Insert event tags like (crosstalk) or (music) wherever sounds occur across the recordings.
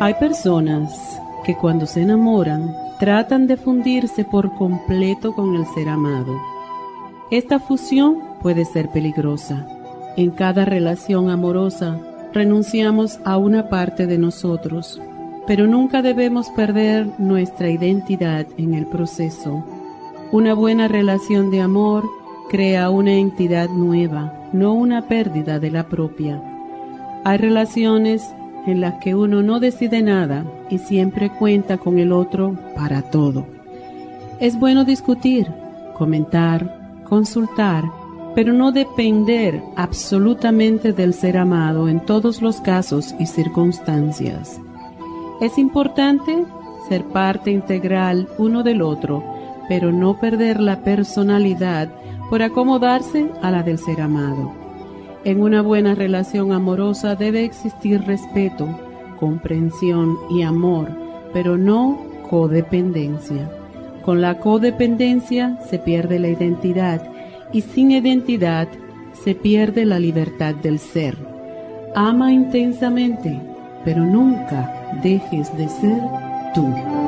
Hay personas que cuando se enamoran tratan de fundirse por completo con el ser amado. Esta fusión puede ser peligrosa. En cada relación amorosa renunciamos a una parte de nosotros, pero nunca debemos perder nuestra identidad en el proceso. Una buena relación de amor crea una entidad nueva, no una pérdida de la propia. Hay relaciones en las que uno no decide nada y siempre cuenta con el otro para todo. Es bueno discutir, comentar, consultar, pero no depender absolutamente del ser amado en todos los casos y circunstancias. Es importante ser parte integral uno del otro, pero no perder la personalidad por acomodarse a la del ser amado. En una buena relación amorosa debe existir respeto, comprensión y amor, pero no codependencia. Con la codependencia se pierde la identidad y sin identidad se pierde la libertad del ser. Ama intensamente, pero nunca dejes de ser tú.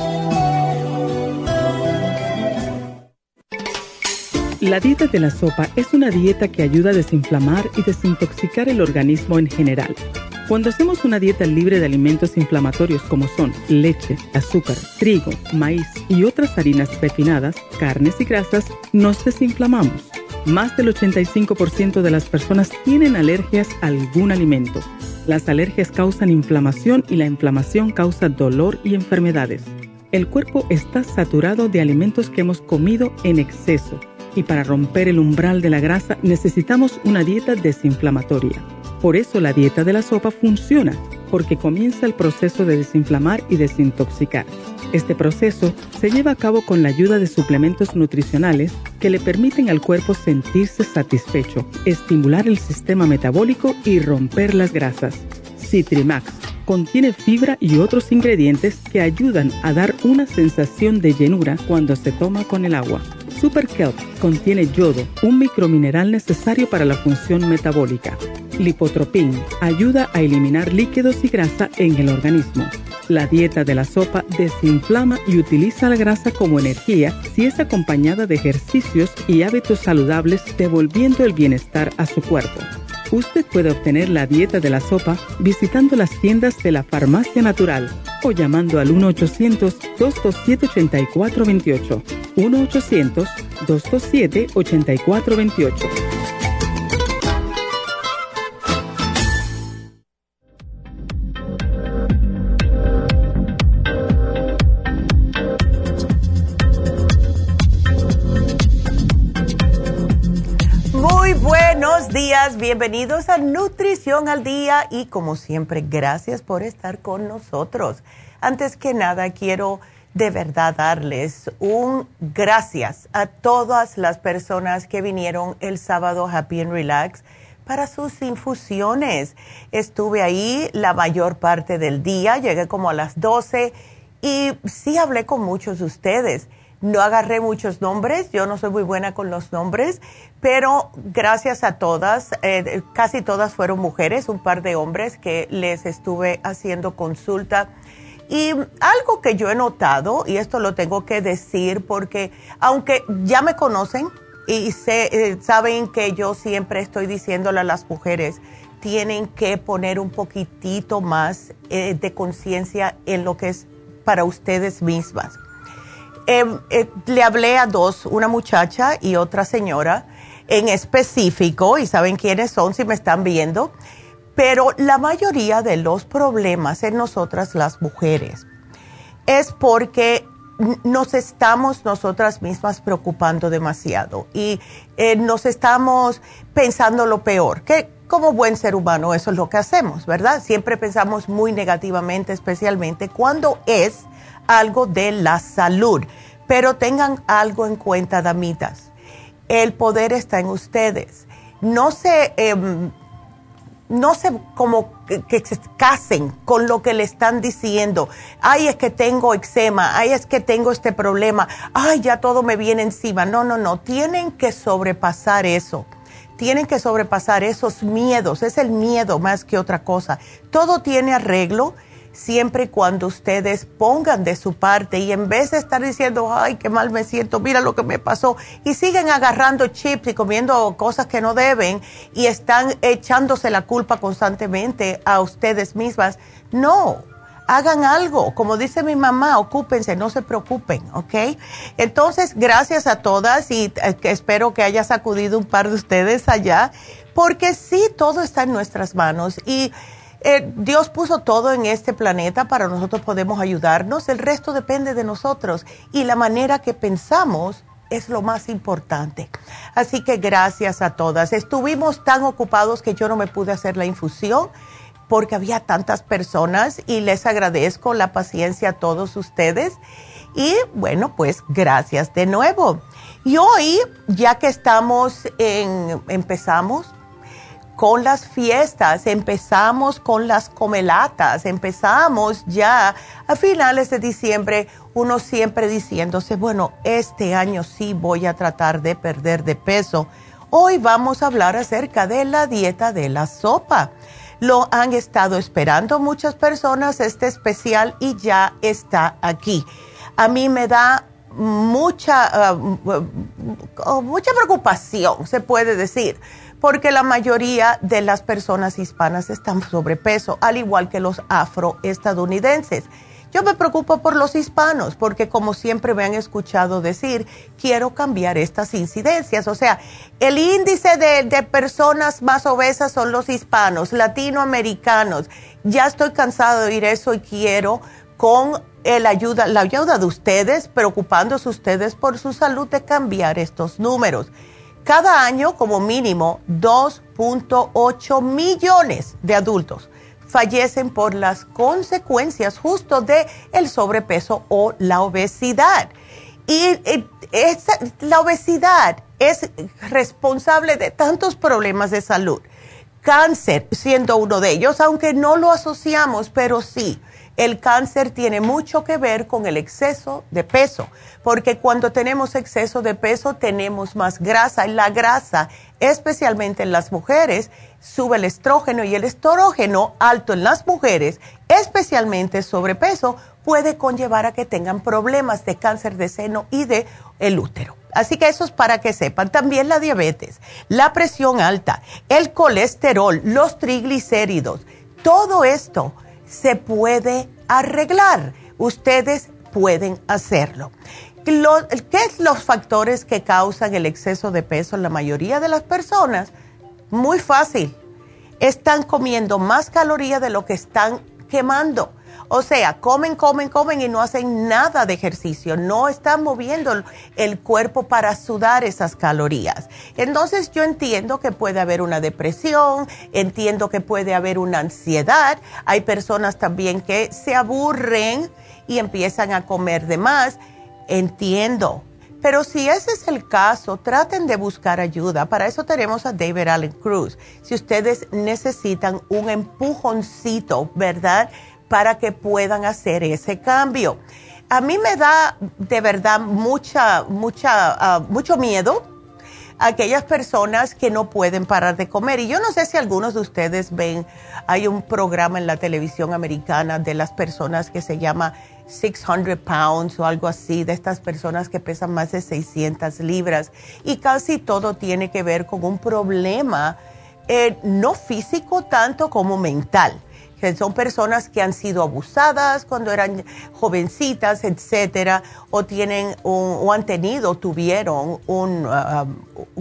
La dieta de la sopa es una dieta que ayuda a desinflamar y desintoxicar el organismo en general. Cuando hacemos una dieta libre de alimentos inflamatorios como son leche, azúcar, trigo, maíz y otras harinas refinadas, carnes y grasas, nos desinflamamos. Más del 85% de las personas tienen alergias a algún alimento. Las alergias causan inflamación y la inflamación causa dolor y enfermedades. El cuerpo está saturado de alimentos que hemos comido en exceso y para romper el umbral de la grasa necesitamos una dieta desinflamatoria. Por eso la dieta de la sopa funciona, porque comienza el proceso de desinflamar y desintoxicar. Este proceso se lleva a cabo con la ayuda de suplementos nutricionales que le permiten al cuerpo sentirse satisfecho, estimular el sistema metabólico y romper las grasas. Citrimax contiene fibra y otros ingredientes que ayudan a dar una sensación de llenura cuando se toma con el agua. Super Kelp contiene yodo, un micromineral necesario para la función metabólica. Lipotropin ayuda a eliminar líquidos y grasa en el organismo. La dieta de la sopa desinflama y utiliza la grasa como energía si es acompañada de ejercicios y hábitos saludables devolviendo el bienestar a su cuerpo. Usted puede obtener la dieta de la sopa visitando las tiendas de la Farmacia Natural o llamando al 1-800-227-8428. 1-800-227-8428. Bienvenidos a Nutrición al Día y como siempre, gracias por estar con nosotros. Antes que nada, quiero de verdad darles un gracias a todas las personas que vinieron el sábado Happy and Relax para sus infusiones. Estuve ahí la mayor parte del día, llegué como a las 12 y sí hablé con muchos de ustedes. No agarré muchos nombres, yo no soy muy buena con los nombres, pero gracias a todas, eh, casi todas fueron mujeres, un par de hombres que les estuve haciendo consulta. Y algo que yo he notado, y esto lo tengo que decir porque aunque ya me conocen y se, eh, saben que yo siempre estoy diciéndole a las mujeres tienen que poner un poquitito más eh, de conciencia en lo que es para ustedes mismas. Em, eh, le hablé a dos, una muchacha y otra señora en específico, y saben quiénes son si me están viendo, pero la mayoría de los problemas en nosotras las mujeres es porque nos estamos nosotras mismas preocupando demasiado y eh, nos estamos pensando lo peor, que como buen ser humano eso es lo que hacemos, ¿verdad? Siempre pensamos muy negativamente, especialmente cuando es algo de la salud. Pero tengan algo en cuenta, damitas. El poder está en ustedes. No se, em, no se como que, se casen con lo que le están diciendo. Ay, es que tengo eczema. Ay, es que tengo este problema. Ay, ya todo me viene encima. No, no, no. Tienen que sobrepasar eso tienen que sobrepasar esos miedos, es el miedo más que otra cosa. Todo tiene arreglo siempre y cuando ustedes pongan de su parte y en vez de estar diciendo, ay, qué mal me siento, mira lo que me pasó, y siguen agarrando chips y comiendo cosas que no deben y están echándose la culpa constantemente a ustedes mismas, no. Hagan algo, como dice mi mamá, ocúpense, no se preocupen, ¿ok? Entonces, gracias a todas y eh, espero que haya sacudido un par de ustedes allá, porque sí, todo está en nuestras manos y eh, Dios puso todo en este planeta para nosotros podemos ayudarnos, el resto depende de nosotros y la manera que pensamos es lo más importante. Así que gracias a todas. Estuvimos tan ocupados que yo no me pude hacer la infusión porque había tantas personas y les agradezco la paciencia a todos ustedes. Y bueno, pues gracias de nuevo. Y hoy, ya que estamos en, empezamos con las fiestas, empezamos con las comelatas, empezamos ya a finales de diciembre, uno siempre diciéndose, bueno, este año sí voy a tratar de perder de peso. Hoy vamos a hablar acerca de la dieta de la sopa. Lo han estado esperando muchas personas este especial y ya está aquí. A mí me da mucha, uh, mucha preocupación, se puede decir porque la mayoría de las personas hispanas están sobrepeso, al igual que los afroestadounidenses. Yo me preocupo por los hispanos porque como siempre me han escuchado decir, quiero cambiar estas incidencias. O sea, el índice de, personas más obesas son los hispanos, latinoamericanos. Ya estoy cansado de oír eso y quiero con ayuda, la ayuda de ustedes, preocupándose ustedes por su salud, de cambiar estos números. Cada año, como mínimo, 2.8 millones de adultos fallecen por las consecuencias justo de el sobrepeso o la obesidad. Y la obesidad es responsable de tantos problemas de salud. Cáncer siendo uno de ellos, aunque no lo asociamos, pero sí el cáncer tiene mucho que ver con el exceso de peso, porque cuando tenemos exceso de peso tenemos más grasa y la grasa, especialmente en las mujeres, sube el estrógeno y el estrógeno alto en las mujeres, especialmente sobrepeso, puede conllevar a que tengan problemas de cáncer de seno y de el útero. Así que eso es para que sepan. También la diabetes, la presión alta, el colesterol, los triglicéridos, todo esto se puede arreglar. Ustedes pueden hacerlo. ¿Qué son los factores que causan el exceso de peso en la mayoría de las personas? Muy fácil. Están comiendo más calorías de lo que están quemando. O sea, comen, comen, comen y no hacen nada de ejercicio, no están moviendo el cuerpo para sudar esas calorías. Entonces yo entiendo que puede haber una depresión, entiendo que puede haber una ansiedad, hay personas también que se aburren y empiezan a comer de más, entiendo. Pero si ese es el caso, traten de buscar ayuda. Para eso tenemos a David Allen Cruz. Si ustedes necesitan un empujoncito, ¿verdad? Para que puedan hacer ese cambio. A mí me da de verdad mucha, mucha, ah, mucho miedo aquellas personas que no pueden parar de comer. Y yo no sé si algunos de ustedes ven, hay un programa en la televisión americana de las personas que se llama 600 pounds o algo así, de estas personas que pesan más de 600 libras. Y casi todo tiene que ver con un problema eh, no físico tanto como mental que son personas que han sido abusadas cuando eran jovencitas, etcétera, o tienen o han tenido, tuvieron un, uh,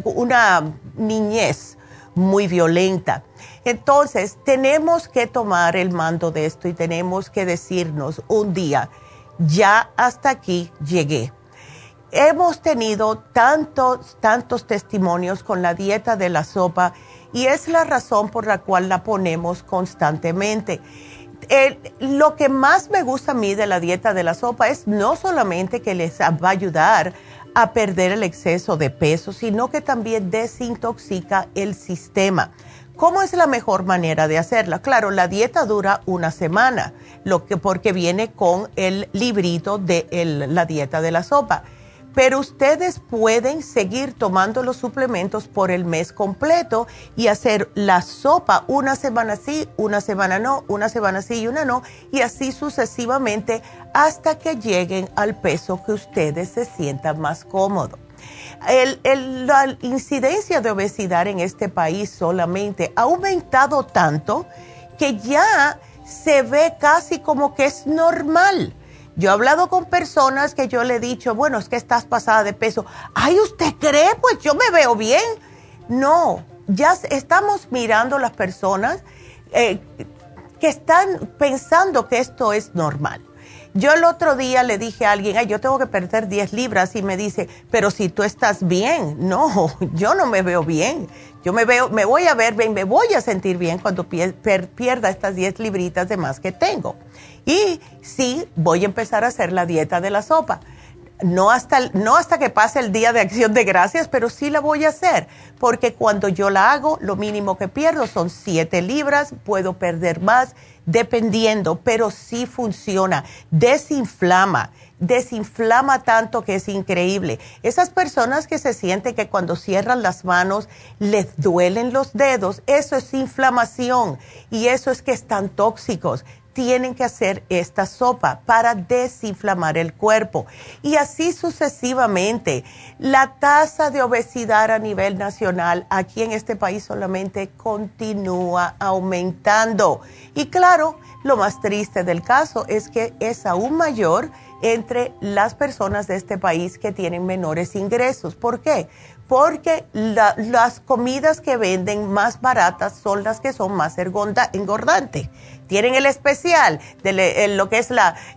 una niñez muy violenta. Entonces, tenemos que tomar el mando de esto y tenemos que decirnos un día, ya hasta aquí llegué. Hemos tenido tantos, tantos testimonios con la dieta de la sopa y es la razón por la cual la ponemos constantemente. lo que más me gusta a mí de la dieta de la sopa es no solamente que les va a ayudar a perder el exceso de peso, sino que también desintoxica el sistema. ¿Cómo es la mejor manera de hacerla? Claro, la dieta dura una semana, lo que, porque viene con el librito de la dieta de la sopa pero ustedes pueden seguir tomando los suplementos por el mes completo y hacer la sopa una semana sí, una semana no, una semana sí y una no, y así sucesivamente hasta que lleguen al peso que ustedes se sientan más cómodos. la incidencia de obesidad en este país solamente ha aumentado tanto que ya se ve casi como que es normal yo he hablado con personas que yo le he dicho, bueno, es que estás pasada de peso. Ay, ¿usted cree? Pues yo me veo bien. No, ya estamos mirando las personas eh, que están pensando que esto es normal. Yo el otro día le dije a alguien, ay, yo tengo que perder 10 libras y me dice, pero si tú estás bien, no, (laughs) yo no me veo bien. Yo me veo, me voy a ver bien, me voy a sentir bien cuando pierda estas 10 libritas de más que tengo. Y sí, voy a empezar a hacer la dieta de la sopa. No hasta, no hasta que pase el día de acción de gracias, pero sí la voy a hacer, porque cuando yo la hago, lo mínimo que pierdo son 7 libras, puedo perder más dependiendo, pero sí funciona, desinflama, desinflama tanto que es increíble. Esas personas que se sienten que cuando cierran las manos les duelen los dedos, eso es inflamación y eso es que están tóxicos tienen que hacer esta sopa para desinflamar el cuerpo. Y así sucesivamente. La tasa de obesidad a nivel nacional aquí en este país solamente continúa aumentando. Y claro, lo más triste del caso es que es aún mayor entre las personas de este país que tienen menores ingresos. ¿Por qué? porque las comidas que venden más baratas son las que son más engordantes. Tienen el especial de lo que es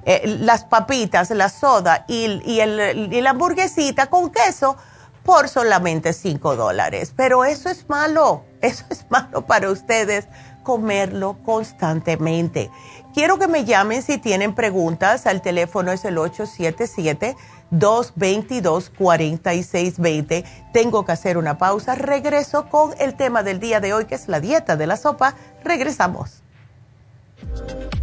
eh, las papitas, la soda y, la hamburguesita con queso por solamente 5 dólares. Pero eso es malo, (laughs) eso es malo para ustedes comerlo constantemente. Quiero que me llamen si tienen preguntas. El teléfono es el 877 222-4620. Tengo que hacer una pausa. Regreso con el tema del día de hoy, que es la dieta de la sopa. Regresamos. Thank you.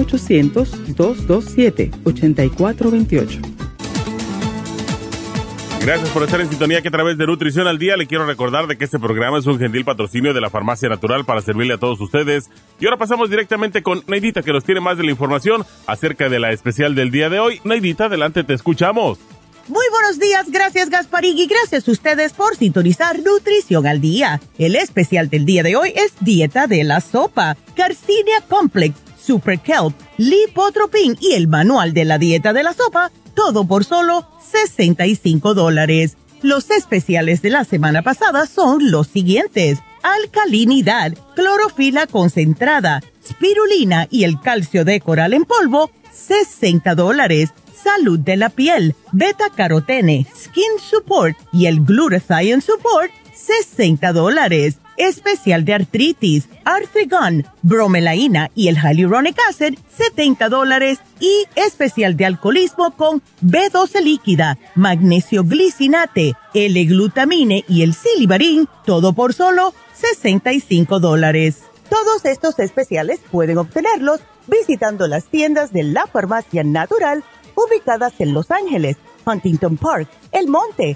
1-800-227-8428. Gracias por estar en sintonía que a través de Nutrición al Día le quiero recordar de que este programa es un gentil patrocinio de la Farmacia Natural para servirle a todos ustedes. Y ahora pasamos directamente con Neidita que nos tiene más de la información acerca de la especial del día de hoy. Neidita, adelante, te escuchamos. Muy buenos días, gracias Gasparín y gracias a ustedes por sintonizar Nutrición al Día. El especial del día de hoy es Dieta de la Sopa, Carcinia Complex, Super Kelp, Lipotropin y el Manual de la Dieta de la Sopa todo por solo 65 dólares. Los especiales de la semana pasada son los siguientes. Alcalinidad, clorofila concentrada, spirulina y el calcio de coral en polvo, 60 dólares. Salud de la piel, beta carotene, skin support y el glutathione support, 60 dólares. Especial de artritis, Arthrigon, bromelaína y el hyaluronic acid, 70 dólares. Y especial de alcoholismo con B12 líquida, magnesio glicinate, L-glutamine y el silimarín, todo por solo 65 dólares. Todos estos especiales pueden obtenerlos visitando las tiendas de la farmacia natural ubicadas en Los Ángeles, Huntington Park, El Monte,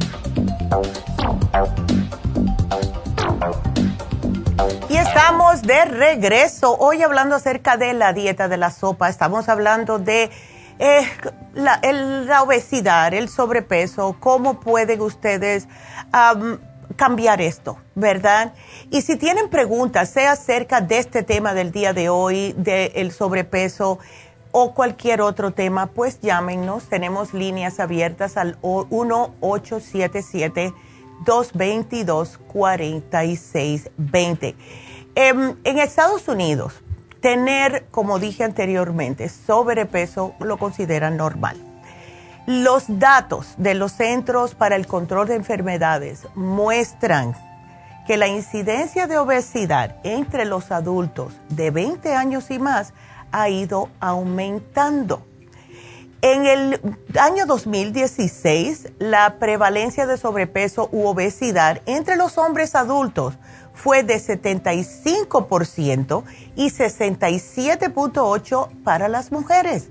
Y estamos de regreso. Hoy hablando acerca de la dieta de la sopa. Estamos hablando de eh, la, obesidad, el sobrepeso, cómo pueden ustedes cambiar esto, ¿verdad? Y si tienen preguntas, sea acerca de este tema del día de hoy, del sobrepeso o cualquier otro tema, pues llámenos. Tenemos líneas abiertas al 1-877-222-4620. Em, en Estados Unidos, tener, como dije anteriormente, sobrepeso lo consideran normal los datos de los Centros para el Control de Enfermedades muestran que la incidencia de obesidad entre los adultos de 20 años y más ha ido aumentando. En el año 2016, la prevalencia de sobrepeso u obesidad entre los hombres adultos fue de 75% y 67.8% para las mujeres.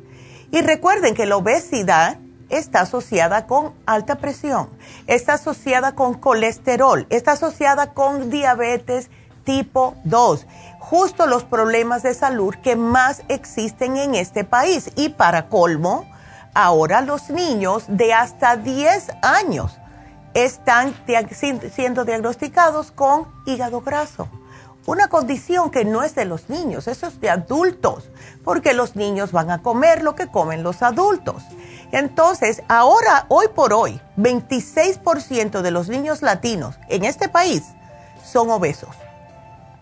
Y recuerden que la obesidad está asociada con alta presión, está asociada con colesterol, está asociada con diabetes tipo 2, justo los problemas de salud que más existen en este país. Y para colmo, ahora los niños de hasta 10 años están siendo diagnosticados con hígado graso. Una condición que no es de los niños, eso es de adultos, porque los niños van a comer lo que comen los adultos. Entonces, ahora, hoy por hoy, 26% de los niños latinos en este país son obesos.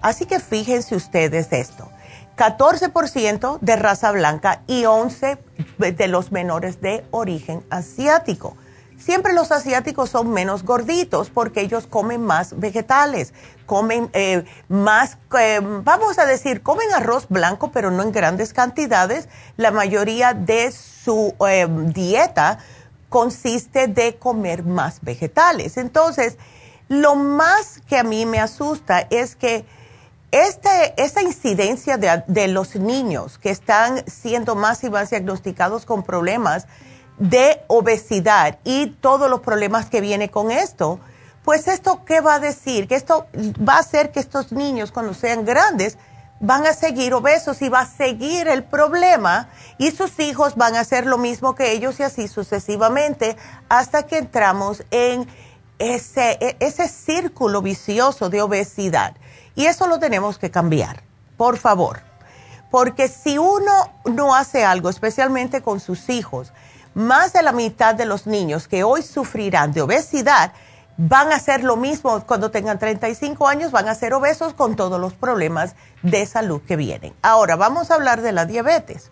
Así que fíjense ustedes esto. 14% de raza blanca y 11% de los menores de origen asiático. Siempre los asiáticos son menos gorditos porque ellos comen más vegetales, comen eh, más, eh, vamos a decir, comen arroz blanco, pero no en grandes cantidades. La mayoría de su eh, dieta consiste de comer más vegetales. Entonces, lo más que a mí me asusta es que este, esta incidencia de, de los niños que están siendo más y más diagnosticados con problemas, de obesidad y todos los problemas que viene con esto, pues esto qué va a decir? Que esto va a hacer que estos niños cuando sean grandes van a seguir obesos y va a seguir el problema y sus hijos van a hacer lo mismo que ellos y así sucesivamente hasta que entramos en ese, e, ese círculo vicioso de obesidad. Y eso lo tenemos que cambiar, por favor. Porque si uno no hace algo, especialmente con sus hijos, más de la mitad de los niños que hoy sufrirán de obesidad van a ser lo mismo cuando tengan 35 años, van a ser obesos con todos los problemas de salud que vienen. Ahora, vamos a hablar de la diabetes.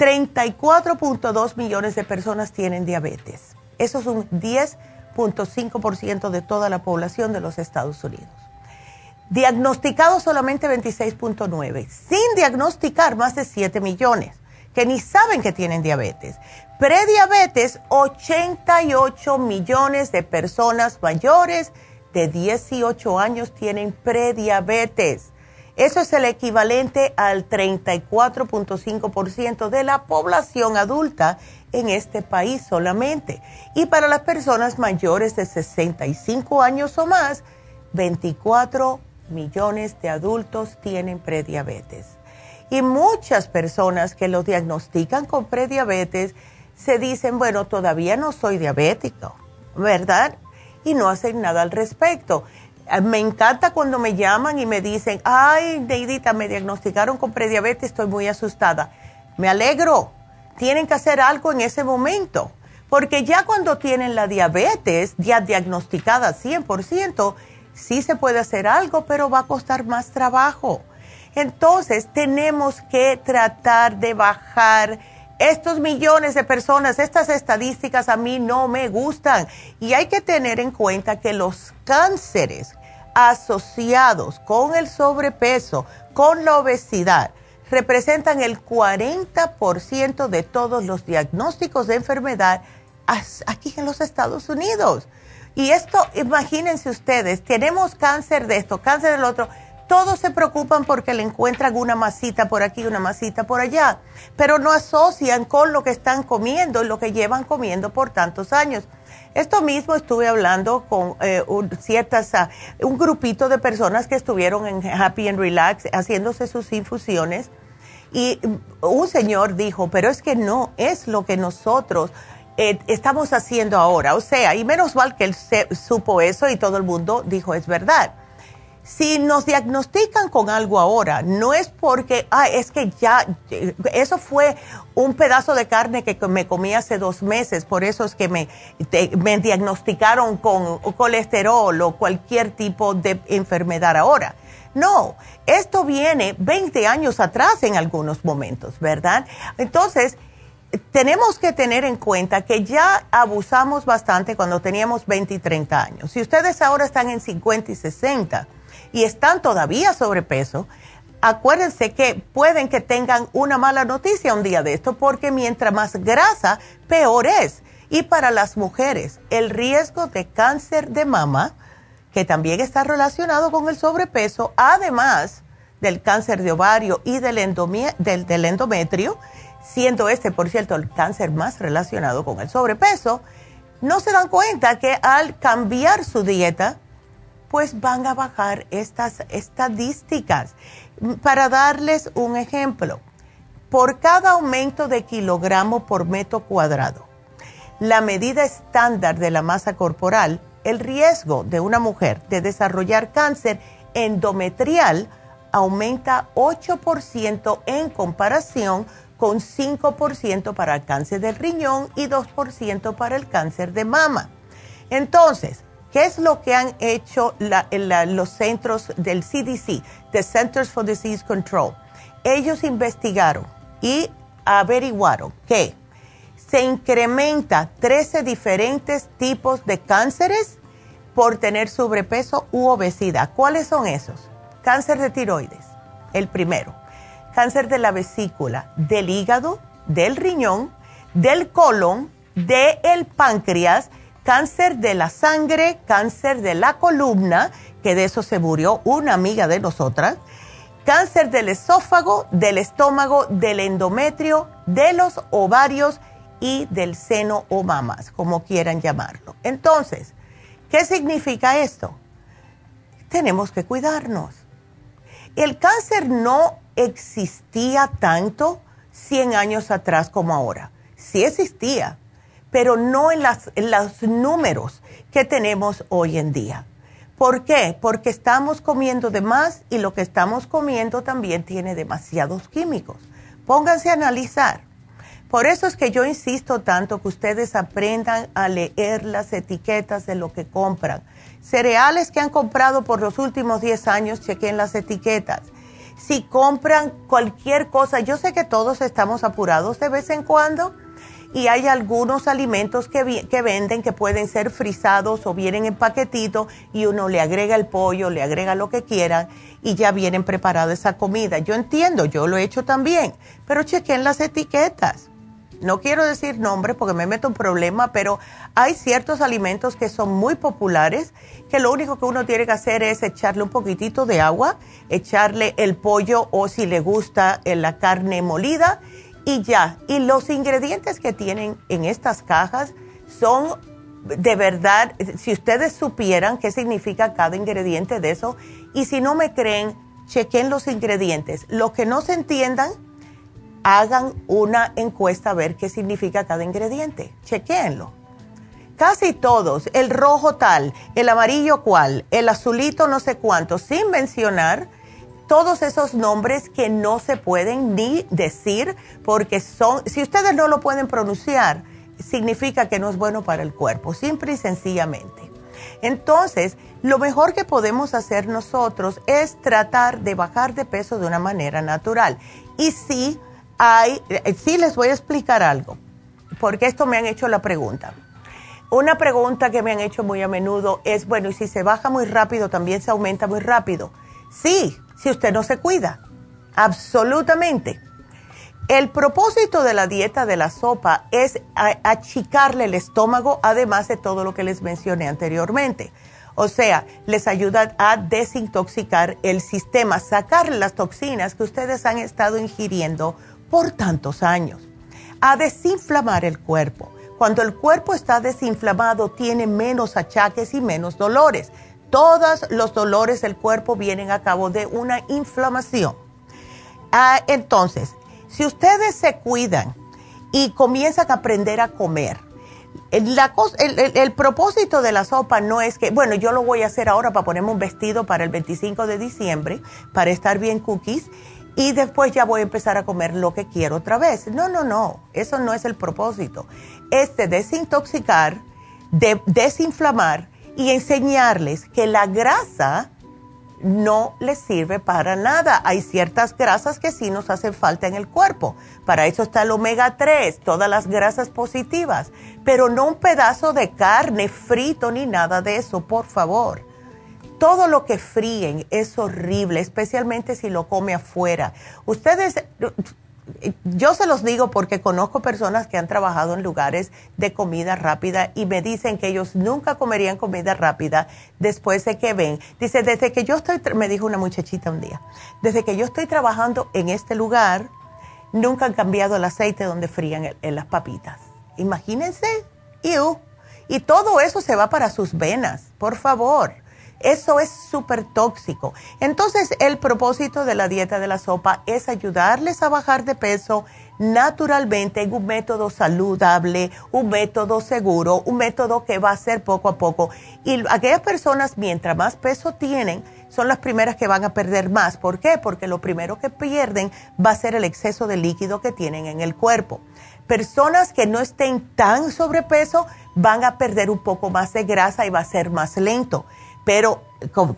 34.2 millones de personas tienen diabetes. Eso es un 10.5% de toda la población de los Estados Unidos. Diagnosticados solamente 26.9, sin diagnosticar más de 7 millones que ni saben que tienen diabetes. Prediabetes, 88 millones de personas mayores de 18 años tienen prediabetes. Eso es el equivalente al 34.5% de la población adulta en este país solamente. Y para las personas mayores de 65 años o más, 24 millones de adultos tienen prediabetes. Y muchas personas que lo diagnostican con prediabetes se dicen, bueno, todavía no soy diabético, ¿verdad? Y no hacen nada al respecto. Eh, me encanta cuando me llaman y me dicen, ay, Neidita, me diagnosticaron con prediabetes, estoy muy asustada. Me alegro, tienen que hacer algo en ese momento, porque ya cuando tienen la diabetes ya diagnosticada 100%, sí se puede hacer algo, pero va a costar más trabajo. Entonces tenemos que tratar de bajar estos millones de personas, estas estadísticas a mí no me gustan y hay que tener en cuenta que los cánceres asociados con el sobrepeso, con la obesidad, representan el 40% de todos los diagnósticos de enfermedad aquí en los Estados Unidos. Y esto, imagínense ustedes, tenemos cáncer de esto, cáncer del otro, todos se preocupan porque le encuentran una masita por aquí, una masita por allá, pero no asocian con lo que están comiendo y lo que llevan comiendo por tantos años. Esto mismo estuve hablando con eh, ciertas, ah, un grupito de personas que estuvieron en Happy and Relax haciéndose sus infusiones y un señor dijo, pero es que no es lo que nosotros eh, estamos haciendo ahora. O sea, y menos mal que él supo eso y todo el mundo dijo, es verdad. Si nos diagnostican con algo ahora, no es porque, ah, es que ya, eso fue un pedazo de carne que me comí hace dos meses, por eso es que me, me diagnosticaron con colesterol o cualquier tipo de enfermedad ahora. No, esto viene 20 años atrás en algunos momentos, ¿verdad? Entonces, tenemos que tener en cuenta que ya abusamos bastante cuando teníamos 20 y 30 años. Si ustedes ahora están en 50 y 60 y están todavía sobrepeso, acuérdense que pueden que tengan una mala noticia un día de esto, porque mientras más grasa, peor es. Y para las mujeres, el riesgo de cáncer de mama, que también está relacionado con el sobrepeso, además del cáncer de ovario y del, del, endometrio, siendo este, por cierto, el cáncer más relacionado con el sobrepeso, no se dan cuenta que al cambiar su dieta, pues van a bajar estas estadísticas. Para darles un ejemplo, por cada aumento de kilogramo por metro cuadrado, la medida estándar de la masa corporal el riesgo de una mujer de desarrollar cáncer endometrial aumenta 8% en comparación con 5% para el cáncer del riñón y 2% para el cáncer de mama. Entonces, ¿qué es lo que han hecho los centros del CDC, the Centers for Disease Control? Ellos investigaron y averiguaron que se incrementa 13 diferentes tipos de cánceres por tener sobrepeso u obesidad. ¿Cuáles son esos? Cáncer de tiroides, el primero. Cáncer de la vesícula, del hígado, del riñón, del colon, del páncreas, cáncer de la sangre, cáncer de la columna, que de eso se murió una amiga de nosotras, cáncer del esófago, del estómago, del endometrio, de los ovarios y del seno o mamas, como quieran llamarlo. Entonces, ¿qué significa esto? Tenemos que cuidarnos. El cáncer no existía tanto 100 años atrás como ahora. Sí existía, pero no en, en los números que tenemos hoy en día. ¿Por qué? Porque estamos comiendo de más y lo que estamos comiendo también tiene demasiados químicos. Pónganse a analizar por eso es que yo insisto tanto que ustedes aprendan a leer las etiquetas de lo que compran. Cereales que han comprado por los últimos 10 años, chequen las etiquetas. Si compran cualquier cosa, yo sé que todos estamos apurados de vez en cuando y hay algunos alimentos que, que venden que pueden ser frisados o vienen en paquetito y uno le agrega el pollo, le agrega lo que quiera y ya vienen preparada esa comida. Yo entiendo, yo lo he hecho también, pero chequen las etiquetas no quiero decir nombre porque me meto en problema, pero hay ciertos alimentos que son muy populares que lo único que uno tiene que hacer es echarle un poquitito de agua, echarle el pollo o si le gusta eh, la carne molida y ya. Y los ingredientes que tienen en estas cajas son de verdad, si ustedes supieran qué significa cada ingrediente de eso, y si no me creen, chequen los ingredientes. Los que no se entiendan, hagan una encuesta a ver qué significa cada ingrediente. Chequenlo. Casi todos, el rojo tal, el amarillo cual, el azulito no sé cuánto, sin mencionar todos esos nombres que no se pueden ni decir porque son, si ustedes no lo pueden pronunciar, significa que no es bueno para el cuerpo, simple y sencillamente. Entonces, lo mejor que podemos hacer nosotros es tratar de bajar de peso de una manera natural. Y sí, hay, eh, sí les voy a explicar algo, porque esto me han hecho la pregunta. Una pregunta que me han hecho muy a menudo es, bueno, ¿y si se baja muy rápido, también se aumenta muy rápido? Sí, si usted no se cuida, absolutamente. El propósito de la dieta de la sopa es achicarle el estómago, además de todo lo que les mencioné anteriormente. O sea, les ayuda a desintoxicar el sistema, sacarle las toxinas que ustedes han estado ingiriendo por tantos años, a desinflamar el cuerpo. Cuando el cuerpo está desinflamado, tiene menos achaques y menos dolores. Todos los dolores del cuerpo vienen a cabo de una inflamación. Ah, entonces, si ustedes se cuidan y comienzan a aprender a comer, la el, propósito de la sopa no es que, bueno, yo lo voy a hacer ahora para ponerme un vestido para el 25 de diciembre, para estar bien cookies, y después ya voy a empezar a comer lo que quiero otra vez. No, no, no, eso no es el propósito. Es de desintoxicar, de desinflamar y enseñarles que la grasa no les sirve para nada. Hay ciertas grasas que sí nos hacen falta en el cuerpo. Para eso está el omega 3, todas las grasas positivas, pero no un pedazo de carne frito ni nada de eso, por favor. Todo lo que fríen es horrible, especialmente si lo come afuera. Ustedes yo se los digo porque conozco personas que han trabajado en lugares de comida rápida y me dicen que ellos nunca comerían comida rápida después de que ven. Dice, desde que yo estoy, me dijo una muchachita un día, desde que yo estoy trabajando en este lugar, nunca han cambiado el aceite donde frían en las papitas. Imagínense, y todo eso se va para sus venas, por favor. Eso es súper tóxico. Entonces, el propósito de la dieta de la sopa es ayudarles a bajar de peso naturalmente en un método saludable, un método seguro, un método que va a ser poco a poco. Y aquellas personas, mientras más peso tienen, son las primeras que van a perder más. ¿Por qué? Porque lo primero que pierden va a ser el exceso de líquido que tienen en el cuerpo. Personas que no estén tan sobrepeso van a perder un poco más de grasa y va a ser más lento. Pero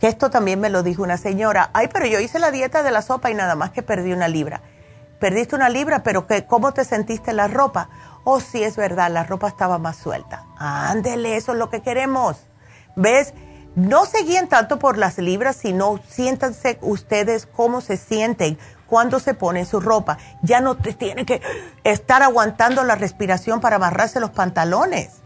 que esto también me lo dijo una señora, ay, pero yo hice la dieta de la sopa y nada más que perdí una libra. Perdiste una libra, pero que, ¿cómo te sentiste la ropa? Oh, sí, es verdad, la ropa estaba más suelta. Ándele, eso es lo que queremos. ¿Ves? No se guíen tanto por las libras, sino siéntanse ustedes cómo se sienten cuando se ponen su ropa. Ya no te tienen que estar aguantando la respiración para amarrarse los pantalones,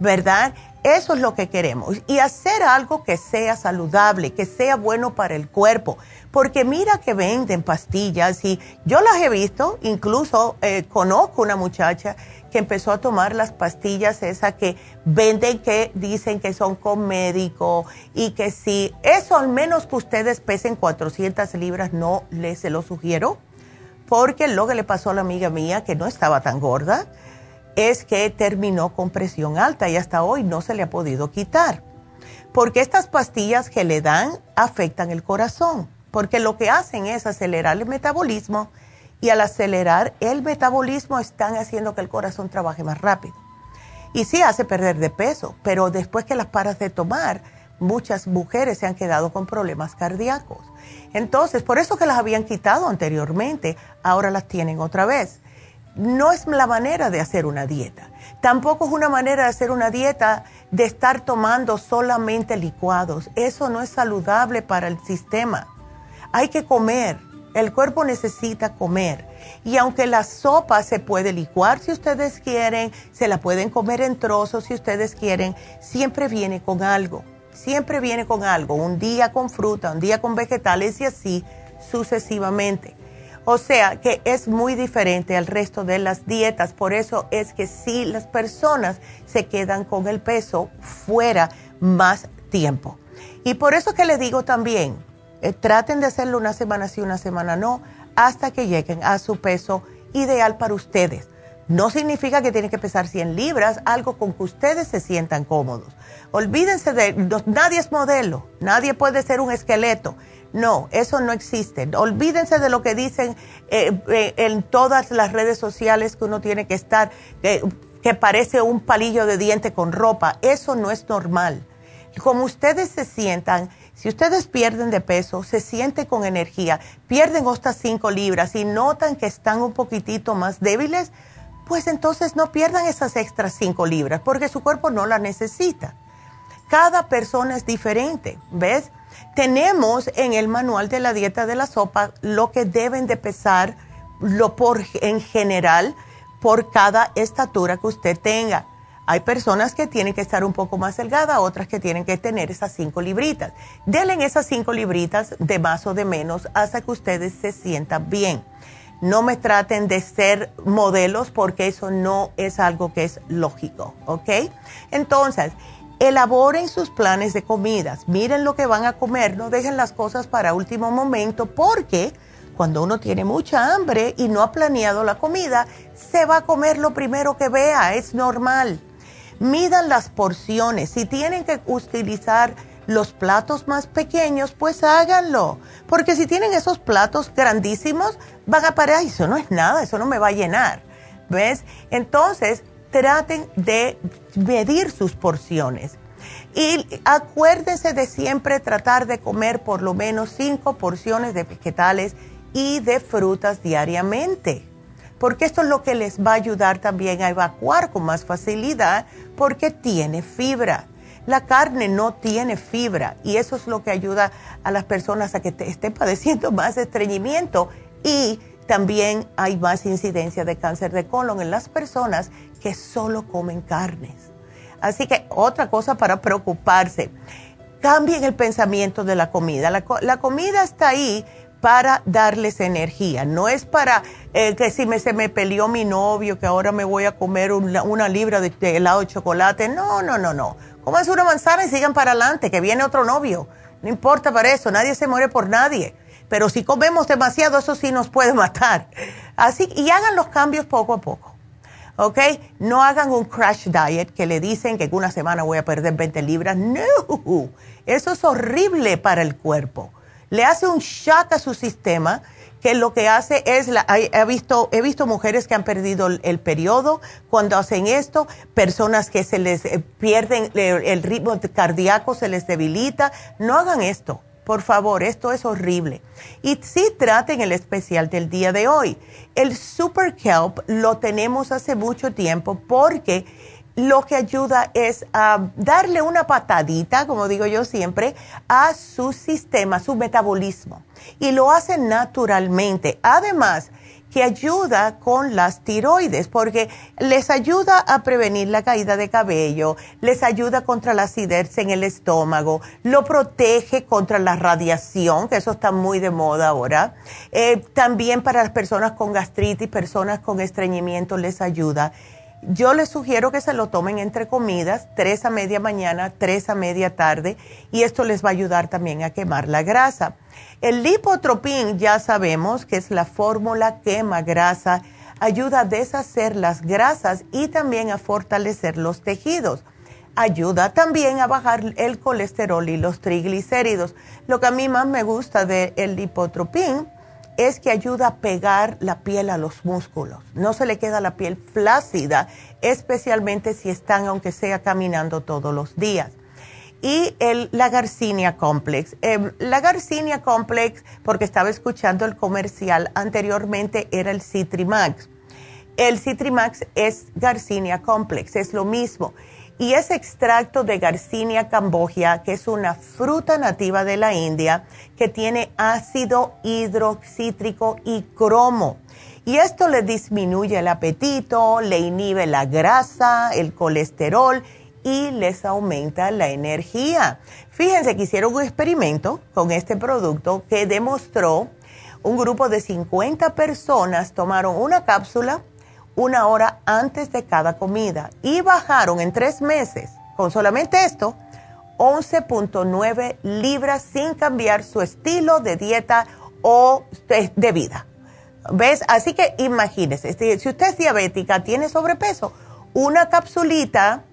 ¿verdad? Eso es lo que queremos. Y hacer algo que sea saludable, que sea bueno para el cuerpo. Porque mira que venden pastillas y yo las he visto, incluso eh, conozco una muchacha que empezó a tomar las pastillas esas que venden que dicen que son con médico y que si eso al menos que ustedes pesen 400 libras no les se lo sugiero. Porque lo que le pasó a la amiga mía que no estaba tan gorda es que terminó con presión alta y hasta hoy no se le ha podido quitar. Porque estas pastillas que le dan afectan el corazón, porque lo que hacen es acelerar el metabolismo y al acelerar el metabolismo están haciendo que el corazón trabaje más rápido. Y sí hace perder de peso, pero después que las paras de tomar, muchas mujeres se han quedado con problemas cardíacos. Entonces, por eso que las habían quitado anteriormente, ahora las tienen otra vez no es la manera de hacer una dieta. Tampoco es una manera de hacer una dieta de estar tomando solamente licuados. Eso no es saludable para el sistema. Hay que comer, El cuerpo necesita comer. Y aunque la sopa se puede licuar si ustedes quieren, se la pueden comer en trozos si ustedes quieren, siempre viene con algo. Siempre viene con algo. Un día con fruta, un día con vegetales y así sucesivamente. O sea que es muy diferente al resto de las dietas. Por eso es que si las personas se quedan con el peso fuera más tiempo. Y por eso que le digo también, eh, traten de hacerlo una semana sí, una semana no, hasta que lleguen a su peso ideal para ustedes. No significa que tienen que pesar 100 libras, algo con que ustedes se sientan cómodos. Olvídense de, nadie es modelo, nadie puede ser un esqueleto. No, eso no existe. Olvídense de lo que dicen eh, eh, en todas las redes sociales que uno tiene que estar, que parece un palillo de diente con ropa. Eso no es normal. Como ustedes se sientan, si ustedes pierden de peso, se sienten con energía, pierden estas 5 libras y notan que están un poquitito más débiles, pues entonces no pierdan esas extras 5 libras porque su cuerpo no la necesita. Cada persona es diferente, ¿ves? Tenemos en el manual de la dieta de la sopa lo que deben de pesar lo por, en general por cada estatura que usted tenga. Hay personas que tienen que estar un poco más delgadas, otras que tienen que tener esas cinco libritas. Denle esas cinco libritas de más o de menos hasta que ustedes se sientan bien. No me traten de ser modelos porque eso no es algo que es lógico, ¿ok? Entonces, elaboren sus planes de comidas, miren lo que van a comer, no dejen las cosas para último momento porque cuando uno tiene mucha hambre y no ha planeado la comida, se va a comer lo primero que vea, es normal. Midan las porciones, si tienen que utilizar los platos más pequeños, pues háganlo, porque si tienen esos platos grandísimos, van a parar, eso no es nada, eso no me va a llenar, ¿ves? Entonces, traten de medir sus porciones. Y acuérdense de siempre tratar de comer por lo menos cinco porciones de vegetales y de frutas diariamente, porque esto es lo que les va a ayudar también a evacuar con más facilidad porque tiene fibra. La carne no tiene fibra y eso es lo que ayuda a las personas a que estén padeciendo (laughs) más estreñimiento y también hay más incidencia de cáncer de colon en las personas que solo comen carnes. Así que otra cosa para preocuparse, cambien el pensamiento de la comida. La, comida está ahí para darles energía, no es para eh, que si me, se me peleó mi novio, que ahora me voy a comer una, libra de, helado de chocolate. No, no, no, no. Cómanse una manzana y sigan para adelante, que viene otro novio. No importa para eso, nadie se muere por nadie. Pero si comemos demasiado, eso sí nos puede (laughs) matar. Así, y hagan los cambios poco a poco. ¿Ok? No hagan un crash diet que le dicen que en una semana voy a perder 20 libras. No, eso es horrible para el cuerpo. Le hace un shock a su sistema que lo que hace es, la, he, visto, he visto mujeres que han perdido el, periodo cuando hacen esto, personas que se les eh, pierden el ritmo cardíaco, se les debilita. No hagan esto. Por favor, esto es horrible. Y sí traten el especial del día de hoy. El Super Kelp lo tenemos hace mucho tiempo porque lo que ayuda es a darle una patadita, como digo yo siempre, a su sistema, su metabolismo. Y lo hace naturalmente. Además, ayuda con las tiroides, porque les ayuda a prevenir la caída de cabello, les ayuda contra la acidez en el estómago, lo protege contra la radiación, que eso está muy de moda ahora. Eh, también para las personas con gastritis, personas con estreñimiento les ayuda. Yo les sugiero que se lo tomen entre comidas, tres a media mañana, tres a media tarde, y esto les va a ayudar también a quemar la grasa. El lipotropín ya sabemos que es la fórmula quema grasa, ayuda a deshacer las grasas y también a fortalecer los tejidos. Ayuda también a bajar el colesterol y los triglicéridos. Lo que a mí más me gusta del lipotropín es que ayuda a pegar la piel a los músculos. No se le queda la piel flácida, especialmente si están, aunque sea caminando todos los días y el, la Garcinia Complex. Eh, la Garcinia Complex, porque estaba escuchando el comercial anteriormente, era el Citrimax. El Citrimax es Garcinia Complex, es lo mismo. y es extracto de Garcinia cambogia, que es una fruta nativa de la India que tiene ácido hidroxítrico y cromo. Y esto le disminuye el apetito, le inhibe la grasa, el colesterol y les aumenta la energía. Fíjense que hicieron un experimento con este producto que demostró un grupo de 50 personas tomaron una cápsula una hora antes de cada comida y bajaron en tres meses, con solamente esto, 11.9 libras sin cambiar su estilo de dieta o de vida. ¿Ves? Así que imagínese, si usted es diabética, tiene sobrepeso, una capsulita,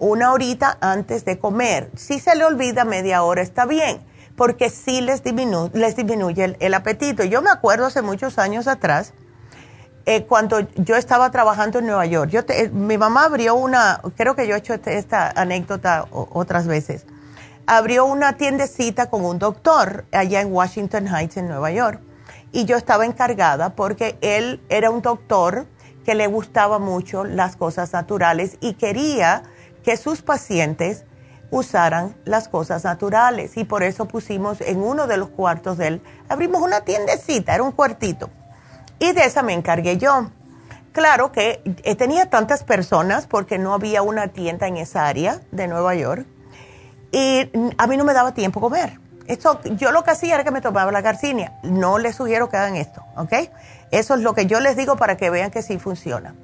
una horita antes de comer. Si se le olvida media hora está bien, porque sí les, les disminuye el apetito. Yo me acuerdo hace muchos años atrás, eh, cuando yo estaba trabajando en Nueva York. Yo eh, mi mamá abrió una, creo que yo he hecho este, esta anécdota otras veces, abrió una tiendecita con un doctor allá en Washington Heights, en Nueva York. Y yo estaba encargada porque él era un doctor que le gustaba mucho las cosas naturales y quería que sus pacientes usaran las cosas naturales. Y por eso pusimos en uno de los cuartos de él, abrimos una tiendecita, era un cuartito y de esa me encargué yo. Claro que eh, tenía tantas personas porque no había una tienda en esa área de Nueva York y a mí no me daba tiempo comer. Esto, yo lo que hacía era que me tomaba la garcinia. No les sugiero que hagan esto, ¿ok? Eso es lo que yo les digo para que vean que sí funciona.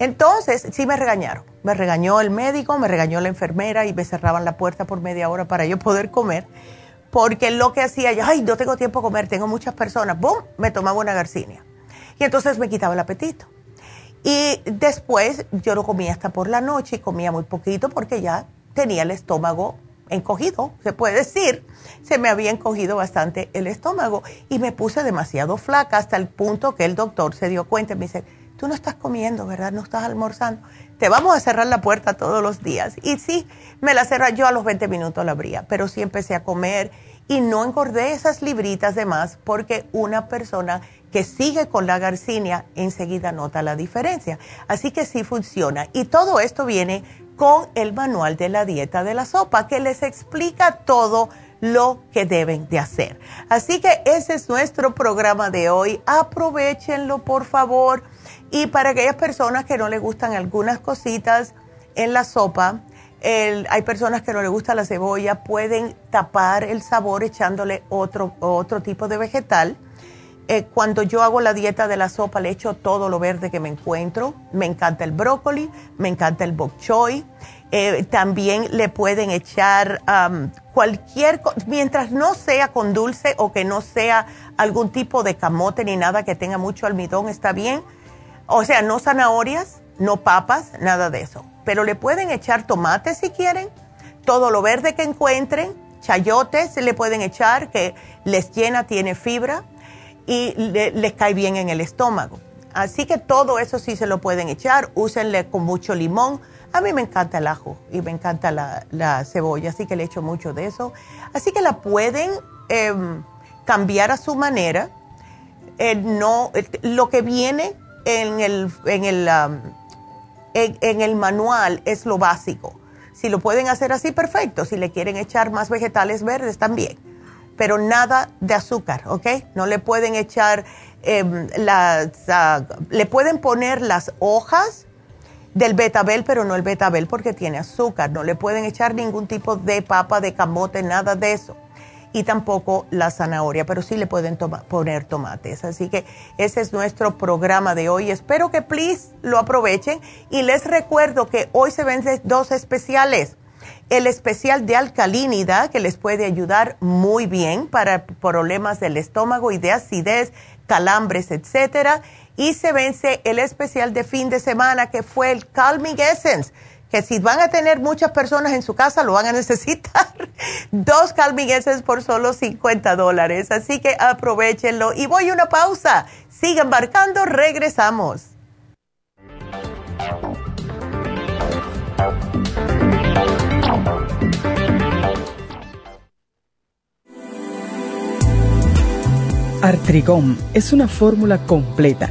Entonces, sí me regañaron. Me regañó el médico, me regañó la enfermera y me cerraban la puerta por media hora para yo poder comer. Porque lo que hacía yo, ay, no tengo tiempo a comer, tengo muchas personas. ¡Bum! Me tomaba una garcinia. Y entonces me quitaba el apetito. Y después yo lo comía hasta por la noche y comía muy poquito porque ya tenía el estómago encogido, se puede decir. Se me había encogido bastante el estómago y me puse demasiado flaca hasta el punto que el doctor se dio cuenta y me dice, tú no estás comiendo, ¿verdad? No estás almorzando. Te vamos a cerrar la puerta todos los días. Y sí, me la cerra yo a los 20 minutos la abría, pero sí empecé a comer y no engordé esas libritas de más porque una persona que sigue con la garcinia enseguida nota la diferencia. Así que sí funciona. Y todo esto viene con el manual de la dieta de la sopa que les explica todo lo que deben de hacer. Así que ese es nuestro programa de hoy. Aprovechenlo, por favor. Y para aquellas personas que no les gustan algunas cositas en la sopa, hay personas que no les gusta la cebolla, pueden tapar el sabor echándole otro, otro tipo de vegetal eh, cuando yo hago la dieta de la sopa, le echo todo lo verde que me encuentro. Me encanta el brócoli, me encanta el bok choy. Eh, también le pueden echar cualquier, mientras no sea con dulce o que no sea algún tipo de camote ni nada que tenga mucho almidón, está bien. O sea, no zanahorias, no papas, nada de eso. Pero le pueden echar tomates si quieren, todo lo verde que encuentren, chayotes le pueden echar que les llena, tiene fibra y les cae bien en el estómago. Así que todo eso sí se lo pueden echar, úsenle con mucho limón. A mí me encanta el ajo y me encanta la, cebolla, así que le echo mucho de eso. Así que la pueden em, cambiar a su manera. No, lo que viene en el, en, el, en el manual es lo básico. Si lo pueden hacer así, perfecto. Si le quieren echar más vegetales verdes, también pero nada de azúcar, ¿ok? No le pueden echar em, las, ah, le pueden poner las hojas del betabel, pero no el betabel porque tiene azúcar. No le pueden echar ningún tipo de papa, de camote, nada de eso. Y tampoco la zanahoria, pero sí le pueden poner tomates. Así que ese es nuestro programa de hoy. Espero que please lo aprovechen. Y les recuerdo que hoy se ven dos especiales el especial de alcalinidad que les puede ayudar muy bien para problemas del estómago y de acidez, calambres, etcétera. Y se vence el especial de fin de semana que fue el Calming Essence, que si van a tener muchas personas en su casa lo van a (laughs) necesitar. Dos Calming Essence por solo 50 dólares. Así que aprovechenlo. Y voy a una pausa. Sigan embarcando, regresamos. Artrigón es una fórmula completa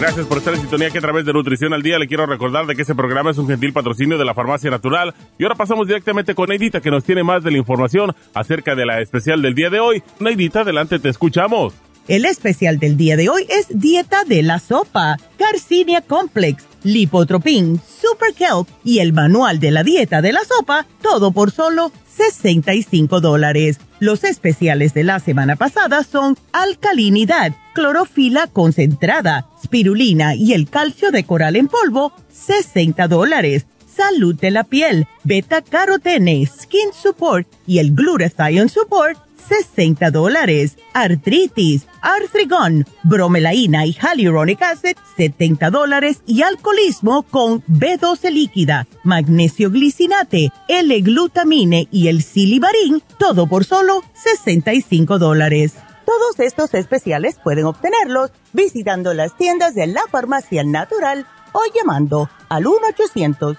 Gracias por estar en sintonía que a través de Nutrición al Día le quiero recordar de que este programa es un gentil patrocinio de la Farmacia Natural. Y ahora pasamos directamente con Neidita que nos tiene más de la información acerca de la especial del día de hoy. Neidita, adelante, te escuchamos. El especial del día de hoy es Dieta de la Sopa, Garcinia Complex, Lipotropin, Super Kelp y el Manual de la Dieta de la Sopa, todo por solo 65 dólares. Los especiales de la semana pasada son alcalinidad, clorofila concentrada, spirulina y el calcio de coral en polvo, 60 dólares. Salud de la piel, beta carotene, skin support y el glutathione support, 60 dólares. Artritis, artrigón, bromelaína y hyaluronic acid, 70 dólares. Y alcoholismo con B12 líquida, magnesio glicinate, L-glutamine y el silimarín, todo por solo 65 dólares. Todos estos especiales pueden obtenerlos visitando las tiendas de la farmacia natural o llamando al 1 800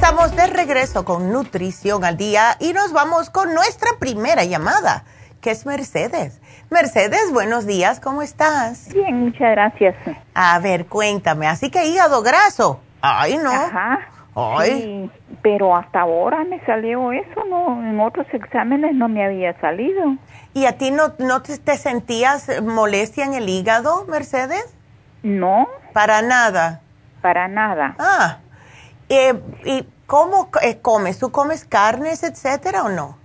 Estamos de regreso con Nutrición al Día y nos vamos con nuestra primera llamada, que es Mercedes. Mercedes, buenos días, ¿cómo estás? Bien, muchas gracias. A ver, cuéntame, así que hígado graso. Ay, no. Ajá. Ay. pero hasta ahora me salió eso, no, en otros exámenes no me había salido. ¿Y a ti no, no te, te sentías molestia en el hígado, Mercedes? No. Para nada. Para nada. Ah. Eh, ¿Y cómo eh, comes? ¿Tú comes carnes, etcétera, o no?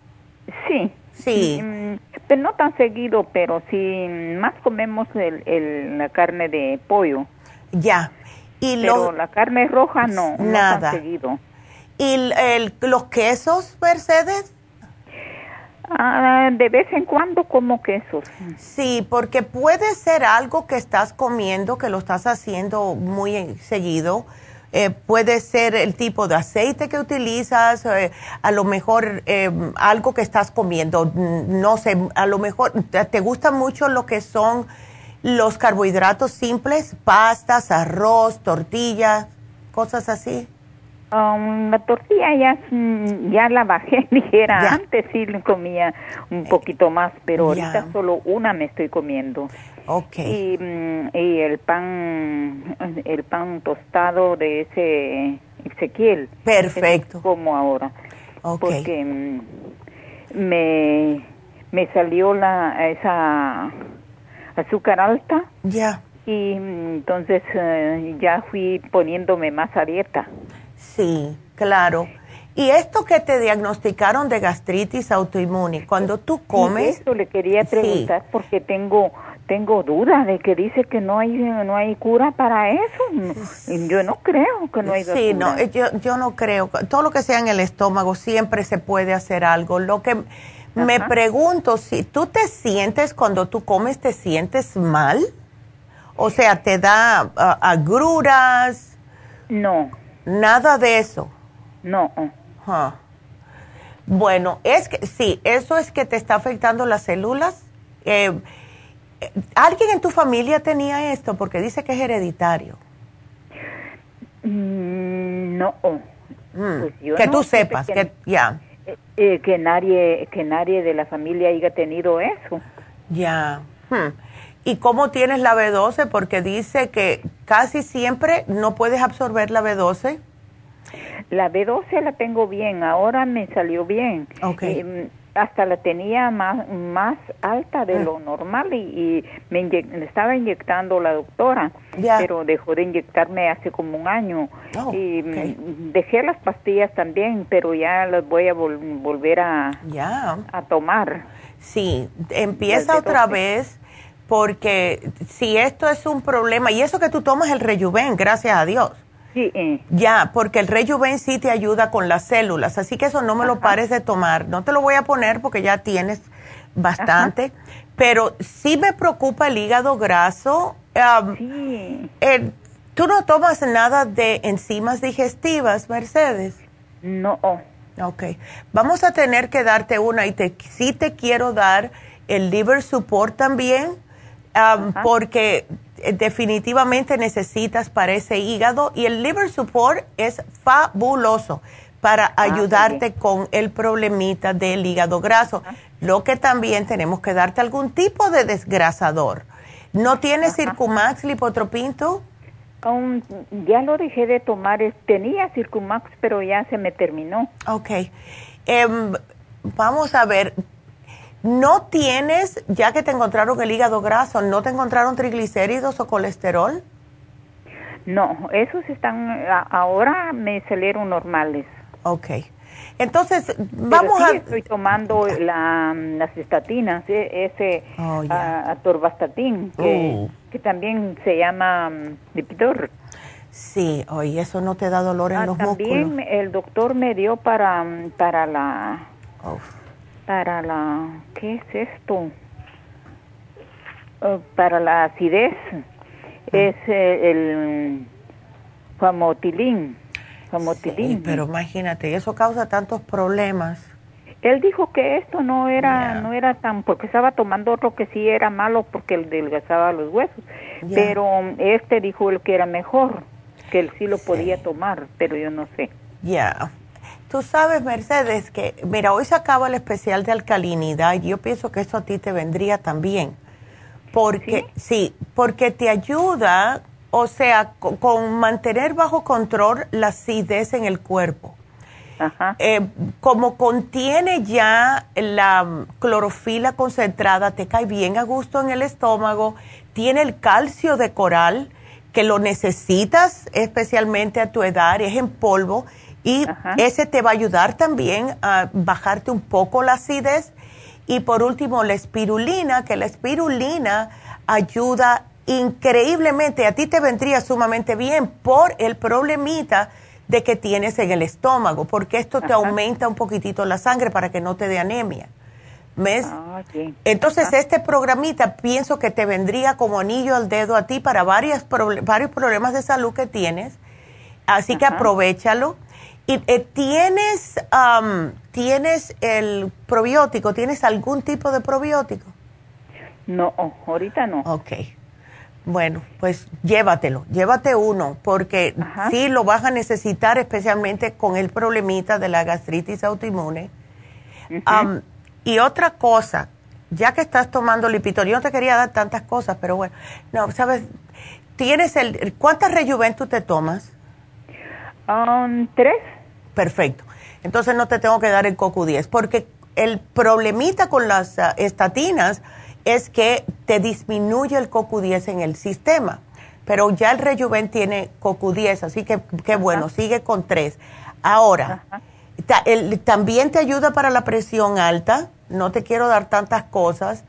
Sí. Sí. Mm, pero no tan seguido, pero sí, más comemos el, el, la carne de pollo. Ya. Y pero la carne roja no, nada. no tan seguido. ¿Y el, los quesos, Mercedes? Ah, de vez en cuando como quesos. Sí, porque puede ser algo que estás comiendo, que lo estás haciendo muy seguido eh, puede ser el tipo de aceite que utilizas, eh, a lo mejor eh, algo que estás comiendo, no sé, a lo mejor te gusta mucho lo que son los carbohidratos simples, pastas, arroz, tortillas, cosas así. Um, la tortilla ya, mm, ya la bajé, (laughs) dijera. Antes sí comía un poquito más, pero ahorita solo una me estoy comiendo. Okay. Y, mm, y, el pan, el pan tostado de ese Ezequiel. Perfecto. Como ahora. Porque mm, me, me salió la esa azúcar alta. Ya. Y entonces eh, ya fui poniéndome más a dieta. Sí, claro. Y esto que te diagnosticaron de gastritis autoinmune, cuando tú comes... eso le quería preguntar porque tengo tengo dudas de que dice que no hay no hay cura para eso. Yo no creo que no hay Sí, no, yo, yo no creo. Todo lo que sea en el estómago siempre se puede hacer algo. Lo que me pregunto, si tú te sientes cuando tú comes, ¿te sientes mal? O sea, ¿te da agruras? No. Nada de eso. No. Bueno, es que sí, eso es que te está afectando las células. Eh, ¿Alguien en tu familia tenía esto? Porque dice que es hereditario. Mm, no. Mm, pues que tú sepas, que, ya. Eh, eh, que nadie que nadie de la familia haya tenido eso. Ya. Hmm. ¿Y cómo tienes la B12? Porque dice que casi siempre no puedes absorber la B12. La B12 la tengo bien, ahora me salió bien. Okay. Em, hasta la tenía más, más alta de Mm. lo normal y, y me, inye- me estaba inyectando la doctora, pero dejó de inyectarme hace como un año. Oh, y mm, dejé las pastillas también, pero ya las voy a vol- volver a, Ya. a tomar. Sí, empieza otra B12. vez porque si esto es un problema, y eso que tú tomas el rejuven, gracias a Dios. Sí, eh, Ya, porque el rejuven sí te ayuda con las células, así que eso no me lo pares de tomar. No te lo voy a poner porque ya tienes bastante, pero sí me preocupa el hígado graso. Am, sí, eh, ¿Tú no tomas nada de enzimas digestivas, Mercedes? no, Ok, vamos a tener que darte una y te, sí te quiero dar el liver support también, am, porque eh, definitivamente necesitas para ese hígado y el liver support es fabuloso para ayudarte con el problemita del hígado graso. Lo que también tenemos que darte algún tipo de desgrasador. ¿No tienes Circumax, Lipotropin tú? aún ya lo dejé de tomar. Tenía Circumax, pero ya se me terminó. Ok. Em, vamos a ver. ¿No tienes, ya que te encontraron el hígado graso, no te encontraron triglicéridos o colesterol? No, esos están, ahora me salieron normales. Ok. Entonces, Pero vamos sí a... estoy tomando la, las estatinas, e- ese Oh, ah, que, Oh. que también se llama mm, Lipitor. Sí, oye, eso no te da dolor en Ah, los también músculos. me- el doctor me dio para, mm, para la. Para la, ¿qué es esto? Eh, para la acidez, es eh, el famotilín. famotilín. Sí, pero imagínate, eso causa tantos problemas. Él dijo que esto no era no era tan porque estaba tomando otro que sí era malo porque él delgazaba los huesos, pero este dijo él que era mejor, que él sí lo podía tomar, pero yo no sé. Ya. Tú sabes, Mercedes, que, mira, hoy se acaba el especial de alcalinidad y yo pienso que eso a ti te vendría también. Porque, sí, porque te ayuda, o sea, co- con, mantener bajo control la acidez en el cuerpo. Ajá. Eh, como contiene ya la clorofila concentrada, te cae bien a gusto en el estómago, tiene el calcio de coral, que lo necesitas especialmente a tu edad, es en polvo, y Ajá. ese te va a ayudar también a bajarte un poco la acidez. Y por último, la espirulina, que la espirulina ayuda increíblemente, a ti te vendría sumamente bien por el problemita de que tienes en el estómago, porque esto te aumenta un poquitito la sangre para que no te dé anemia. ¿Ves? Ah. Entonces, Ajá. este programita pienso que te vendría como anillo al dedo a ti para varias varios problemas de salud que tienes. Así que aprovechalo. Y eh, tienes, am, tienes el probiótico, ¿tienes algún tipo de probiótico? No, ahorita no. Ok. Bueno, pues llévatelo, llévate uno, porque Ajá. sí lo vas a necesitar, especialmente con el problemita de la gastritis autoinmune. Y otra cosa, ya que estás tomando Lipitor, yo no te quería dar tantas cosas, pero bueno, no, sabes, tienes el, ¿cuántas Rejuventus te tomas? Um, tres. Perfecto. Entonces no te tengo que dar el CoQ10, porque el problemita con las ah, estatinas es que te disminuye el CoQ10 en el sistema. Pero ya el Rejuven tiene CoQ10, así que qué bueno, sigue con tres. Ahora, Ajá. ta- el- también te ayuda para la presión alta, no te quiero dar tantas cosas.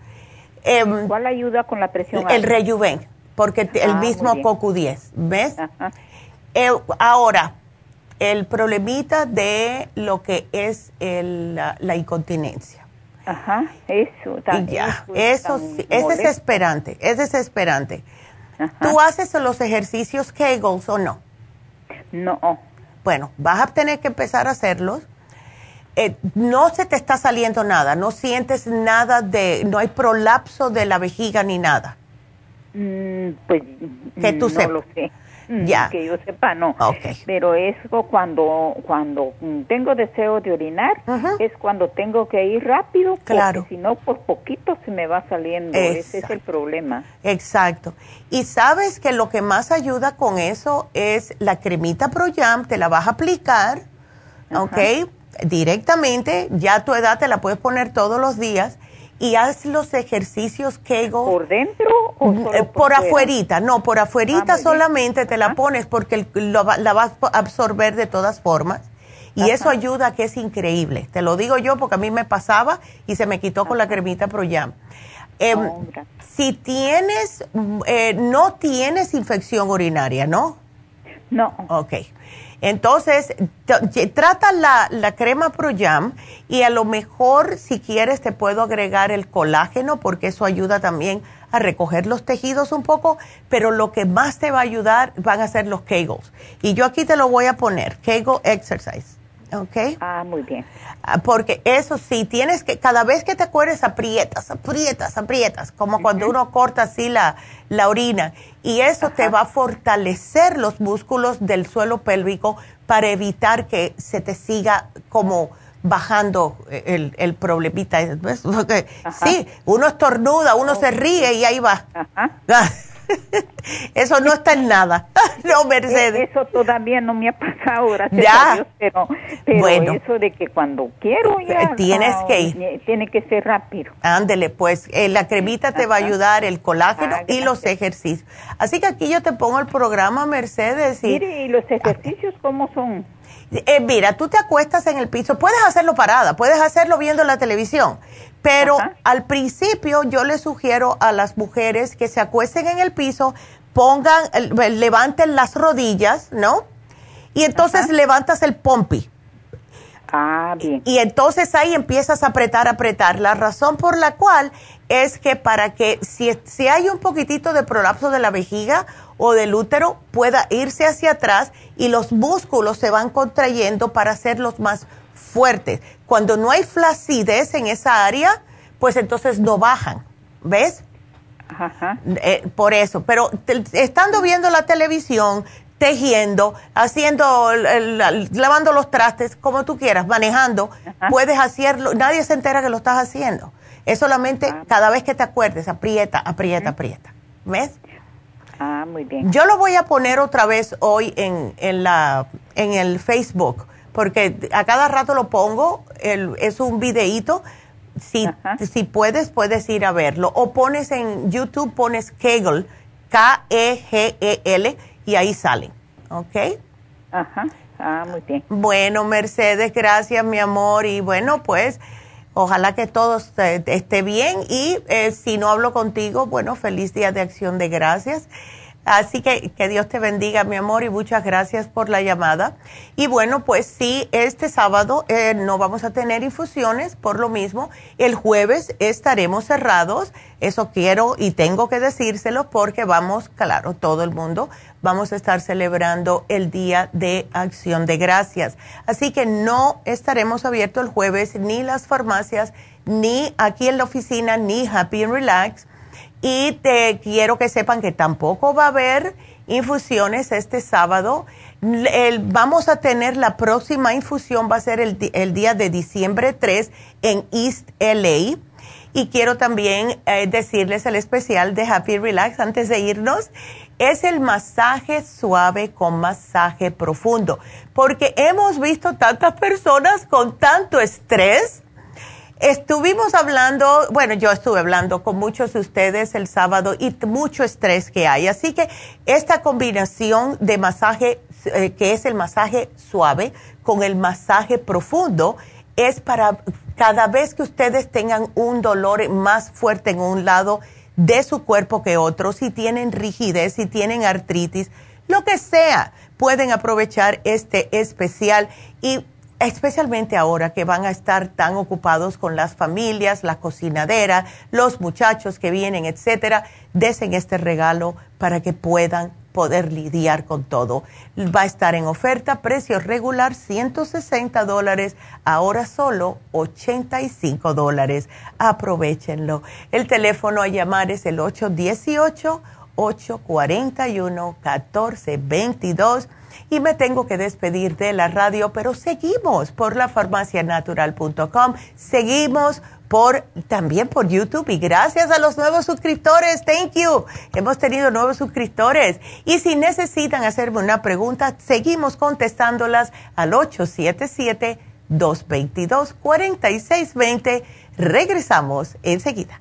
Em, ¿Cuál ayuda con la presión? el alta? Rejuven, porque el Ah, mismo bien. CoQ10, ¿ves? Eh, ahora, el problemita de lo que es el, la, la incontinencia. Ajá, eso. Y ya, es eso, tan sí, es desesperante, es desesperante. Ajá. ¿Tú haces los ejercicios Kegels o no? No. Bueno, vas a tener que empezar a hacerlos. Eh, no se te está saliendo nada, no sientes nada de, no hay prolapso de la vejiga ni nada. Mm, pues Que tú no sepas. lo sé. Mm, ya. Que yo sepa, no. Pero es cuando, cuando tengo deseo de orinar, es cuando tengo que ir rápido, claro. si no, por poquito se me va saliendo. Ese es el problema. Exacto. Y sabes que lo que más ayuda con eso es la cremita Pro Jam, te la vas a aplicar, ¿ok? Directamente, ya a tu edad te la puedes poner todos los días y haz los ejercicios Kegel. ¿Por dentro o mm, solo eh, por, afuerita? No, por afuerita ah, solamente te la pones porque la vas a absorber de todas formas. Y eso ayuda que es increíble. Te lo digo yo porque a mí me pasaba y se me quitó con la cremita Proyam. Eh, si tienes, eh, no tienes infección urinaria, ¿no? No. Ok. Entonces, trata la, la crema ProYam y a lo mejor si quieres te puedo agregar el colágeno porque eso ayuda también a recoger los tejidos un poco, pero lo que más te va a ayudar van a ser los Kegels. Y yo aquí te lo voy a poner, Kegel Exercise. ¿Ok? Ah, muy bien. Ah, porque eso sí, tienes que, cada vez que te acuerdes, aprietas, aprietas, aprietas, como cuando uno corta así la, la orina. Y eso te va a fortalecer los músculos del suelo pélvico para evitar que se te siga como bajando el, el problemita. (laughs) sí, uno estornuda, uno se ríe y ahí va. Ajá. (laughs) (laughs) Eso no está en nada. (laughs) no, Mercedes. Eso todavía no me ha pasado, gracias a Dios, pero, bueno, eso de que cuando quiero ya... Eh, tienes que ir. Tiene que ser rápido. Ándele, pues eh, la cremita te va a ayudar, el colágeno ah, y los ejercicios. Así que aquí yo te pongo el programa, Mercedes. Y, Mire, ¿y los ejercicios cómo son? Eh, mira, tú te acuestas en el piso, puedes hacerlo parada, puedes hacerlo viendo la televisión, pero al principio yo le sugiero a las mujeres que se acuesten en el piso, pongan, levanten las rodillas, ¿no? Y entonces levantas el pompi. Ah, bien. Y, entonces ahí empiezas a apretar, apretar. La razón por la cual es que para que si, si hay un poquitito de prolapso de la vejiga o del útero, pueda irse hacia atrás y los músculos se van contrayendo para hacerlos más fuertes. Cuando no hay flacidez en esa área, pues entonces no bajan, ¿ves? Ajá. Eh, por eso, pero estando viendo la televisión, tejiendo, haciendo, lavando los trastes, como tú quieras, manejando, puedes hacerlo, nadie se entera que lo estás haciendo. Es solamente ah. cada vez que te acuerdes, aprieta, aprieta, aprieta. ¿Ves? Ah, muy bien. Yo lo voy a poner otra vez hoy en, en, la, en el Facebook porque a cada rato lo pongo, es un videíto. Si, si puedes, puedes ir a verlo. O pones en YouTube, pones Kegel, K-E-G-E-L, y ahí sale. ¿Ok? Ajá. Ah, muy bien. Bueno, Mercedes, gracias, mi amor. Y bueno, pues, ojalá que todo esté bien. Y eh, si no hablo contigo, bueno, feliz día de acción de gracias. Así que que Dios te bendiga, mi amor, y muchas gracias por la llamada. Y bueno, pues sí, este sábado eh, no vamos a tener infusiones por lo mismo. El jueves estaremos cerrados. Eso quiero y tengo que decírselo porque vamos, claro, todo el mundo, vamos a estar celebrando el Día de Acción de Gracias. Así que no estaremos abiertos el jueves ni las farmacias, ni aquí en la oficina, ni Happy and Relax y te quiero que sepan que tampoco va a haber infusiones este sábado. vamos a tener la próxima infusión, va a ser el, día de diciembre 3 en East LA. Y quiero también eh, decirles el especial de Happy Relax antes de irnos. Es el masaje suave con masaje profundo. Porque hemos visto tantas personas con tanto estrés Estuvimos hablando, bueno, yo estuve hablando con muchos de ustedes el sábado y mucho estrés que hay. Así que esta combinación de masaje, eh, que es el masaje suave, con el masaje profundo, es para cada vez que ustedes tengan un dolor más fuerte en un lado de su cuerpo que otro, si tienen rigidez, si tienen artritis, lo que sea, pueden aprovechar este especial y especialmente ahora que van a estar tan ocupados con las familias, la cocinadera, los muchachos que vienen, etcétera, desen este regalo para que puedan poder lidiar con todo. Va a estar en oferta, precio regular 160 dólares, ahora solo 85 dólares. Aprovechenlo. El teléfono a llamar es el 818 841-1422. Y me tengo que despedir de la radio, pero seguimos por la farmacianatural.com. Seguimos por, también por YouTube y gracias a los nuevos suscriptores, thank you. Hemos tenido nuevos suscriptores y si necesitan hacerme una pregunta, seguimos contestándolas al 877-222-4620. Regresamos enseguida.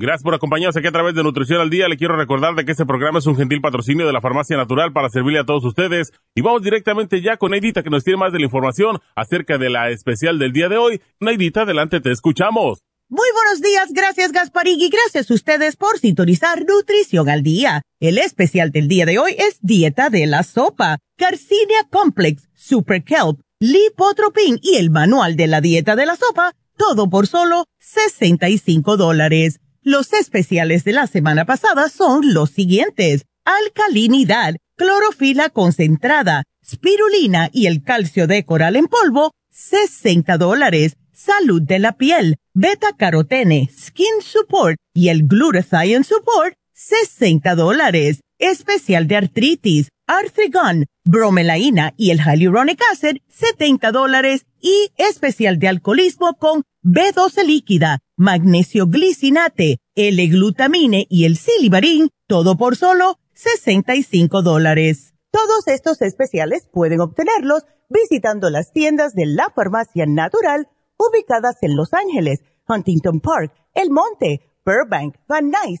Gracias por acompañarnos aquí a través de Nutrición al Día. Le quiero recordar de que este programa es un gentil patrocinio de la Farmacia Natural para servirle a todos ustedes. Y vamos directamente ya con Neidita que nos tiene más de la información acerca de la especial del día de hoy. Neidita, adelante, te escuchamos. Muy buenos días, gracias Gasparig y gracias a ustedes por sintonizar Nutrición al Día. El especial del día de hoy es Dieta de la Sopa, Garcinia Complex, Super Kelp, Lipotropin y el Manual de la Dieta de la Sopa, todo por solo 65 dólares. Los especiales de la semana pasada son los siguientes. Alcalinidad, clorofila concentrada, spirulina y el calcio de coral en polvo, 60 dólares. Salud de la piel, beta carotene, skin support y el glutathione support, 60 dólares. Especial de artritis, arthrigon, bromelaína y el hyaluronic acid, 70 dólares. Y especial de alcoholismo con B12 líquida, magnesio glicinate, L-glutamine y el silibarín, todo por solo 65 dólares. Todos estos especiales pueden obtenerlos visitando las tiendas de la farmacia natural ubicadas en Los Ángeles, Huntington Park, El Monte, Burbank, Van Nuys,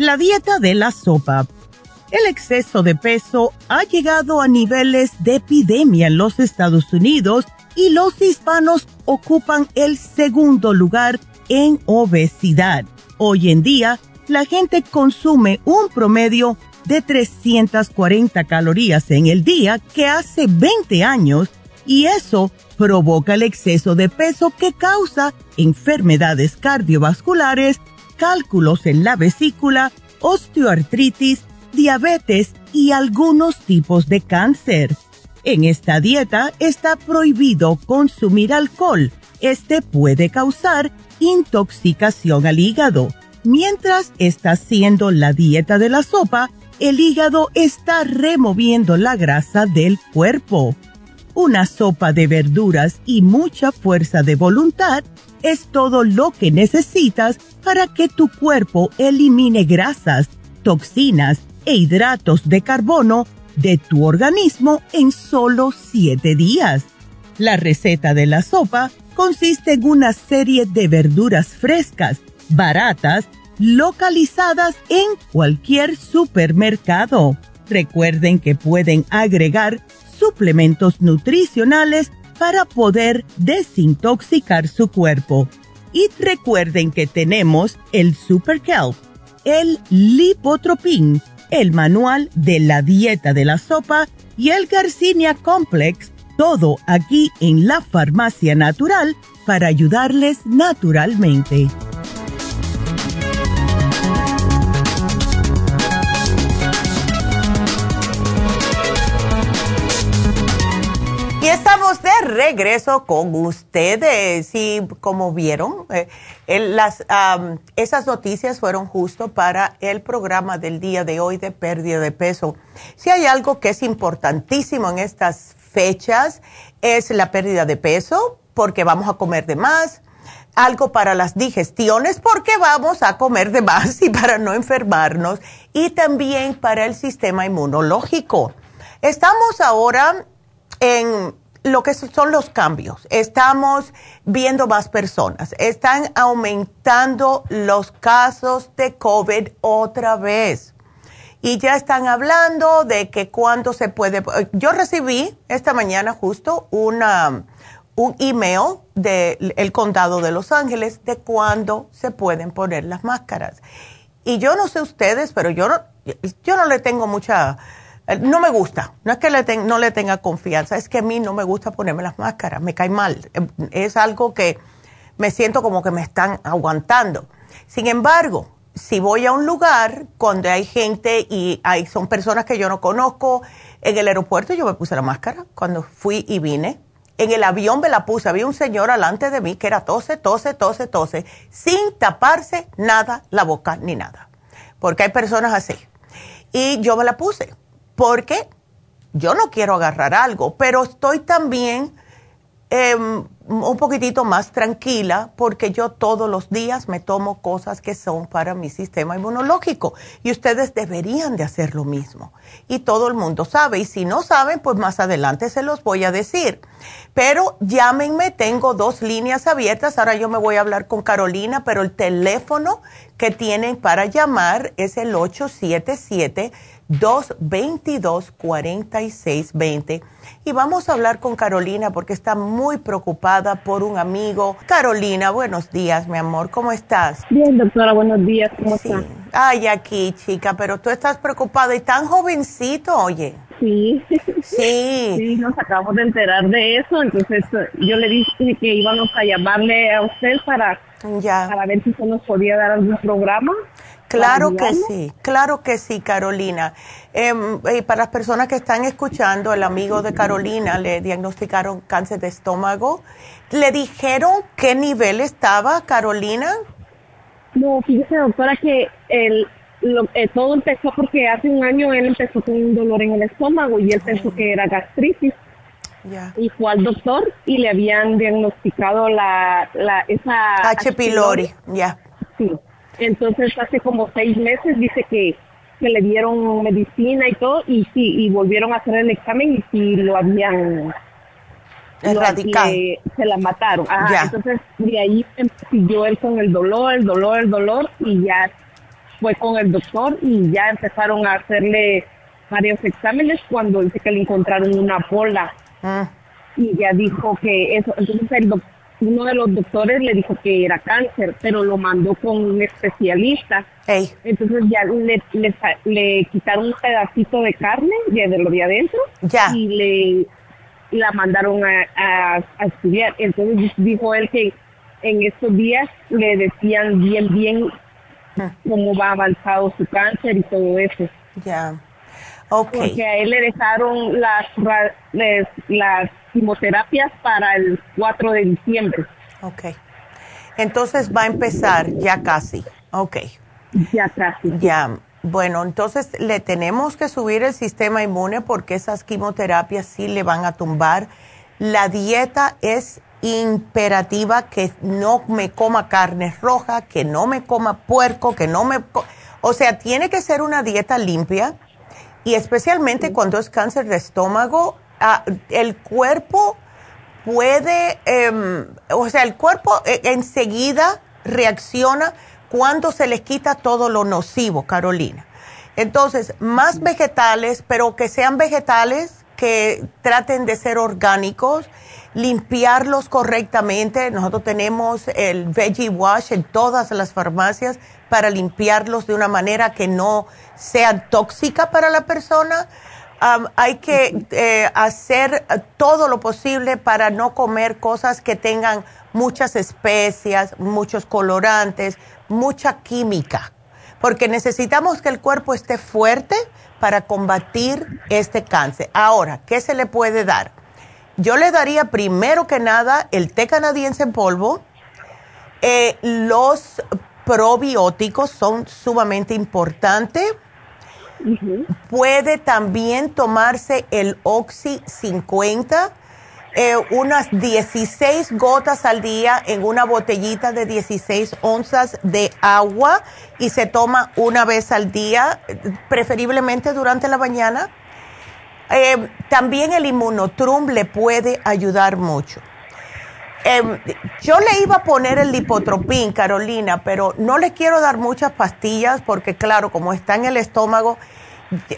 La dieta de la sopa. El exceso de peso ha llegado a niveles de epidemia en los Estados Unidos y los hispanos ocupan el segundo lugar en obesidad. Hoy en día, la gente consume un promedio de 340 calorías en el día que hace 20 años y eso provoca el exceso de peso que causa enfermedades cardiovasculares, cálculos en la vesícula, osteoartritis, diabetes y algunos tipos de cáncer. En esta dieta está prohibido consumir alcohol. Este puede causar intoxicación al hígado. Mientras está haciendo la dieta de la sopa, el hígado está removiendo la grasa del cuerpo. Una sopa de verduras y mucha fuerza de voluntad es todo lo que necesitas para que tu cuerpo elimine grasas, toxinas e hidratos de carbono de tu organismo en solo 7 días. La receta de la sopa consiste en una serie de verduras frescas, baratas, localizadas en cualquier supermercado. Recuerden que pueden agregar suplementos nutricionales para poder desintoxicar su cuerpo. Y recuerden que tenemos el Super Kelp, el Lipotropin, el manual de la dieta de la sopa y el Garcinia Complex, todo aquí en la farmacia natural para ayudarles naturalmente. De regreso con ustedes. Y como vieron, eh, las, esas noticias fueron justo para el programa del día de hoy de pérdida de peso. Si hay algo que es importantísimo en estas fechas, es la pérdida de peso, porque vamos a comer de más. Algo para las digestiones, porque vamos a comer de más y para no enfermarnos. Y también para el sistema inmunológico. Estamos ahora en lo que son los cambios. Estamos viendo más personas. Están aumentando los casos de COVID otra vez. Y ya están hablando de que cuando se puede... Yo recibí esta mañana justo una, un email del condado de Los Ángeles de cuándo se pueden poner las máscaras. Y yo no sé ustedes, pero yo yo no le tengo mucha no me gusta, no es que le no le tenga confianza, es que a mí no me gusta ponerme las máscaras, me cae mal. Eh, es algo que me siento como que me están aguantando. Sin embargo, si voy a un lugar donde hay gente y hay, son personas que yo no conozco, en el aeropuerto yo me puse la máscara cuando fui y vine. En el avión me la puse, había un señor alante de mí que era tose, tose, tose, tose, sin taparse nada la boca ni nada. Porque hay personas así. Y yo me la puse porque yo no quiero agarrar algo, pero estoy también em, un poquitito más tranquila porque yo todos los días me tomo cosas que son para mi sistema inmunológico y ustedes deberían de hacer lo mismo. Y todo el mundo sabe y si no saben, pues más adelante se los voy a decir. Pero llámenme, tengo dos líneas abiertas, ahora yo me voy a hablar con Carolina, pero el teléfono que tienen para llamar es el 877 222-4620. Y vamos a hablar con Carolina porque está muy preocupada por un amigo. Carolina, buenos días, mi amor, ¿cómo estás? Bien, doctora, buenos días, ¿cómo sí. Ay, aquí, chica, pero tú estás preocupada y tan jovencito, oye. Sí. Sí. (laughs) Sí, nos acabamos de enterar de eso, entonces yo le dije que íbamos a llamarle a usted para, ya. para ver si se nos podía dar algún programa. Claro que sí, claro que sí, Carolina. Em, y para las personas que están escuchando, el amigo de Carolina le diagnosticaron cáncer de estómago. ¿Le dijeron qué nivel estaba, Carolina? No, fíjese, doctora, que el, eh, todo empezó porque hace un año él empezó con un dolor en el estómago y él pensó que era gastritis. Y fue al doctor y le habían diagnosticado la, la esa H. pylori, ya. Sí. Entonces hace como seis meses dice que, que le dieron medicina y todo y sí, y volvieron a hacer el examen y sí lo habían erradicado. se la mataron. Entonces de ahí siguió él con el dolor, el dolor, el dolor y ya fue con el doctor y ya empezaron a hacerle varios exámenes cuando dice que le encontraron una bola. Ah. Y ya dijo que eso, entonces el doctor uno de los doctores le dijo que era cáncer, pero lo mandó con un especialista. Entonces ya le, le, quitaron un pedacito de carne de, lo de adentro y le la mandaron a, a, estudiar. Entonces dijo él que en estos días le decían bien, bien ah. cómo va avanzado su cáncer y todo eso. Ya. Porque a él le dejaron las, las quimioterapias para el 4 de diciembre. Ok. Entonces va a empezar ya casi. Ok. Ya casi. Ya. Bueno, entonces le tenemos que subir el sistema inmune porque esas quimioterapias sí le van a tumbar. La dieta es imperativa que no me coma carne roja, que no me coma puerco, que no me... O sea, tiene que ser una dieta limpia y especialmente cuando es cáncer de estómago, ah, el cuerpo puede, em, o sea, el cuerpo eh, enseguida reacciona cuando se les quita todo lo nocivo, Carolina. Entonces, más vegetales, pero que sean vegetales que traten de ser orgánicos, limpiarlos correctamente. Nosotros tenemos el Veggie Wash en todas las farmacias para limpiarlos de una manera que no sea tóxica para la persona. hay que eh, hacer todo lo posible para no comer cosas que tengan muchas especias, muchos colorantes, mucha química, porque necesitamos que el cuerpo esté fuerte para combatir este cáncer. Ahora, ¿qué se le puede dar? Yo le daría primero que nada el té canadiense en polvo. Eh, los probióticos son sumamente importantes. Puede también tomarse el Oxy 50 eh, unas 16 gotas al día en una botellita de 16 onzas de agua y se toma una vez al día, preferiblemente durante la mañana. Eh, también el inmunotrum le puede ayudar mucho. Em, yo le iba a poner el lipotropín, Carolina, pero no le quiero dar muchas pastillas porque, claro, como está en el estómago,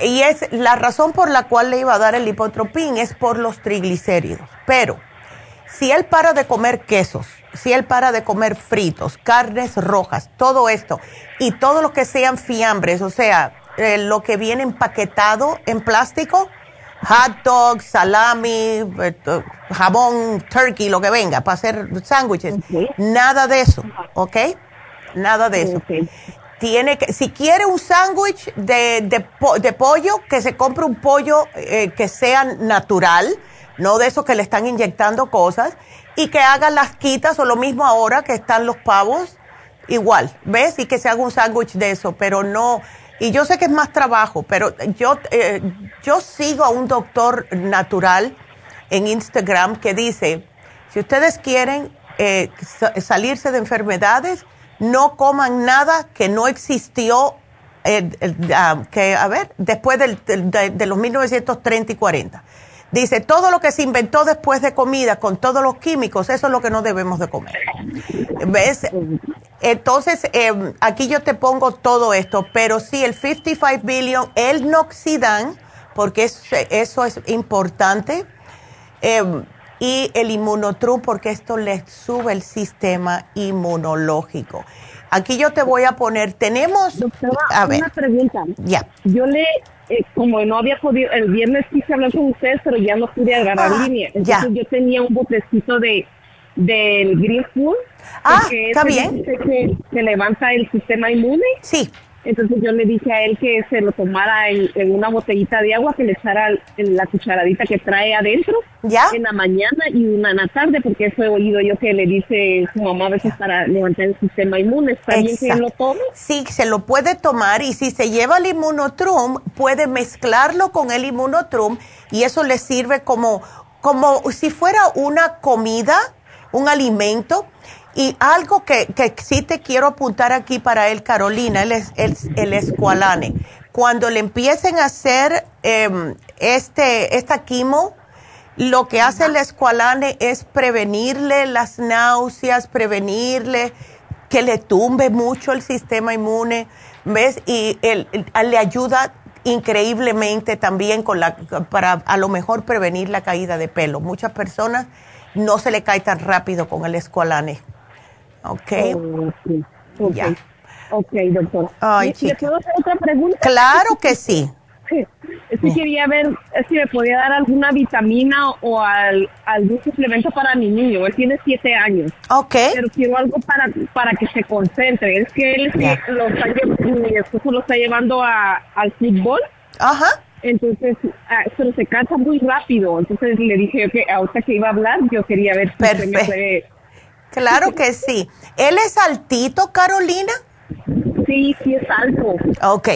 y es la razón por la cual le iba a dar el lipotropín es por los triglicéridos. Pero si él para de comer quesos, si él para de comer fritos, carnes rojas, todo esto y todo lo que sean fiambres, o sea, eh, lo que viene empaquetado en plástico, hot dogs, salami, eh, jabón, turkey, lo que venga para hacer sándwiches, nada de eso, ¿ok? Nada de eso tiene que, si quiere un sándwich de, de, pollo, que se compre un pollo eh, que sea natural, no de esos que le están inyectando cosas, y que haga las quitas o lo mismo ahora que están los pavos, igual, ¿ves? Y que se haga un sándwich de eso, pero no, y yo sé que es más trabajo, pero yo, eh, yo sigo a un doctor natural en Instagram que dice, si ustedes quieren eh, salirse de enfermedades, no coman nada que no existió, eh, ah, que, a ver, después de, los 1930 y 40. Dice, todo lo que se inventó después de comida con todos los químicos, eso es lo que no debemos de comer. ¿Ves? Entonces, em, aquí yo te pongo todo esto, pero sí, el 55 billion, el noxidan, porque eso, es importante. Em, y el inmunotrum porque esto le sube el sistema inmunológico. Aquí yo te voy a poner, tenemos... Doctora, a ver, una pregunta. Ya. Yo le, eh, como no había podido, el viernes quise hablar con ustedes, pero ya no pude agarrar ah, línea. Entonces yo tenía un botecito de del Green Food. Ah, está bien. Que, que levanta el sistema inmune. Sí. Entonces yo le dije a él que se lo tomara en, una botellita de agua, que le echara en la cucharadita que trae adentro ¿Ya? en la mañana y una en la tarde, porque eso he oído yo que le dice su mamá a veces para levantar el sistema inmune. ¿Está bien que lo tome? Sí, se lo puede tomar y si se lleva el inmunotrum, puede mezclarlo con el inmunotrum y eso le sirve como, como si fuera una comida, un alimento y algo que, que sí te quiero apuntar aquí para él, Carolina, el, el, el escualane. Cuando le empiecen a hacer em, este, esta quimo, lo que hace el escualane es prevenirle las náuseas, prevenirle que le tumbe mucho el sistema inmune, ¿ves? Y él, le ayuda increíblemente también con la, para a lo mejor prevenir la caída de pelo. Muchas personas no se le cae tan rápido con el escualane. Ok. Oh, Ya. Ok, doctor. Ay, ¿Le puedo hacer otra pregunta? Claro que sí. (laughs) Sí. Que quería ver si me podía dar alguna vitamina o algún suplemento para mi niño. Él tiene siete años. Ok. Pero quiero algo para, para que se concentre. Es que él lo está, mi esposo lo está llevando a, al fútbol. Ajá. Entonces, ah, pero se cansa muy rápido. Entonces le dije que ahorita que iba a hablar, yo quería ver si me puede Claro que sí. ¿Él es altito, Carolina? Sí, sí es alto. Ok.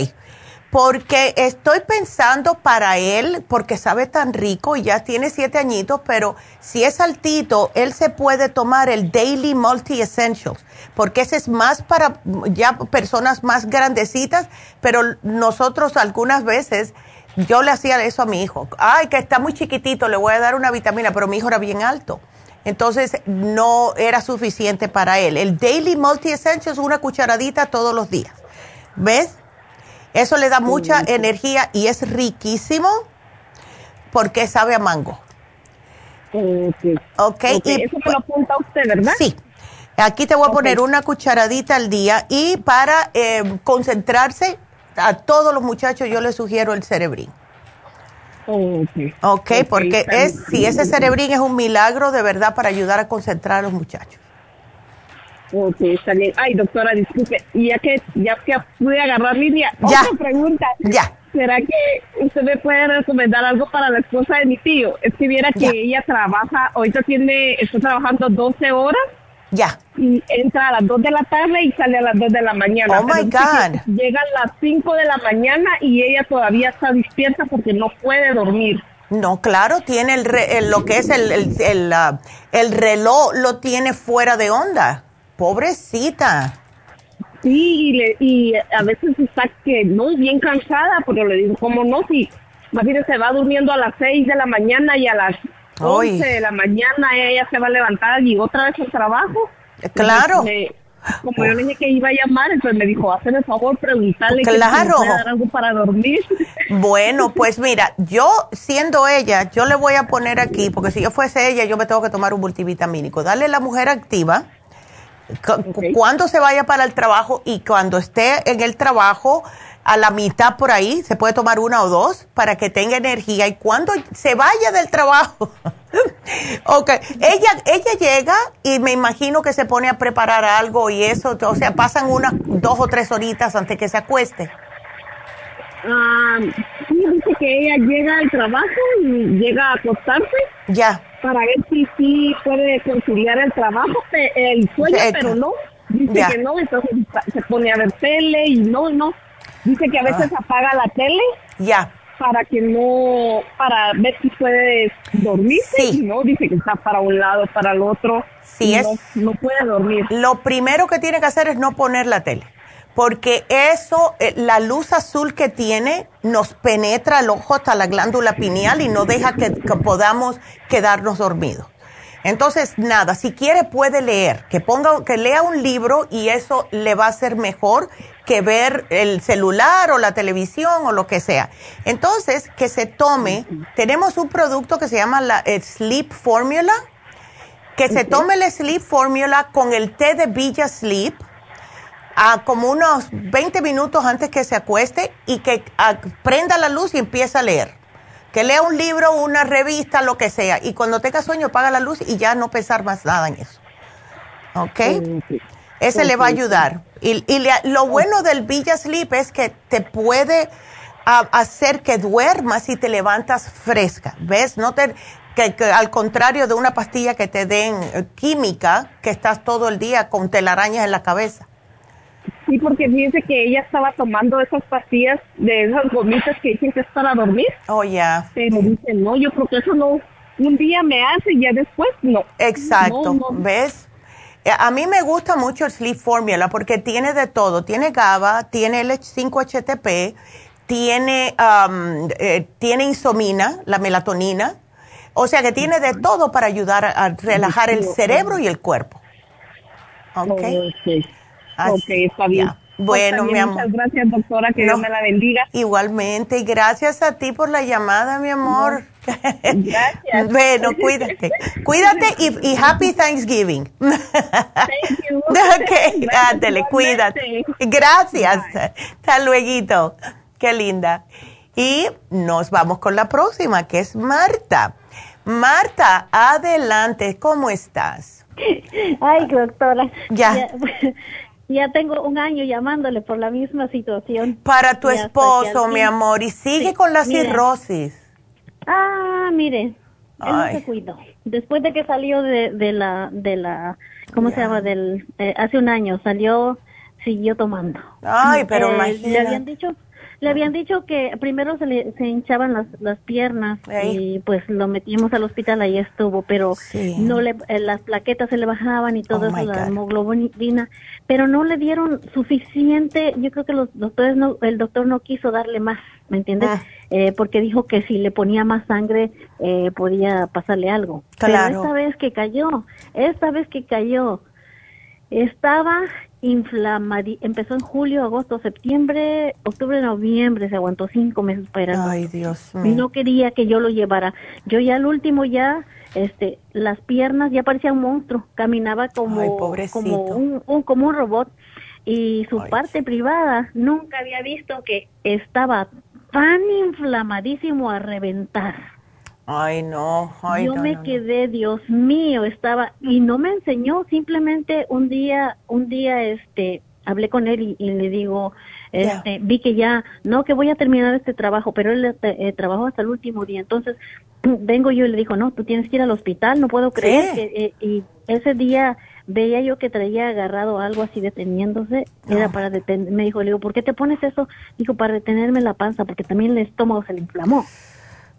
Porque estoy pensando para él, porque sabe tan rico y ya tiene siete añitos, pero si es altito, él se puede tomar el Daily Multi Essentials, porque ese es más para ya personas más grandecitas, pero nosotros algunas veces, yo le hacía eso a mi hijo. Ay, que está muy chiquitito, le voy a dar una vitamina, pero mi hijo era bien alto. Entonces no era suficiente para él. El Daily Multi Essentials, una cucharadita todos los días. ¿Ves? Eso le da mucha energía y es riquísimo porque sabe a mango. Ok. okay. Y, Eso me lo apunta usted, ¿verdad? Sí. Aquí te voy a poner una cucharadita al día y para eh, concentrarse, a todos los muchachos yo les sugiero el cerebrín. Okay. ok, porque es, si ese cerebrín es un milagro de verdad para ayudar a concentrar a los muchachos. Ok, está bien. Ay, doctora, disculpe, y ya que ya que pude agarrar línea, ya. otra pregunta. Ya. ¿Será que usted me puede recomendar algo para la esposa de mi tío? Es que viera que ella trabaja, ahorita tiene, está trabajando 12 horas. Ya. Y entra a las 2 de la tarde y sale a las 2 de la mañana. Oh my God. Llegan las 5 de la mañana y ella todavía está despierta porque no puede dormir. No, claro, tiene el, lo que es el, el, el, uh, el reloj, lo tiene fuera de onda. Pobrecita. Sí, y, le, y a veces está que no, bien cansada, pero le digo, ¿cómo no? Si más bien se va durmiendo a las 6 de la mañana y a las 11 de la mañana ella se va a levantar y otra vez al trabajo. Claro. Me, como yo le dije que iba a llamar, entonces me dijo, hazme el favor, preguntarle claro. que dar algo para dormir. (laughs) Bueno, pues mira, yo siendo ella, yo le voy a poner aquí, porque si yo fuese ella, yo me tengo que tomar un multivitamínico. Dale la mujer activa cuando se vaya para el trabajo y cuando esté en el trabajo, a la mitad por ahí, se puede tomar una o dos para que tenga energía y cuando se vaya del trabajo, (laughs) ok, ella, ella llega y me imagino que se pone a preparar algo y eso, o sea, pasan unas dos o tres horitas antes que se acueste. Ah, sí, dice que ella llega al trabajo y llega a acostarse. Ya para ver si sí puede conciliar el trabajo, el sueño, pero no. Dice que no, entonces se pone a ver tele y no, no. Dice que a veces ah. apaga la tele. Ya. Para que no, para ver si puede dormir. Sí. no, dice que está para un lado, para el otro. Sí, es. no puede dormir. Lo primero que tiene que hacer es no poner la tele porque eso, eh, la luz azul que tiene nos penetra el ojo hasta la glándula pineal y no deja que, podamos quedarnos dormidos. Entonces, nada, si quiere puede leer, que ponga, que lea un libro y eso le va a ser mejor que ver el celular o la televisión o lo que sea. Entonces, que se tome, tenemos un producto que se llama la Sleep Formula, que se tome el Sleep Formula con el té de Villa Sleep a como unos 20 minutos antes que se acueste y que prenda la luz y empiece a leer. Que lea un libro, una revista, lo que sea. Y cuando tenga sueño, apaga la luz y ya no pensar más nada en eso. ¿Ok? Ese le va a ayudar. Y, lo bueno del Villa Sleep es que te puede hacer que duermas y te levantas fresca. ¿Ves? No te, que, al contrario de una pastilla que te den eh, química, que estás todo el día con telarañas en la cabeza. Sí, porque fíjense que ella estaba tomando esas pastillas de esas gomitas que dicen que es para dormir. Oh, ya. Pero dice, no, yo creo que eso no, un día me hace y ya después no. Exacto, ¿ves? Eh, a mí me gusta mucho el Sleep Formula porque tiene de todo. Tiene GABA, tiene el 5-HTP, tiene, eh, tiene insomina, la melatonina. O sea que tiene de todo para ayudar a, relajar el cerebro y el cuerpo. ¿Ok? okay ok, está bien. Bueno, mi amor. Muchas gracias, doctora, que Dios me la bendiga. Igualmente, y gracias a ti por la llamada, mi amor. Gracias. (laughs) bueno, cuídate. Cuídate y, y, Happy Thanksgiving. (laughs) Thank you. ok, ándale, cuídate. Gracias. Hasta luego. Qué linda. Y nos vamos con la próxima, que es Marta. Marta, adelante, ¿cómo estás? Ay, doctora. ya ya tengo un año llamándole por la misma situación. Para tu esposo, mi amor, y sigue con la cirrosis. Ah, mire, él no se cuidó. Después de que salió de, de la, de la, ¿cómo se llama? Del, eh, hace un año salió, siguió tomando. Ay, pero eh, Le habían dicho, Le habían dicho que primero se le se hinchaban las, las piernas y pues lo metimos al hospital, ahí estuvo, pero no le, eh, las plaquetas se le bajaban y todo oh eso, la hemoglobina, pero no le dieron suficiente, yo creo que los doctores no, el doctor no quiso darle más, ¿me entiendes? Ah. Eh, porque dijo que si le ponía más sangre eh, podía pasarle algo. Claro. Pero esta vez que cayó, esta vez que cayó, estaba inflamada, empezó en julio, agosto, septiembre, octubre, noviembre, se aguantó cinco meses para Ay, Dios mío. Y no quería que yo lo llevara. Yo ya al último ya, este, las piernas ya parecía un monstruo, caminaba como, como un, un, como un robot. Y su parte privada nunca había visto que estaba tan inflamadísimo a reventar. Ay, no, Yo me quedé, Dios mío, estaba y no me enseñó, simplemente un día, un día, este, hablé con él y, le digo, este, vi que ya, no, que voy a terminar este trabajo, pero él eh, trabajó hasta el último día, entonces (clears throat) vengo yo y le digo, no, tú tienes que ir al hospital, no puedo creer que, eh, y ese día veía yo que traía agarrado algo así deteniéndose, era para detener, me dijo, le digo, ¿por qué te pones eso? Dijo, para detenerme la panza, porque también el estómago se le inflamó.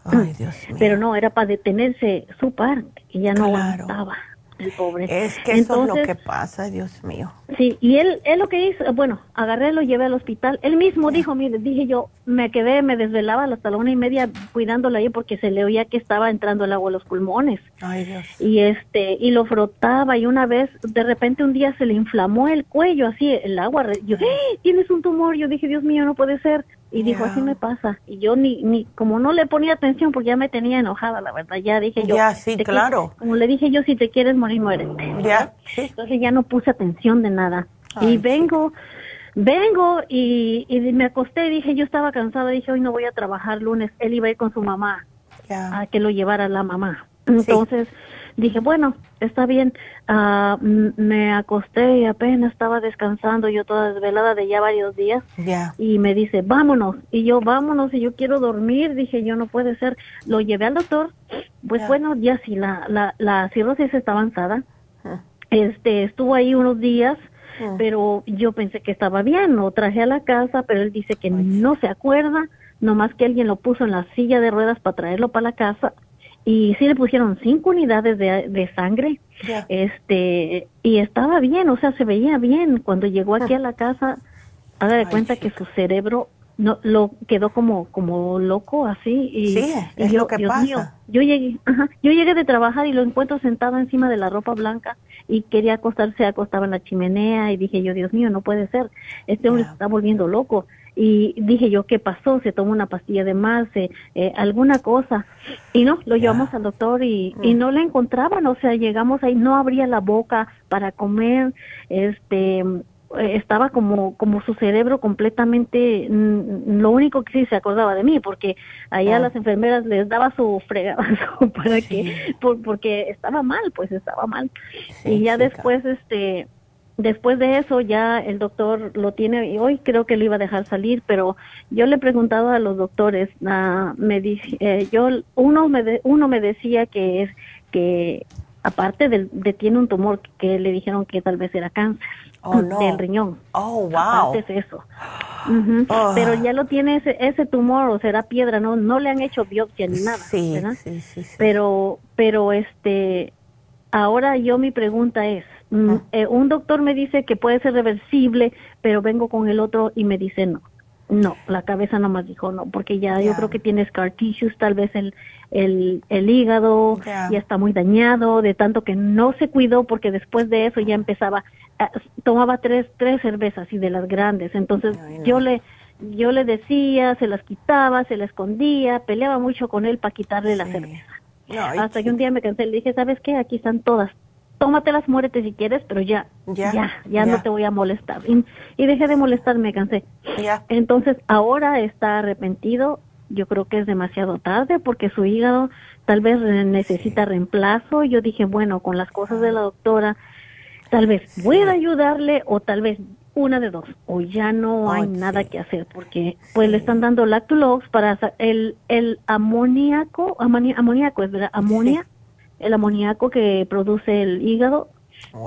(clears throat) Pero no, era para detenerse su par, y ya no aguantaba el pobre. Es que eso es lo que pasa, Dios mío. Sí, y él, él lo que hizo, bueno, agarré, lo llevé al hospital. Él mismo dijo, mire, dije yo, me quedé, me desvelaba hasta la una y media cuidándolo ahí porque se le oía que estaba entrando el agua a los pulmones. Ay, Dios. Y este, y lo frotaba y una vez, de repente un día se le inflamó el cuello, así, el agua. Yo, ¡Eh, tienes un tumor. Yo dije, Dios mío, no puede ser. Y dijo, así me pasa. Y yo ni, ni, como no le ponía atención porque ya me tenía enojada, la verdad, ya dije yo. Ya, sí, claro. como le dije yo, si te quieres morir, muérete. Ya, Entonces ya no puse atención de nada. y vengo, vengo y, y me acosté y dije, yo estaba cansada, dije, hoy no voy a trabajar lunes. Él iba a ir con su mamá a que lo llevara la mamá. Entonces dije, bueno, está bien. Uh, me acosté y apenas estaba descansando, yo toda desvelada de ya varios días. Y me dice, vámonos. Y yo, vámonos, y yo quiero dormir. Dije, yo no puede ser. Lo llevé al doctor. Pues bueno, ya sí, la, la, la cirrosis está avanzada. Este, estuvo ahí unos días. Pero yo pensé que estaba bien, lo traje a la casa, pero él dice que no se acuerda, nomás que alguien lo puso en la silla de ruedas para traerlo para la casa y sí le pusieron cinco unidades de, de sangre este y estaba bien o sea se veía bien. Cuando llegó aquí a la casa haga de cuenta que su cerebro no lo quedó como como loco así y, sí, es yo, lo que pasa. yo llegué yo llegué de trabajar y lo encuentro sentado encima de la ropa blanca y quería acostarse acostaba en la chimenea y dije yo Dios mío no puede ser este hombre se está volviendo loco y dije yo, ¿qué pasó? Se tomó una pastilla de más, eh, eh alguna cosa. Y no, lo llevamos al doctor y, y mm. no le encontraban, o sea, llegamos ahí, no abría la boca para comer, este, estaba como como su cerebro completamente mm, lo único que sí se acordaba de mí porque allá ah. las enfermeras les daba su fregazo (laughs) para que porque estaba mal pues estaba mal y ya después este después de eso ya el doctor lo tiene y hoy creo que lo iba a dejar salir pero yo le he preguntado a los doctores uh, me eh, yo uno me uno me decía que es que aparte de, de, tiene un tumor que le dijeron que tal vez era cáncer oh, del riñón. Oh wow. Aparte es eso. Oh. pero ya lo tiene ese, ese tumor o será piedra no no le han hecho biopsia ni nada sí, sí, sí, sí. pero pero este ahora yo mi pregunta es Mm, eh, un doctor me dice que puede ser reversible, pero vengo con el otro y me dice no. No, la cabeza nomás dijo no, porque ya yo creo que tiene scar tissues, tal vez el, el, el hígado ya. está muy dañado, de tanto que no se cuidó, porque después de eso ya empezaba, eh, tomaba tres, tres cervezas y de las grandes, entonces yo le, yo le decía, se las quitaba, se las escondía, peleaba mucho con él para quitarle la cerveza. Hasta que un día me cansé, le dije, ¿sabes qué? Aquí están todas, tómatelas, muérete si quieres, pero ya, ya, ya, no te voy a molestar. Y, y dejé de molestar, me cansé. Entonces, ahora está arrepentido. Yo creo que es demasiado tarde porque su hígado tal vez necesita reemplazo. Yo dije, bueno, con las cosas de la doctora, tal vez pueda ayudarle o tal vez una de dos, o ya no hay nada que hacer porque pues le están dando lactulox para el el amoníaco, amoníaco es verdad, amonia el amoníaco que produce el hígado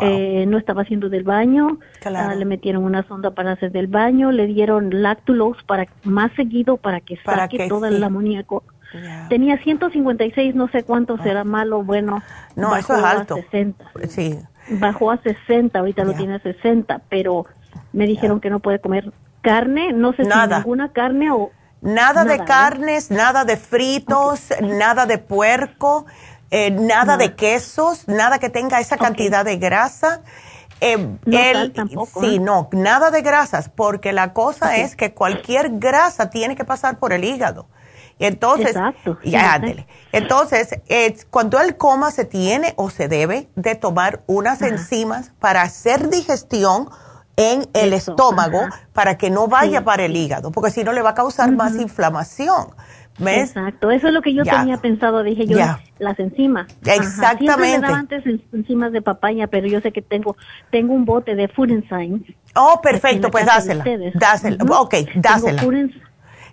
eh, no estaba haciendo del baño, ah, le metieron una sonda para hacer del baño, le dieron lactulos para más seguido para que saque todo el amoníaco. Tenía 156, no sé cuánto ah. será malo o bueno. No, eso es alto. Sí. Bajó a 60, ahorita lo tiene a 60, pero me dijeron que no puede comer carne, no sé si ninguna carne o... Nada, de carnes, nada de fritos, nada de puerco, eh, nada de quesos, nada que tenga esa cantidad de grasa. Eh, no, tampoco, sí, ¿eh? no, nada de grasas, porque la cosa es que cualquier grasa tiene que pasar por el hígado. Entonces, ya, Entonces, cuando él coma, se tiene o se debe de tomar unas enzimas para hacer digestión en el estómago para que no vaya para el hígado, porque si no le va a causar más inflamación. Exacto, eso es lo que yo tenía pensado, dije yo, las enzimas. Exactamente. Ajá. antes enzimas de papaya, pero yo sé que tengo tengo un bote de Food Enzyme. Oh, perfecto, pues dásela. Dásela. Ok, dásela.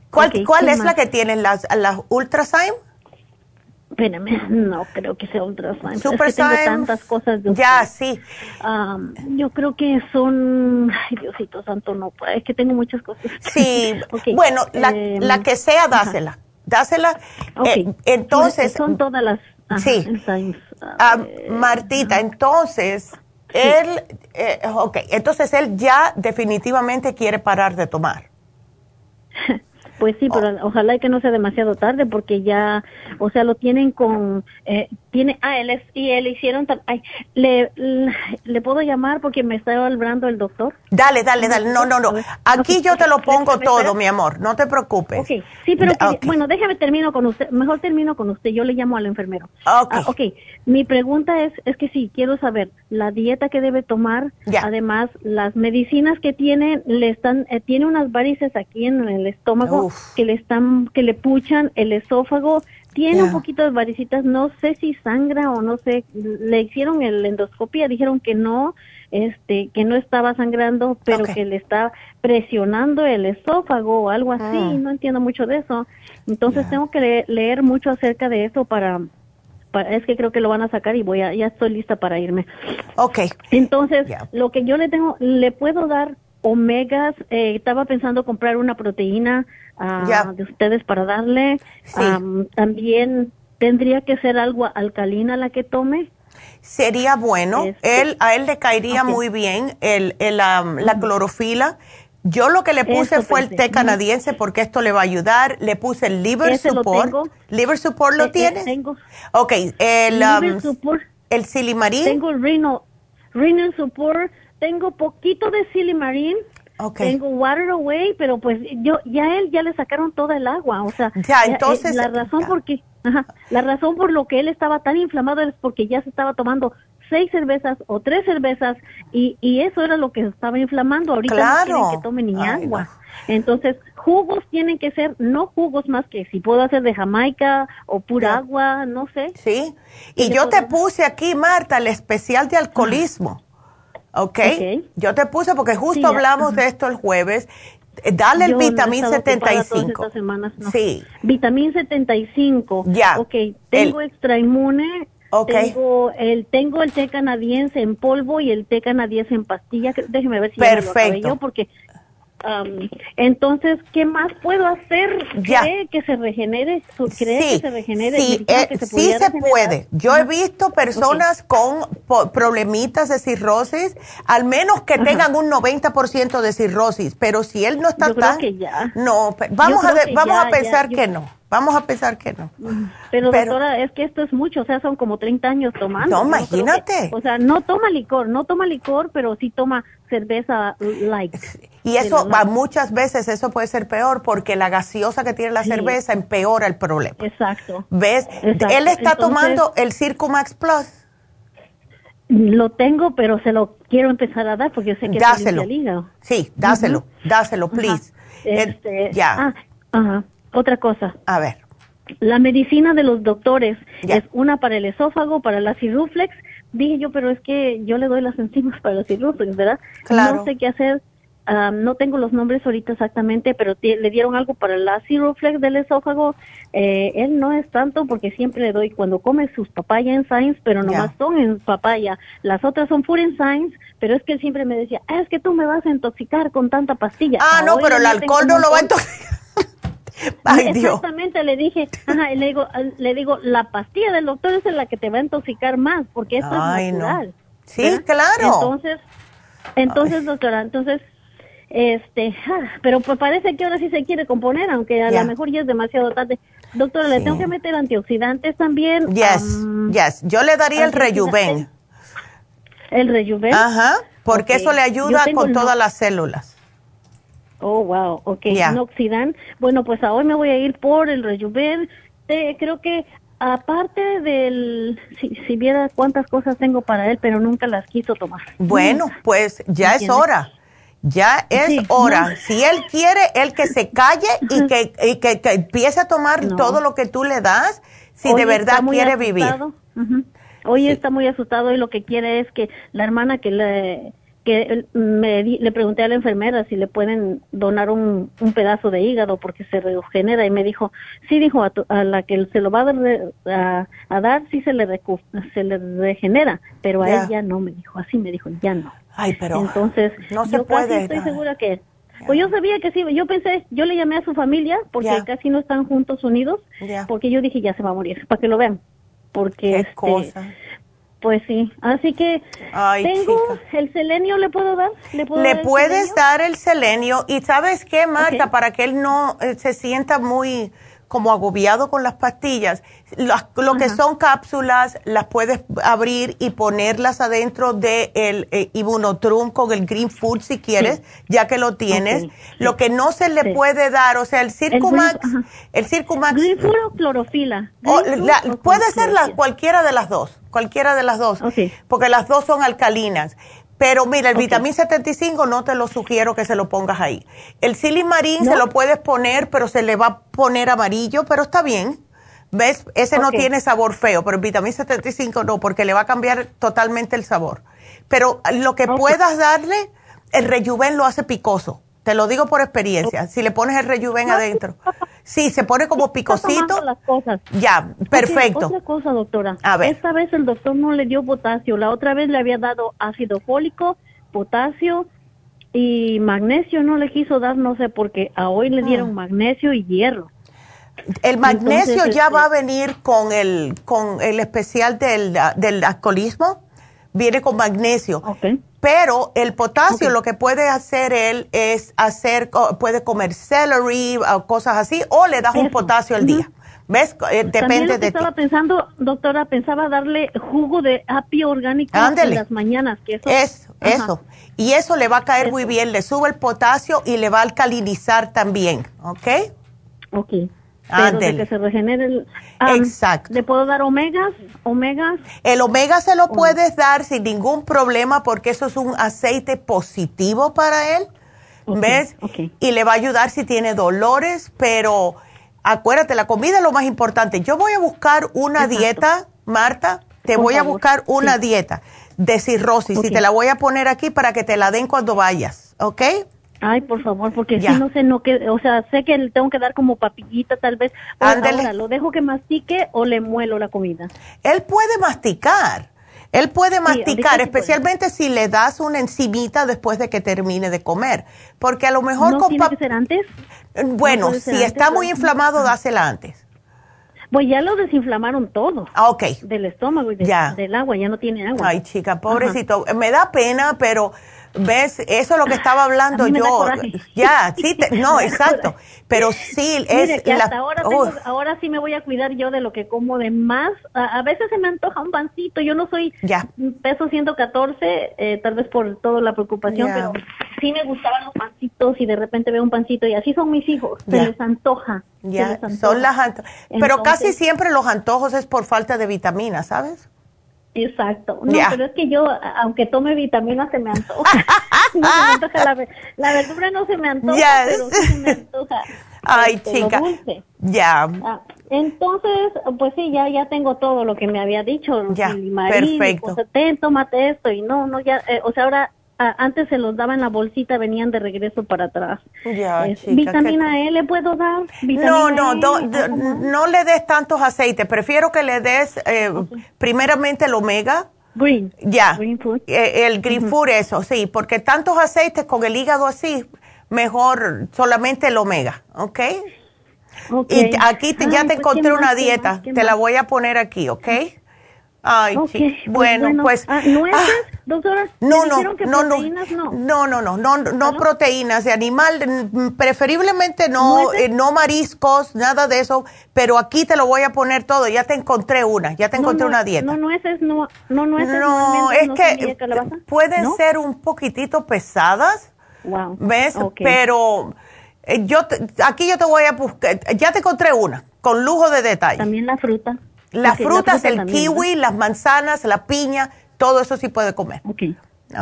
¿Cuál, ¿cuál es la que tienen las, las Ultrazyme? Espérame, (laughs) no creo que sea Ultrazyme. Super es que tengo tantas cosas de Ya, sí. yo creo que son, ay Diosito Santo, no, es que tengo muchas cosas. Sí, (laughs) bueno, la, em, la, que sea, dásela. Dásela. Eh, entonces. Son todas las. sí. Ah, Martita, entonces, él, eh, ok, entonces él ya definitivamente quiere parar de tomar. Pues sí, pero oh. ojalá que no sea demasiado tarde porque ya, o sea, lo tienen con, eh, tiene, ah, él es, y él hicieron, ay, le, le, puedo llamar porque me está hablando el doctor. Dale, dale, dale, no, no, no, aquí yo te lo pongo todo, mi amor, no te preocupes. Ok, sí, pero bueno, déjame termino con usted, mejor termino con usted, yo le llamo al enfermero. Ok. Ah, ok, mi pregunta es, es que sí, quiero saber la dieta que debe tomar, además las medicinas que tiene, le están, eh, tiene unas varices aquí en el estómago que le están, que le puchan el esófago, tiene un poquito de varicitas, no sé si sangra o no sé, le hicieron el endoscopia, dijeron que no, este, que no estaba sangrando, pero que le está presionando el esófago o algo así, ah. no entiendo mucho de eso. Entonces tengo que leer mucho acerca de eso para, es que creo que lo van a sacar y voy a, ya estoy lista para irme. Ok. Entonces, lo que yo le tengo, le puedo dar omegas, eh, estaba pensando comprar una proteína uh, de ustedes para darle. también tendría que ser algo alcalina la que tome. Sería bueno, este, él a él le caería muy bien el, el la clorofila. Yo lo que le puse fue el té canadiense porque esto le va a ayudar. Le puse el liver support. ¿Liver support lo eh, eh, tienes? Tengo. Ok, el, support. el silimarín. Tengo el renal, renal support. Tengo poquito de silimarín tengo Water Away, pero pues yo ya él ya le sacaron toda el agua, o sea, ya, eh, entonces la razón por qué, la razón por lo que él estaba tan inflamado es porque ya se estaba tomando seis cervezas o tres cervezas y, y eso era lo que estaba inflamando. Ahorita no quieren que tome ni agua. Entonces, jugos tienen que ser, no jugos más que si puedo hacer de Jamaica o pura agua, no sé. Sí, y yo te puse aquí, Marta, el especial de alcoholismo. Okay. Yo te puse porque justo hablamos de esto el jueves. Eh, dale el vitamín 75. Sí. Vitamín 75. Ya. Ok, tengo extra inmune. Okay. Tengo el tengo el té canadiense en polvo y el té canadiense en pastilla. Déjeme ver si Perfecto. yo porque entonces, ¿qué más puedo hacer? ¿Cree que se regenere? ¿Cree sí, que se regenere? Sí, eh, sí se puede. Yo he visto personas con problemitas de cirrosis, al menos que tengan un 90% de cirrosis, pero si él no está tan... No, vamos a, vamos a pensar que no. Vamos a pensar que no. Pero, doctora, es que esto es mucho, o sea, son como 30 años tomando. No, imagínate. o sea, no toma licor, no toma licor, pero sí toma cerveza light. Y eso, muchas veces eso puede ser peor porque la gaseosa que tiene la cerveza empeora el problema. Exacto. ¿Ves? Él está tomando el Circumax Plus. Lo tengo, pero se lo quiero empezar a dar porque sé que dáselo. Sí, dáselo, dáselo, please. Este, ya. Ah, ajá. Otra cosa. A ver. La medicina de los doctores es una para el esófago, para la cirruflex. Dije yo, pero es que yo le doy las (laughs) enzimas para la cirruflex, ¿verdad? Claro. No sé qué hacer no tengo los nombres ahorita exactamente, pero le dieron algo para el ácido flex del esófago. Eh, él no es tanto porque siempre le doy cuando come sus papaya en Science, pero nomás son en papaya. Las otras son full en Science, pero es que él siempre me decía, ah, es que tú me vas a intoxicar con tanta pastilla. Ah, no, pero el alcohol no lo va a intoxicar. (laughs) Exactamente, le dije, ajá, le digo, le digo, la pastilla del doctor es la que te va a intoxicar más, porque esta es natural. Sí, claro. Entonces, entonces, doctora, entonces, este, pero pues parece que ahora sí se quiere componer, aunque a lo mejor ya es demasiado tarde. Doctora, ¿le tengo que meter antioxidantes también? Yes, yes. Yo le daría el rejuven. ¿El rejuven? Ajá, porque eso le ayuda con todas las células. Oh, wow, ok. Noxidan. Bueno, pues hoy me voy a ir por el rejuven. Eh, creo que aparte del, si, si, viera cuántas cosas tengo para él, pero nunca las quiso tomar. Bueno, pues ya es hora. Ya es hora. Si él quiere, él que se calle y que, y que, empiece a tomar todo lo que tú le das, si de verdad quiere vivir. Hoy está muy asustado y lo que quiere es que la hermana que le que me le pregunté a la enfermera si le pueden donar un, un pedazo de hígado porque se regenera y me dijo, sí, dijo, a, la que se lo va a, a, dar, sí se le, se le regenera, pero a ella no, me dijo, así me dijo, ya no. Ay, pero entonces no se yo puede. Casi estoy segura que pues yo sabía que sí, yo pensé, yo le llamé a su familia porque casi no están juntos unidos, porque yo dije ya se va a morir, para que lo vean, porque ¿Qué este, cosa? Pues sí, así que tengo el selenio, ¿le puedo dar? ¿Le, puedes dar el selenio. Y sabes qué, Marta, para que él no eh, se sienta muy como agobiado con las pastillas. lo que son cápsulas las puedes abrir y ponerlas adentro del de eh, Ibunotrum con el Green Food si quieres, ya que lo tienes. Lo que no se le puede dar, o sea, el Circumax, el, Circumax. Green Food o clorofila. puede ser la, cualquiera de las dos, cualquiera de las dos, porque las dos son alcalinas. Pero mira, el vitamín 75 no te lo sugiero que se lo pongas ahí. El silimarín se lo puedes poner, pero se le va a poner amarillo, pero está bien. ¿Ves? Ese no tiene sabor feo, pero el vitamín 75 no, porque le va a cambiar totalmente el sabor. Pero lo que puedas darle, el rejuven lo hace picoso. Te lo digo por experiencia. Si le pones el rejuven adentro. Sí, se pone como picosito. Las cosas. Ya, perfecto. otra cosa, doctora. A ver. Esta vez el doctor no le dio potasio. La otra vez le había dado ácido fólico, potasio y magnesio. No le quiso dar, no sé por qué. A hoy le dieron ah. magnesio y hierro. El magnesio ya va a este venir con el, con el especial del, del alcoholismo. Viene con magnesio. Okay. Pero el potasio lo que puede hacer él es hacer, puede comer celery o cosas así, o le das un potasio al día. ¿Ves? Eh, depende de estaba pensando, doctora, pensaba darle jugo de apio orgánico en las mañanas. Que eso, eso, Y eso le va a caer muy bien, le sube el potasio y le va a alcalinizar también, ¿ok? Ok. Pero de que se regenere el... Exacto. ¿Le puedo dar omegas? ¿Omegas? El omega se lo puedes dar sin ningún problema porque eso es un aceite positivo para él. ¿Ves? Y le va a ayudar si tiene dolores, pero acuérdate, la comida es lo más importante. Yo voy a buscar una dieta, Marta, te voy a buscar una dieta de cirrosis y te la voy a poner aquí para que te la den cuando vayas, ¿ok? Ay, por favor, porque si no sé, no que, o sea, sé que le tengo que dar como papillita tal vez. Ahora, ¿lo dejo que mastique o le muelo la comida? Él puede masticar. Él puede masticar, especialmente si le das una encimita después de que termine de comer. Porque a lo mejor ¿No tiene que ser antes? Bueno, si está muy inflamado, dásela antes. Pues ya lo desinflamaron todo. Ah, ok. Del estómago y del agua, ya no tiene agua. Ay, chica, pobrecito. Me da pena, pero ¿Ves? Eso es lo que estaba hablando yo. Ya, sí, no, (laughs) exacto. Pero sí, es la... hasta ahora, ahora sí me voy a cuidar yo de lo que como de más. A, veces se me antoja un pancito. Yo no soy ya. peso 114, eh, tal vez por toda la preocupación, pero sí me gustaban los pancitos y de repente veo un pancito y así son mis hijos. Se les antoja. Ya, son las Pero casi siempre los antojos es por falta de vitaminas, ¿sabes? Exacto. No, pero es que yo, aunque tome vitaminas, se me antoja. (laughs) no se me antoja la, la, verdura no se me antoja, pero sí se me antoja. Ay, este, chica. Ya. Ah, entonces, pues sí, ya ya tengo todo lo que me había dicho. Ya, perfecto. ten, tómate esto y no, no, ya, eh, o sea, ahora antes se los daba en la bolsita, venían de regreso para atrás. Ya, ¿Vitamina E le puedo dar? No, no, e, no le des tantos aceites. Prefiero que le des eh, primeramente el omega. Green. Ya. Green food. Eh, el green food, eso, sí, porque tantos aceites con el hígado así, mejor solamente el omega, ¿ok? Y aquí ya te pues, encontré una dieta, te la voy a poner aquí, ¿ok? Ay, okay, sí. Pues bueno, pues. Ah, ¿Nueces, ah, doctora? No, no, no, proteínas, no, no, no, no, no, no, ah, no, proteínas de animal, mm, preferiblemente no, eh, no mariscos, nada de eso, pero aquí te lo voy a poner todo. Ya te encontré una, ya te encontré una dieta. No, nueces, no, no nueces. No, es que pueden ser un poquitito pesadas, wow. ¿ves? Pero eh, yo te, aquí yo te voy a buscar, ya te encontré una, con lujo de detalle. También la fruta. Las frutas, el kiwi, las manzanas, la piña, todo eso sí puede comer. Ok.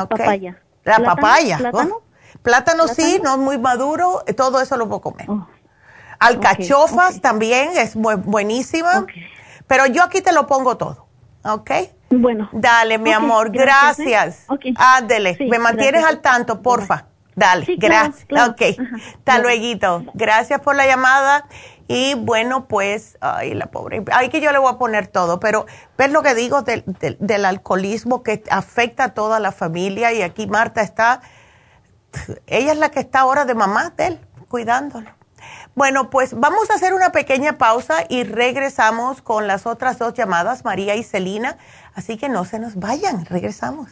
Papaya. La papaya. ¿Plátano? Plátano, sí, no es muy maduro, todo eso lo puedo comer. Oh. Alcachofas también es buenísima. Pero yo aquí te lo pongo todo. ¿Ok? Bueno. Dale, mi amor, gracias. gracias. Ándele, me mantienes al tanto, porfa. Dale, gracias. Ok, hasta luego. Gracias por la llamada. Y bueno, pues, ay, la pobre, ay, que yo le voy a poner todo, pero ves lo que digo del, del, alcoholismo que afecta a toda la familia y aquí Marta está, ella es la que está ahora de mamá de él, cuidándolo. Bueno, pues vamos a hacer una pequeña pausa y regresamos con las otras dos llamadas, María y Celina, así que no se nos vayan, regresamos.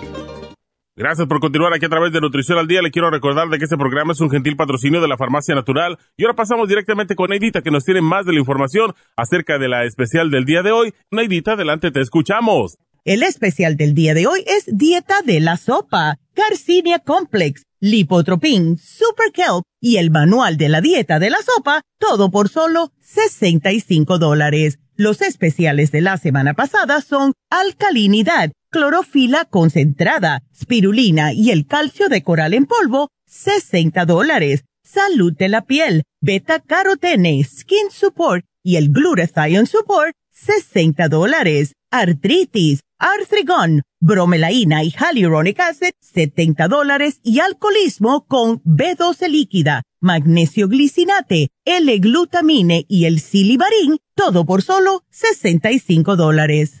Gracias por continuar aquí a través de Nutrición al Día. Le quiero recordar de que este programa es un gentil patrocinio de la Farmacia Natural. Y ahora pasamos directamente con Neidita, que nos tiene más de la información acerca de la especial del día de hoy. Neidita, adelante, te escuchamos. El especial del día de hoy es Dieta de la Sopa, Carcinia Complex, Lipotropin, Super Kelp y el Manual de la Dieta de la Sopa, todo por solo 65 dólares. Los especiales de la semana pasada son alcalinidad, clorofila concentrada, spirulina y el calcio de coral en polvo, 60 dólares. Salud de la piel, beta carotene, skin support y el glutathione support, 60 dólares. Artritis, artrigón, bromelaína y hyaluronic acid, 70 dólares y alcoholismo con B12 líquida, magnesio glicinate, L-glutamine y el silimarín, todo por solo 65 dólares.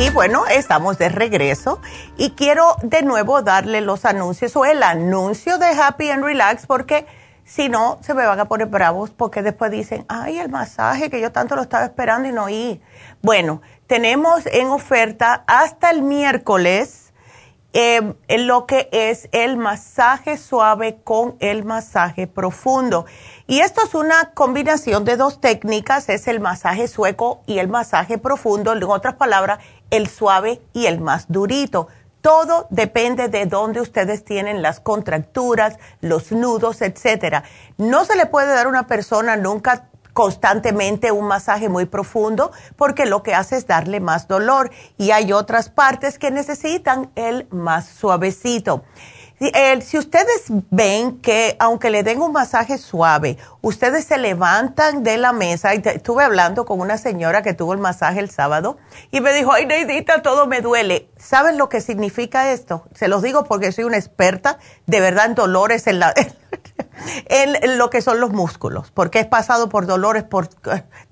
Y bueno, estamos de regreso y quiero de nuevo darle los anuncios o el anuncio de Happy and Relax porque si no, se me van a poner bravos porque después dicen, ay, el masaje que yo tanto lo estaba esperando y no oí. Bueno, tenemos en oferta hasta el miércoles em, lo que es el masaje suave con el masaje profundo. Y esto es una combinación de dos técnicas, es el masaje sueco y el masaje profundo, en otras palabras, el suave y el más durito. Todo depende de dónde ustedes tienen las contracturas, los nudos, etcétera. No se le puede dar a una persona nunca constantemente un masaje muy profundo porque lo que hace es darle más dolor y hay otras partes que necesitan el más suavecito si ustedes ven que aunque le den un masaje suave, ustedes se levantan de la mesa, y estuve hablando con una señora que tuvo el masaje el sábado y me dijo, ay Neidita, todo me duele. ¿Saben lo que significa esto? Se los digo porque soy una experta de verdad en dolores en, la, (laughs) lo que son los músculos, porque he pasado por dolores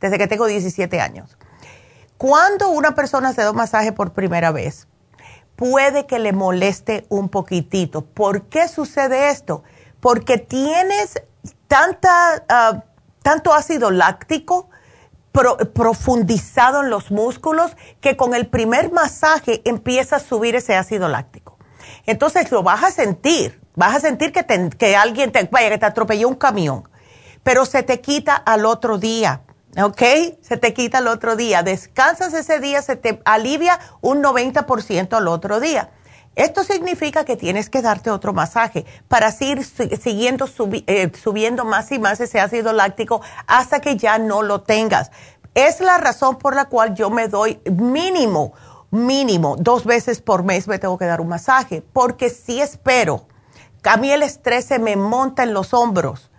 desde que tengo 17 años. Cuando una persona se da un masaje por primera vez, puede que le moleste un poquitito. ¿Por qué sucede esto? Porque tienes tanta, ah, tanto ácido láctico profundizado en los músculos que con el primer masaje empieza a subir ese ácido láctico. Entonces lo vas a sentir, vas a sentir que, que alguien te, vaya, que te atropelló un camión, pero se te quita al otro día ¿ok? Se te quita el otro día. Descansas ese día, se te alivia un 90% al otro día. Esto significa que tienes que darte otro masaje para seguir siguiendo eh, subiendo más y más ese ácido láctico hasta que ya no lo tengas. Es la razón por la cual yo me doy mínimo, mínimo, dos veces por mes me tengo que dar un masaje, porque si espero, a mí el estrés se me monta en los hombros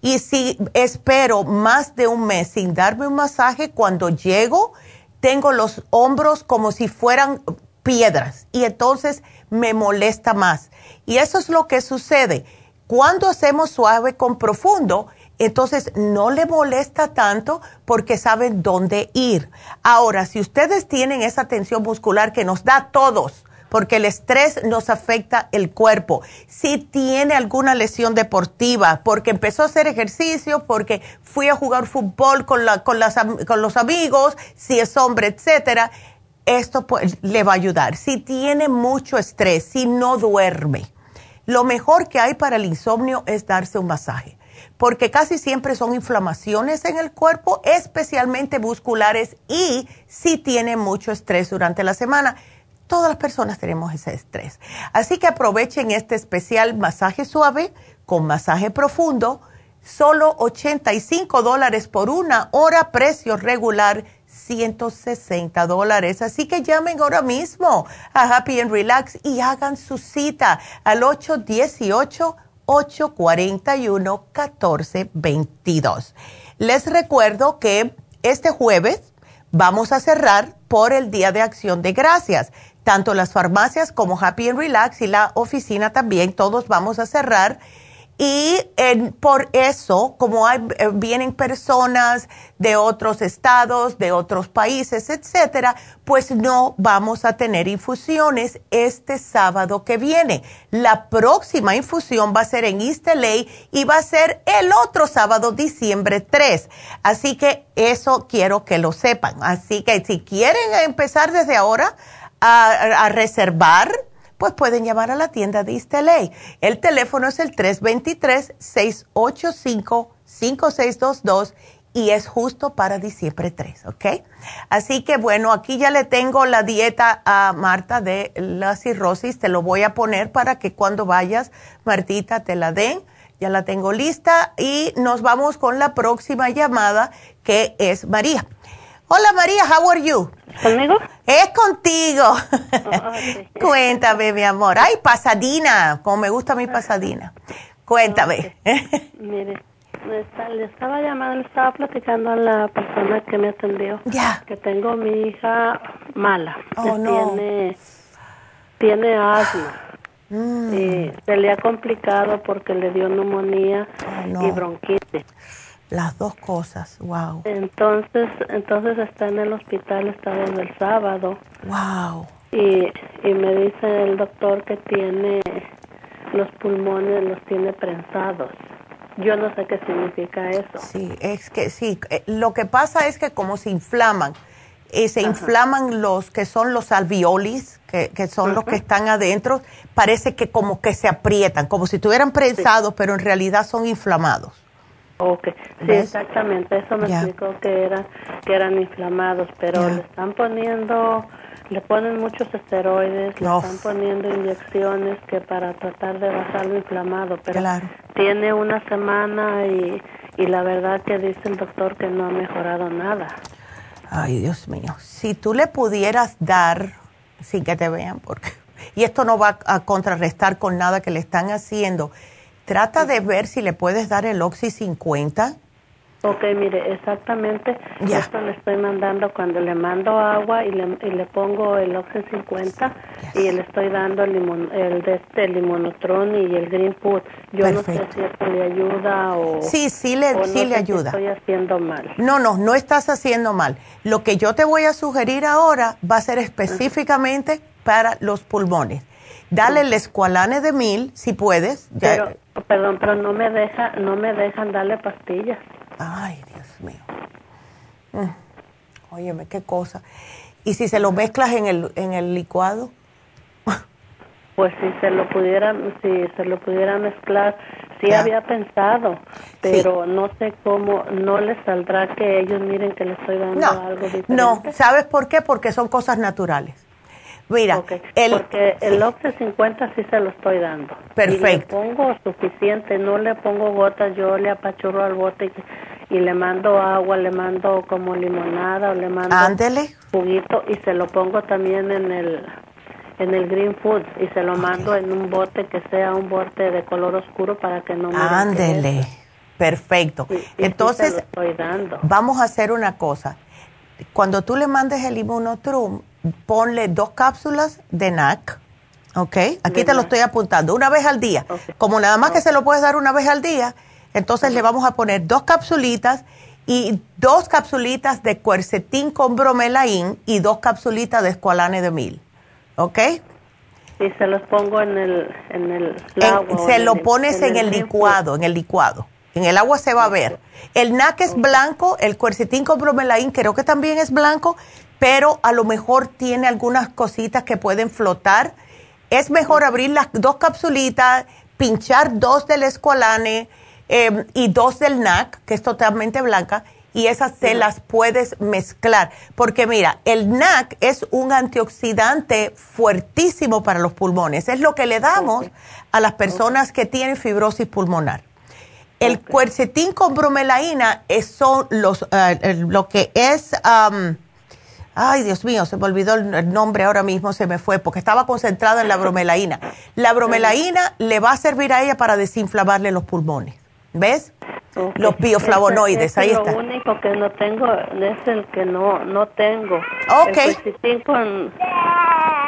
y si espero más de un mes sin darme un masaje, cuando llego, tengo los hombros como si fueran piedras y entonces me molesta más. Y eso es lo que sucede. Cuando hacemos suave con profundo, entonces no le molesta tanto porque saben dónde ir. Ahora, si ustedes tienen esa tensión muscular que nos da a todos, porque el estrés nos afecta el cuerpo. Si tiene alguna lesión deportiva, porque empezó a hacer ejercicio, porque fui a jugar fútbol con, con, los amigos, si es hombre, etcétera, esto pues, le va a ayudar. Si tiene mucho estrés, si no duerme, lo mejor que hay para el insomnio es darse un masaje porque casi siempre son inflamaciones en el cuerpo, especialmente musculares, y si tiene mucho estrés durante la semana. Todas las personas tenemos ese estrés. Así que aprovechen este especial masaje suave con masaje profundo. Solo 85 dólares por una hora, precio regular 160 dólares. Así que llamen ahora mismo a Happy and Relax y hagan su cita al 818-841-1422. Les recuerdo que este jueves vamos a cerrar por el Día de Acción de Gracias tanto las farmacias como Happy and Relax y la oficina también, todos vamos a cerrar. Y por eso, como hay, eh, vienen personas de otros estados, de otros países, etcétera, pues no vamos a tener infusiones este sábado que viene. La próxima infusión va a ser en East LA y va a ser el otro sábado, diciembre 3. Así que eso quiero que lo sepan. Así que si quieren empezar desde ahora, a, reservar, pues pueden llamar a la tienda de East El teléfono es el 323-685-5622 y es justo para diciembre 3, ¿ok? Así que bueno, aquí ya le tengo la dieta a Marta de la cirrosis, te lo voy a poner para que cuando vayas, Martita, te la den. Ya la tengo lista y nos vamos con la próxima llamada que es María. Hola María, how are you? ¿Conmigo? Es contigo. Oh, (laughs) Cuéntame, mi amor. Ay, pasadina, como me gusta mi pasadina. Cuéntame. Mire, le estaba llamando, le estaba platicando a la persona que me atendió. Ya. Que tengo mi hija mala. Oh, no. Tiene, tiene asma. (gasps) Mm. Y se le ha complicado porque le dio neumonía oh, y bronquitis. Las dos cosas, wow. Entonces, entonces está en el hospital, está desde el sábado. Wow. Y, y me dice el doctor que tiene los pulmones, los tiene prensados. Yo no sé qué significa eso. Sí, es que sí, eh, lo que pasa es que como se inflaman, y se inflaman los que son los alveolis, que, son los que están adentro, parece que como que se aprietan, como si estuvieran prensados, pero en realidad son inflamados. Ok, sí, exactamente, eso me explicó que, eran que eran inflamados, pero le están poniendo, le ponen muchos esteroides, le están poniendo inyecciones que para tratar de bajar lo inflamado, pero tiene una semana y, y la verdad que dice el doctor que no ha mejorado nada. Ay, Dios mío, si tú le pudieras dar, sin que te vean, porque, y esto no va a contrarrestar con nada que le están haciendo, Trata de ver si le puedes dar el Oxy 50. Ok, mire, exactamente. Esto le estoy mandando cuando le mando agua y le, y le pongo el Oxy 50 y le estoy dando el, limon, el de este limonotron y el Green Food. Yo no sé si esto le ayuda o. Sí, sí le, sí le ayuda. estoy haciendo mal. No, no, no estás haciendo mal. Lo que yo te voy a sugerir ahora va a ser específicamente para los pulmones. Dale el escualane de mil, si puedes. Pero, perdón, pero no me deja, no me dejan darle pastillas. Ay, Dios mío. Mm. Óyeme, qué cosa. ¿Y si se lo mezclas en el, en el licuado? Pues si se lo pudiera, si se lo pudiera mezclar, sí había pensado, pero no sé cómo, no les saldrá que ellos miren que le estoy dando algo diferente. No, ¿sabes por qué? Porque son cosas naturales. Mira, el, porque el Oxy 50 sí se lo estoy dando. Perfecto. Y le pongo suficiente, no le pongo gotas, yo le apachurro al bote y, le mando agua, le mando como limonada o le mando juguito y se lo pongo también en el en el green food y se lo mando en un bote que sea un bote de color oscuro para que no me Ándele. Perfecto. Entonces, estoy dando. vamos a hacer una cosa. Cuando tú le mandes el inmunotrum, ponle dos cápsulas de NAC, ¿ok? Aquí te lo estoy apuntando, una vez al día. Como nada más que se lo puedes dar una vez al día, entonces le vamos a poner dos capsulitas y dos capsulitas de cuercetín con bromelain y dos capsulitas de escualane de mil, ¿ok? Y se los pongo en el, en el agua. se lo pones en, el, licuado, en el licuado. En el agua se va a ver. El NAC es blanco, el cuercetín con bromelain creo que también es blanco pero a lo mejor tiene algunas cositas que pueden flotar. Es mejor abrir las dos capsulitas, pinchar dos del escualane em, y dos del NAC, que es totalmente blanca, y esas se las puedes mezclar. Porque mira, el NAC es un antioxidante fuertísimo para los pulmones. Es lo que le damos a las personas que tienen fibrosis pulmonar. El cuercetín con bromelaína es son los, eh, lo que es... Ay, Dios mío, se me olvidó el nombre ahora mismo, se me fue, porque estaba concentrada en la bromelaína. La bromelaína le va a servir a ella para desinflamarle los pulmones. ¿Ves? Los bioflavonoides, ahí está. Lo único que no tengo es el que no, no tengo. Ok. con...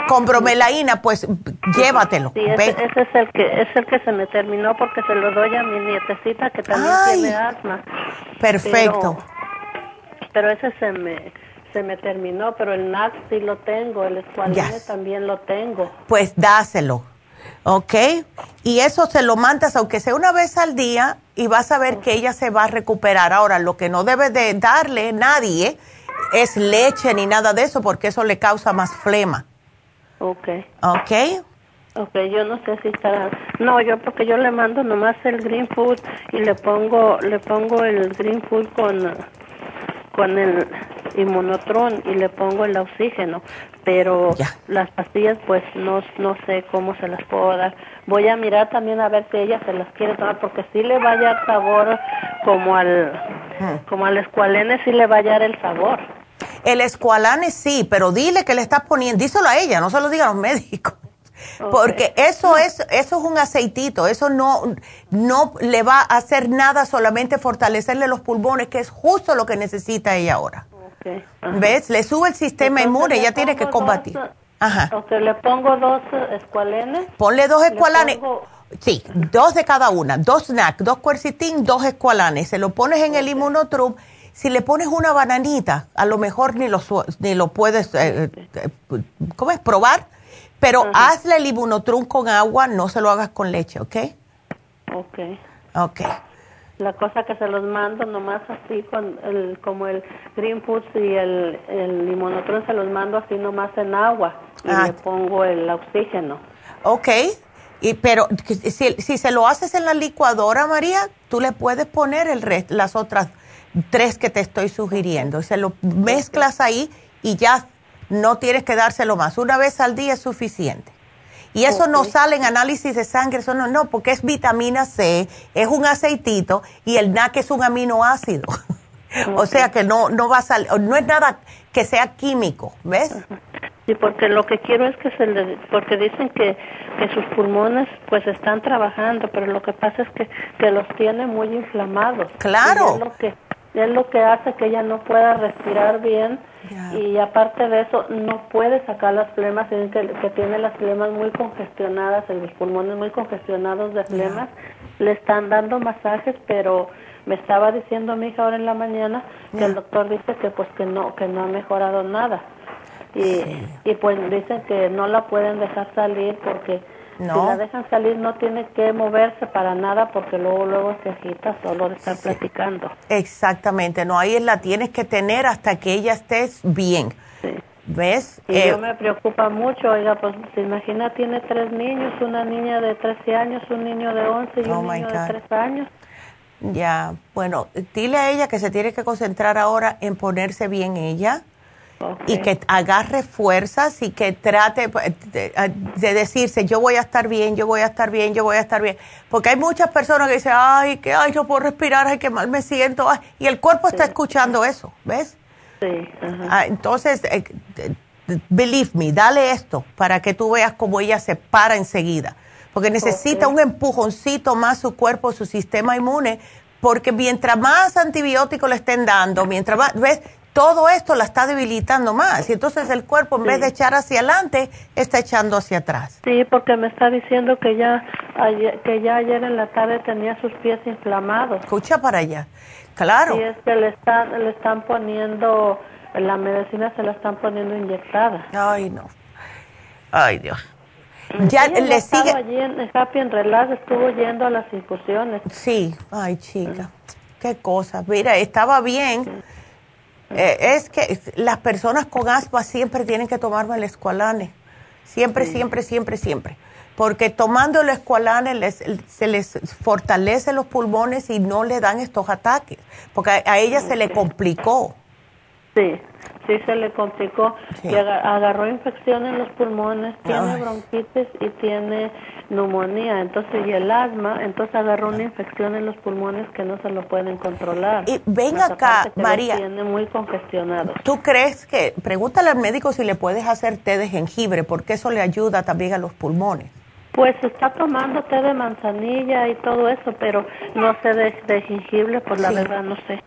con bromelaína, pues llévatelo. Sí, ese, es el que es el que se me terminó porque se lo doy a mi nietecita que también tiene asma. Perfecto. pero ese se me se me terminó, pero el NAC sí lo tengo, el escualene también lo tengo. Pues dáselo, ¿ok? Y eso se lo mandas, aunque sea una vez al día, y vas a ver que ella se va a recuperar. Ahora, lo que no debe de darle nadie es leche ni nada de eso, porque eso le causa más flema. Ok. Ok. Ok, yo no sé si estará. No, yo porque yo le mando nomás el green food y le pongo le pongo el green food con con el inmunotron y le pongo el oxígeno, pero las pastillas pues no, no sé cómo se las puedo dar. Voy a mirar también a ver si ella se las quiere tomar porque si le va a dar sabor como al hmm. como al escualene si le va a dar el sabor. El escualane sí, pero dile que le estás poniendo, díselo a ella, no se lo diga a los médicos. Porque eso es, eso es un aceitito, eso no, no le va a hacer nada, solamente fortalecerle los pulmones, que es justo lo que necesita ella ahora. ¿Ves? Le sube el sistema inmune, ella tiene que combatir. Ajá. le pongo dos escualenes. Ponle dos escualanes. Sí, dos de cada una, dos NAC, dos cuercitín, dos escualanes. Se lo pones en el inmunotrum. Si le pones una bananita, a lo mejor ni lo, ni lo puedes, eh, eh, ¿cómo es? Probar pero hazle el ibunotrum con agua, no se lo hagas con leche, ¿ok? Ok. Ok. La cosa que se los mando nomás así con el, como el Green Foods y el, el limonotron se los mando así nomás en agua y ah. le pongo el oxígeno. Ok, y, pero si, si se lo haces en la licuadora, María, tú le puedes poner el resto, las otras tres que te estoy sugiriendo. Se lo mezclas ahí y ya no tienes que dárselo más. Una vez al día es suficiente. Y eso no sale en análisis de sangre, eso no, no, porque es vitamina C, es un aceitito y el NAC es un aminoácido. (laughs) o sea que no, no va a salir, no es nada que sea químico, ¿ves? Sí, porque lo que quiero es que se le, porque dicen que, que sus pulmones pues están trabajando, pero lo que pasa es que, que los tiene muy inflamados. Claro. es lo que, es lo que hace que ella no pueda respirar bien y aparte de eso no puede sacar las flemas, que, que tiene las flemas muy congestionadas, los pulmones muy congestionados de flemas, le están dando masajes, pero me estaba diciendo mi hija ahora en la mañana que el doctor dice que pues que no, que no ha mejorado nada. Y, y pues dicen que no la pueden dejar salir porque si la dejan salir no tiene que moverse para nada porque luego luego se agita solo de estar platicando. Exactamente, no, ahí la tienes que tener hasta que ella esté bien. ¿Ves? Y yo eh, me preocupa mucho, oiga, pues se imagina, tiene tres niños, una niña de 13 años, un niño de 11 y un oh niño de 3 años. Ya, bueno, dile a ella que se tiene que concentrar ahora en ponerse bien ella y que agarre fuerzas y que trate de, decirse, yo voy a estar bien, yo voy a estar bien, yo voy a estar bien. Porque hay muchas personas que dicen, ay, que ay, no puedo respirar, ay, qué mal me siento. y el cuerpo está escuchando eso, ¿ves? Sí. Ah, entonces, eh, believe me, dale esto para que tú veas cómo ella se para enseguida. Porque necesita un empujoncito más su cuerpo, su sistema inmune, porque mientras más antibióticos le estén dando, mientras más, ¿ves? Todo esto la está debilitando más y entonces el cuerpo en vez de echar hacia adelante está echando hacia atrás. Sí, porque me está diciendo que ya ayer, que ya ayer en la tarde tenía sus pies inflamados. Escucha para allá. Claro. Sí, es que le están le están poniendo la medicina se la están poniendo inyectada. Ay, no. Ay, Dios. Ya le sigue allí en Happy en Relax estuvo yendo a las infusiones. Sí, ay, chica. Qué cosa. Mira, estaba bien. Eh, es que las personas con asma siempre tienen que tomar el escualane. Siempre, siempre, siempre, siempre. Porque tomando el escualane les, se les fortalece los pulmones y no le dan estos ataques. Porque a ella se le complicó. Sí sí se le complicó y agarró infección en los pulmones, tiene bronquitis y tiene neumonía, entonces y el asma, entonces agarró una infección en los pulmones que no se lo pueden controlar. Y ven acá, María. Tiene muy congestionado. ¿Tú crees que, pregúntale al médico si le puedes hacer té de jengibre, porque eso le ayuda también a los pulmones? Pues está tomando té de manzanilla y todo eso, pero no sé de, jengibre, por la verdad no sé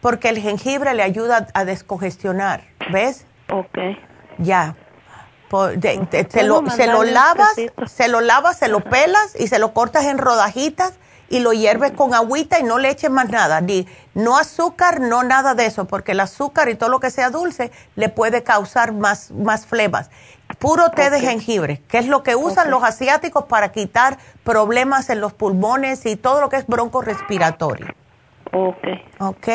porque el jengibre le ayuda a descongestionar, ¿ves? Ok. Ya. se, lo, se lo lavas, se lo lavas, se lo pelas y se lo cortas en rodajitas y lo hierves con agüita y no le eches más nada, ni no azúcar, no nada de eso, porque el azúcar y todo lo que sea dulce le puede causar más, más flemas. Puro té de jengibre, que es lo que usan los asiáticos para quitar problemas en los pulmones y todo lo que es bronco respiratorio. Ok. Ok.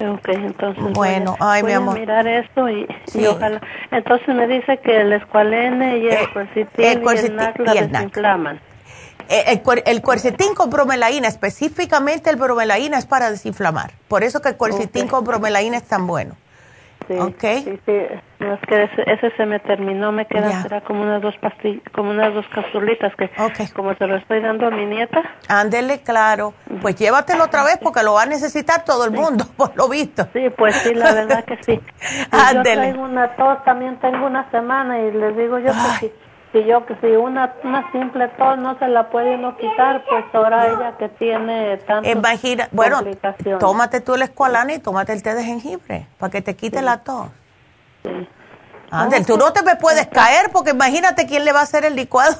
Ok, entonces. Bueno, ay, mi amor. mirar esto y, ojalá. Entonces me dice que el escualene y el eh, cuercitín el y el NAC la desinflaman. Eh, el, cuercetín con bromelaína, específicamente el bromelaína es para desinflamar. Por eso que el cuercetín con bromelaína es tan bueno. Sí, sí, sí, es que ese, se me terminó, me quedan será como unas dos pastillas, como unas dos capsulitas que como se lo estoy dando a mi nieta. Ándele, claro. Pues llévatelo otra vez porque lo va a necesitar todo el mundo, (laughs) por lo visto. Sí, pues sí, la verdad que sí. (laughs) Ándele. Yo tengo una tos, también tengo una semana y les digo yo que sí si yo que si una, una simple tos no se la puede uno quitar, pues ahora ella que tiene tantas Imagina, bueno, tómate tú el escualana y tómate el té de jengibre para que te quite la tos. Sí. Tú no te me puedes caer porque imagínate quién le va a hacer el licuado.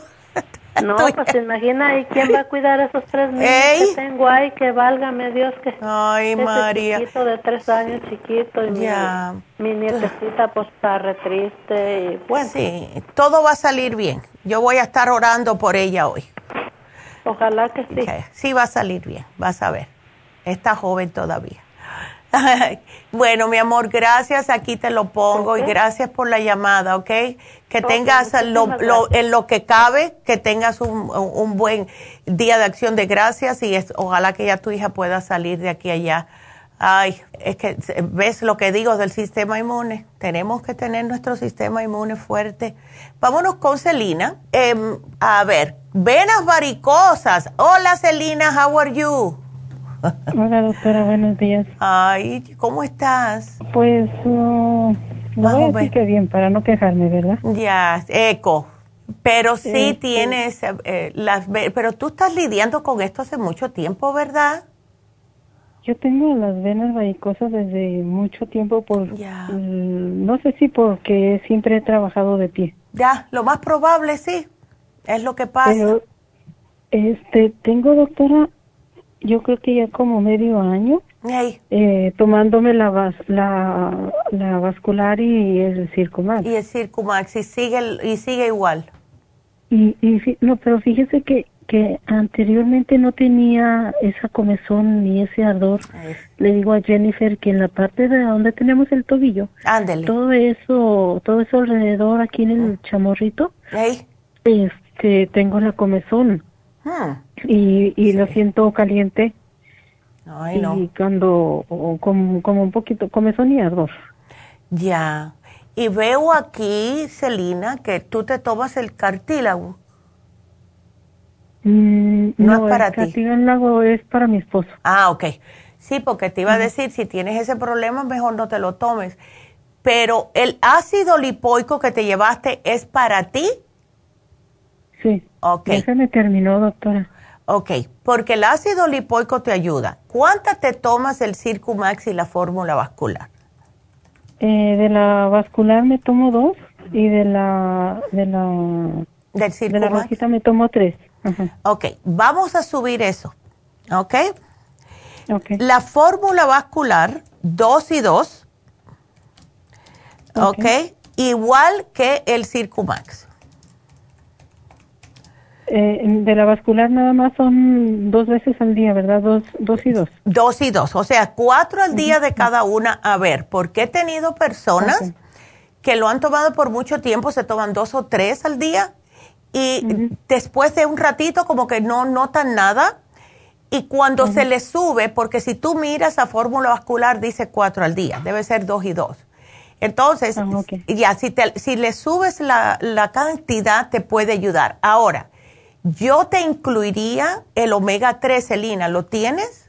No, pues imagina, ¿y quién va a cuidar a esos tres niños que tengo ahí? Que válgame Dios, que Ay, María. chiquito de tres años, chiquito, y ya. mi, nietecita pues está re triste, y bueno. Sí, todo va a salir bien. Yo voy a estar orando por ella hoy. Ojalá que sí. Sí va a salir bien, vas a ver. Está joven todavía. (laughs) bueno, mi amor, gracias. Aquí te lo pongo y gracias por la llamada, ¿ok? Que tengas lo, en lo que cabe, que tengas un, un, buen día de acción de gracias y es, ojalá que ya tu hija pueda salir de aquí allá. Ay, es que ves lo que digo del sistema inmune. Tenemos que tener nuestro sistema inmune fuerte. Vámonos con Celina. Em, a ver, venas varicosas. Hola Celina, how are you? Hola doctora, buenos días. Ay, ¿cómo estás? Pues no, voy a decir que bien, para no quejarme, ¿verdad? Ya, eco. Pero sí, este tienes eh, las... Pero tú estás lidiando con esto hace mucho tiempo, ¿verdad? Yo tengo las venas varicosas desde mucho tiempo por... no sé si porque siempre he trabajado de pie. Ya, lo más probable sí, es lo que pasa. Pero, este, tengo doctora yo creo que ya como medio año eh, tomándome la, la, la vascular y el circumax. Y el circumax y sigue, y sigue igual. Y, y no, pero fíjese que, que anteriormente no tenía esa comezón ni ese ardor. Le digo a Jennifer que en la parte de donde tenemos el tobillo, todo eso, todo eso alrededor aquí en el chamorrito, este, tengo la comezón. Ah. Y, y lo siento caliente. Ay, no. Y cuando, como, como un poquito, comezón y ardor. Ya. Y veo aquí, Celina, que tú te tomas el cartílago. Mm, no, es para el ti. cartílago es para mi esposo. Ah, ok. Sí, porque te iba a decir, si tienes ese problema, mejor no te lo tomes. Pero el ácido lipoico que te llevaste es para ti Sí. Ok. Ese me terminó, doctora. Ok, porque el ácido lipoico te ayuda. ¿Cuántas te tomas el Circumax y la fórmula vascular? Eh, de la vascular me tomo dos y de la de la del de la me tomo tres. Ok, vamos a subir eso. Ok. Ok. La fórmula vascular dos y dos. Ok. Igual que el Circumax. Eh, de la vascular nada más son dos veces al día, ¿verdad? Dos, dos y dos. Dos y dos, o sea, cuatro al día de cada una. A ver, porque he tenido personas que lo han tomado por mucho tiempo, se toman dos o tres al día y después de un ratito como que no notan nada y cuando se les sube, porque si tú miras la fórmula vascular dice cuatro al día, debe ser dos y dos. Entonces, ah, ya, si, te, si le subes la, la cantidad te puede ayudar. Ahora, yo te incluiría el omega 3, Selina, ¿lo tienes?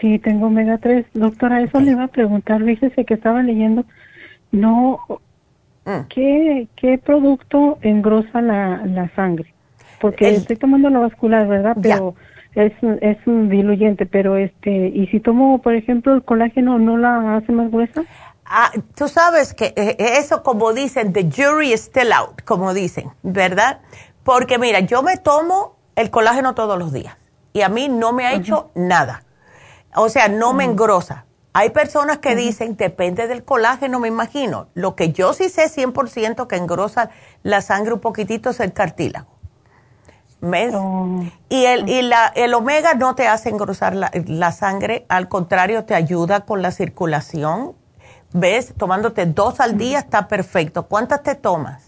Sí, tengo omega 3. Doctora, eso le iba a preguntar, fíjese que estaba leyendo, no, mm. ¿qué, ¿qué producto engrosa la, la sangre? Porque estoy tomando la vascular, ¿verdad? Pero es, es un diluyente, pero este, y si tomo, por ejemplo, el colágeno, ¿no la hace más gruesa? Ah, tú sabes que eh, eso como dicen, the jury is still out, como dicen, ¿verdad? Porque mira, yo me tomo el colágeno todos los días y a mí no me ha hecho nada. O sea, no me engrosa. Hay personas que dicen, depende del colágeno, me imagino. Lo que yo sí sé 100% que engrosa la sangre un poquitito es el cartílago. ¿Ves? Oh. Y, el, y la, el omega no te hace engrosar la, la, sangre, al contrario, te ayuda con la circulación. ¿Ves? Tomándote dos al día está perfecto. ¿Cuántas te tomas?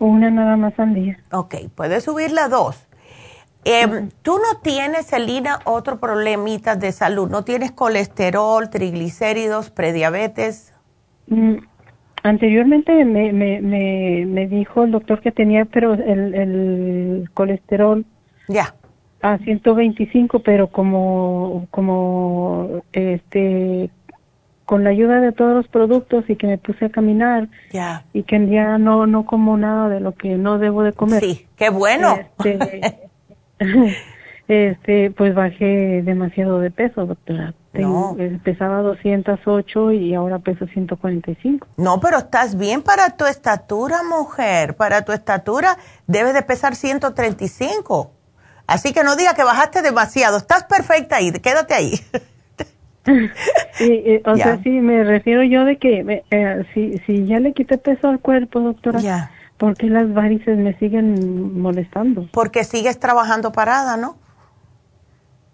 Una nada más al día. Ok, puedes subirla a dos. Em, ¿Tú no tienes, Selina, otro problemita de salud? ¿No tienes colesterol, triglicéridos, prediabetes? Mm, anteriormente me, me, me, dijo el doctor que tenía, pero el, el colesterol. Ya. A 125, pero como, como, este, con la ayuda de todos los productos y que me puse a caminar y que ya no no como nada de lo que no debo de comer. Sí, qué bueno. Este, (laughs) este pues bajé demasiado de peso, doctora. Tengo, no. Eh, pesaba 208 y ahora peso 145. No, pero estás bien para tu estatura, mujer. Para tu estatura debes de pesar 135. Así que no diga que bajaste demasiado. Estás perfecta ahí. Quédate ahí. (laughs) (laughs) sí, o sea, sí, me refiero yo de que eh, si, si ya le quité peso al cuerpo, doctora, ¿por qué las varices me siguen molestando? Porque sigues trabajando parada, ¿no?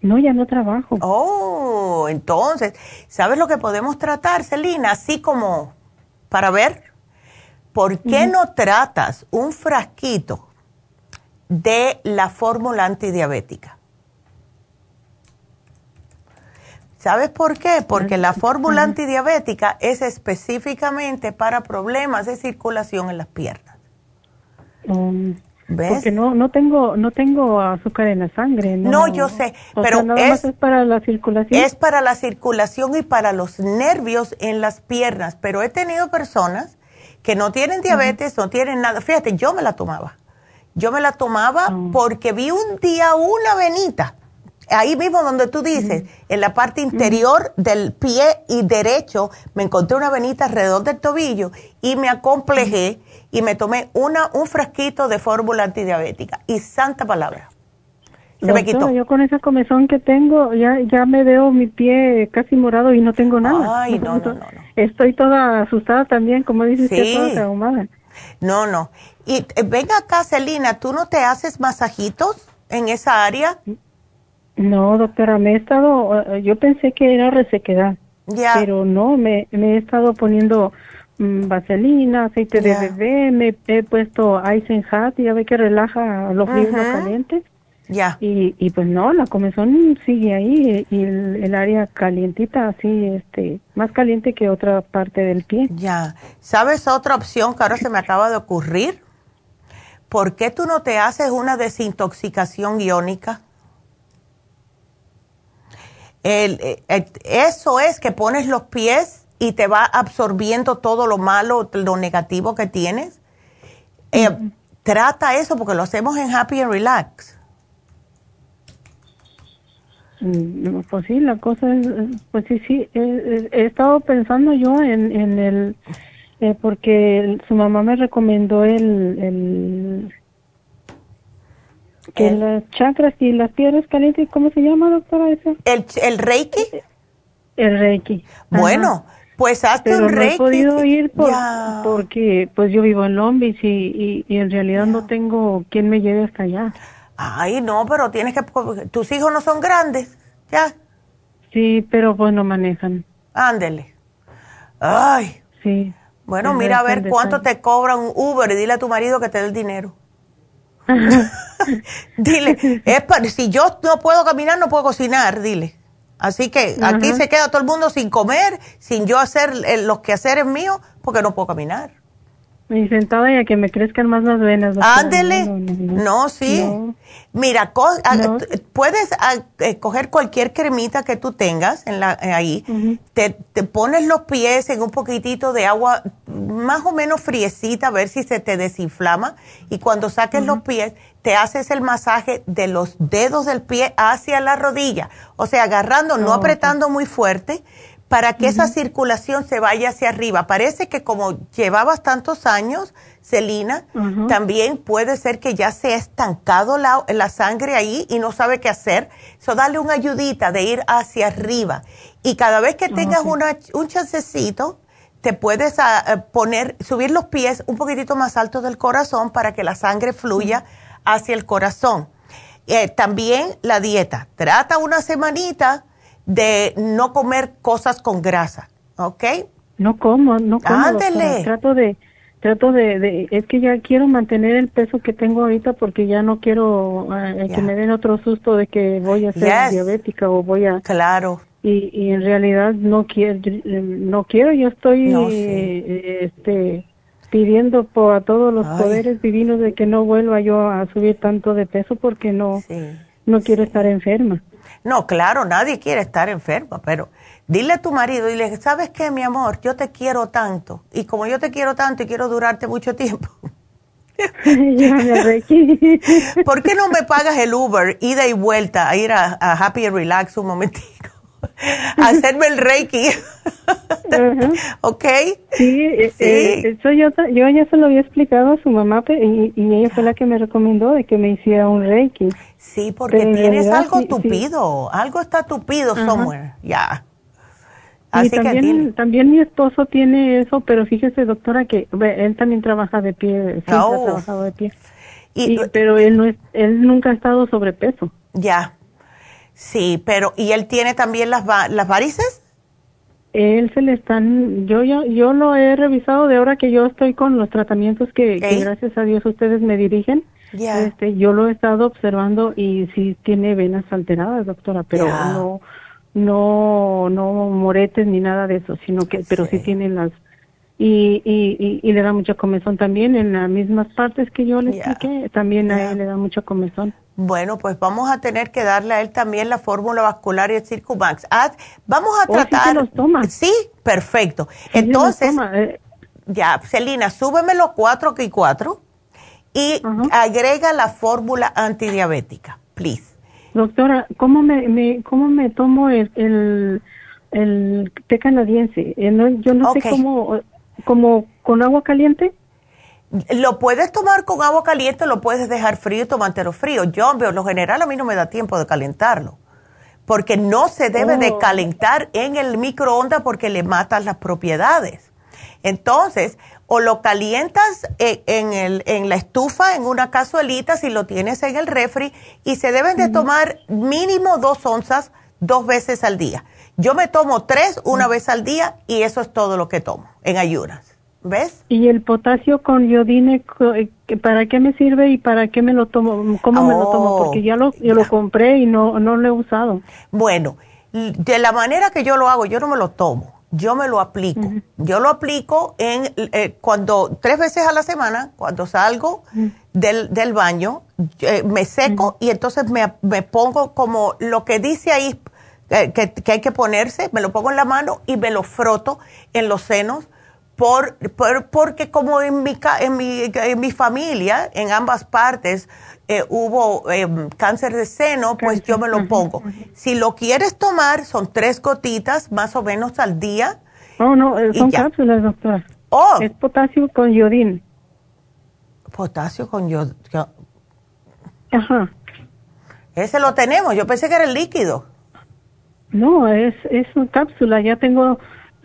No, ya no trabajo. Oh, entonces, ¿sabes lo que podemos tratar, Celina? Así como para ver, ¿por qué no tratas un frasquito de la fórmula antidiabética? ¿Sabes por qué? Porque la fórmula antidiabética es específicamente para problemas de circulación en las piernas. Um, porque no no tengo no tengo azúcar en la sangre. No, yo sé, pero es, para la circulación. Es para la circulación y para los nervios en las piernas. Pero he tenido personas que no tienen diabetes, no tienen nada. Fíjate, yo me la tomaba. Yo me la tomaba ah. porque vi un día una venita ahí mismo donde tú dices, en la parte interior del pie y derecho, me encontré una venita alrededor del tobillo y me acomplejé y me tomé una, un frasquito de fórmula antidiabética. Y santa palabra. Se me quitó. Yo con esa comezón que tengo, ya, ya me veo mi pie casi morado y no tengo nada. Ay, no, no, no. Estoy toda asustada también, como dices, sí. toda traumada. No, no. Y eh, venga acá, Celina, ¿tú no te haces masajitos en esa área? No, doctora, me he estado, eh, yo pensé que era resequedad, pero no, me, me he estado poniendo mm, vaselina, aceite de bebé, me he puesto Ice Hat, ya ve que relaja los fríos calientes. Ya. Y, y pues no, la comezón sigue ahí y el, área calientita, así, este, más caliente que otra parte del pie. Ya. ¿Sabes otra opción que ahora se me acaba de ocurrir? ¿Por qué tú no te haces una desintoxicación iónica? El, eh, eso es que pones los pies y te va absorbiendo todo lo malo, lo negativo que tienes. Eh, trata eso porque lo hacemos en Happy and Relax. Mm, pues sí, la cosa es, pues sí, sí, he, estado pensando yo en, en el, eh, porque su mamá me recomendó el que las chakras y las piedras calientes, ¿cómo se llama, doctora? Eso? ¿El, el Reiki? El Reiki. Bueno, pues hazte un Reiki. No he podido ir porque pues yo vivo en Long y, y, en realidad no tengo quien me lleve hasta allá. Ay, no, pero tienes que... Tus hijos no son grandes, ya. Sí, pero pues no manejan. Ándele. Ay. Sí. Bueno, mira a ver cuánto te cobra un Uber y dile a tu marido que te dé el dinero. (laughs) dile, es para, si yo no puedo caminar, no puedo cocinar, dile. Así que aquí se queda todo el mundo sin comer, sin yo hacer los quehaceres míos, porque no puedo caminar. Y sentada y a que me crezcan más las venas. Ándele. No, sí. Mira, puedes eh, coger cualquier cremita que tú tengas en la, eh, ahí, te, te, pones los pies en un poquitito de agua más o menos friecita, a ver si se te desinflama. Y cuando saques los pies, te haces el masaje de los dedos del pie hacia la rodilla. O sea, agarrando, no apretando muy fuerte, para que esa circulación se vaya hacia arriba. Parece que como llevabas tantos años, Celina, también puede ser que ya se ha estancado la, la, sangre ahí y no sabe qué hacer. So, dale una ayudita de ir hacia arriba. Y cada vez que tengas una, un chancecito, te puedes ah, eh, poner, subir los pies un poquitito más alto del corazón para que la sangre fluya hacia el corazón. Eh, también la dieta. Trata una semanita de no comer cosas con grasa, ¿ok? No como, no como. Ándele. Trato de, trato de, es que ya quiero mantener el peso que tengo ahorita porque ya no quiero eh, que me den otro susto de que voy a ser diabética o voy a. Claro. Y, y en realidad no quiero, no quiero, yo estoy, eh, este, pidiendo por a todos los poderes divinos de que no vuelva yo a subir tanto de peso porque no, no quiero estar enferma. No, claro, nadie quiere estar enfermo, pero dile a tu marido, dile, ¿sabes qué, mi amor? Yo te quiero tanto. Y como yo te quiero tanto y quiero durarte mucho tiempo. (laughs) ¿Por qué no me pagas el Uber, ida y vuelta, a ir a, Happy and Relax un momentito? (laughs) hacerme el Reiki. (laughs) ¿Ok? Sí, eh, eh, eso yo, yo ya se lo había explicado a su mamá y, ella fue la que me recomendó de que me hiciera un Reiki. Sí, porque tienes algo tupido, algo está tupido somewhere, ya. Así también, también mi esposo tiene eso, pero fíjese doctora que él también trabaja de pie, siempre ha oh. trabajado de pie. Y, pero él no es, él nunca ha estado sobrepeso. Ya. Sí, pero ¿y él tiene también las, las varices? Él se le están, yo, yo, yo lo he revisado de ahora que yo estoy con los tratamientos que, gracias a Dios ustedes me dirigen. Este, yo lo he estado observando y sí tiene venas alteradas, doctora, pero no, no, no moretes ni nada de eso, sino que, pero sí, tiene las, y, y, y, le da mucha comezón también en las mismas partes que yo le expliqué, también a él le da mucha comezón. Bueno, pues vamos a tener que darle a él también la fórmula vascular y el Circumax. Ah, vamos a tratar. Sí, perfecto. Entonces, eh. ya, Celina, súbeme los 4 y 4 y agrega la fórmula antidiabética, please. Doctora, ¿cómo me, cómo me tomo el, el, el té canadiense? Eh, yo no sé cómo, como con agua caliente. Lo puedes tomar con agua caliente, lo puedes dejar frío y tomártelo frío. Yo, por lo general, a mí no me da tiempo de calentarlo. Porque no se debe de oh. calentar en el microondas porque le matan las propiedades. Entonces, o lo calientas eh, en, el, en la estufa, en una cazuelita, si lo tienes en el refri, y se deben de tomar mínimo dos onzas dos veces al día. Yo me tomo tres una vez al día y eso es todo lo que tomo en ayunas. ¿Ves? ¿Y el potasio con iodine, eh, para qué me sirve y para qué me lo tomo? ¿Cómo me lo tomo? Oh, Porque ya lo, yo lo compré y no, no lo he usado. Bueno, de la manera que yo lo hago, yo no me lo tomo, yo me lo aplico. Yo lo aplico en eh, cuando, tres veces a la semana, cuando salgo del, del, baño, eh, me seco y entonces me, me, pongo como lo que dice ahí que, que hay que ponerse, me lo pongo en la mano y me lo froto en los senos por, porque como en mi, en, mi, en mi familia, en ambas partes, eh, hubo em, cáncer de seno, pues yo me lo pongo. Si lo quieres tomar, son tres gotitas más o menos al día. Oh, no, eh, son cápsulas, doctora. Oh. Es potasio con yodín. Potasio con yodín. Ajá. Ese lo tenemos, yo pensé que era el líquido. No, es, es una cápsula, ya tengo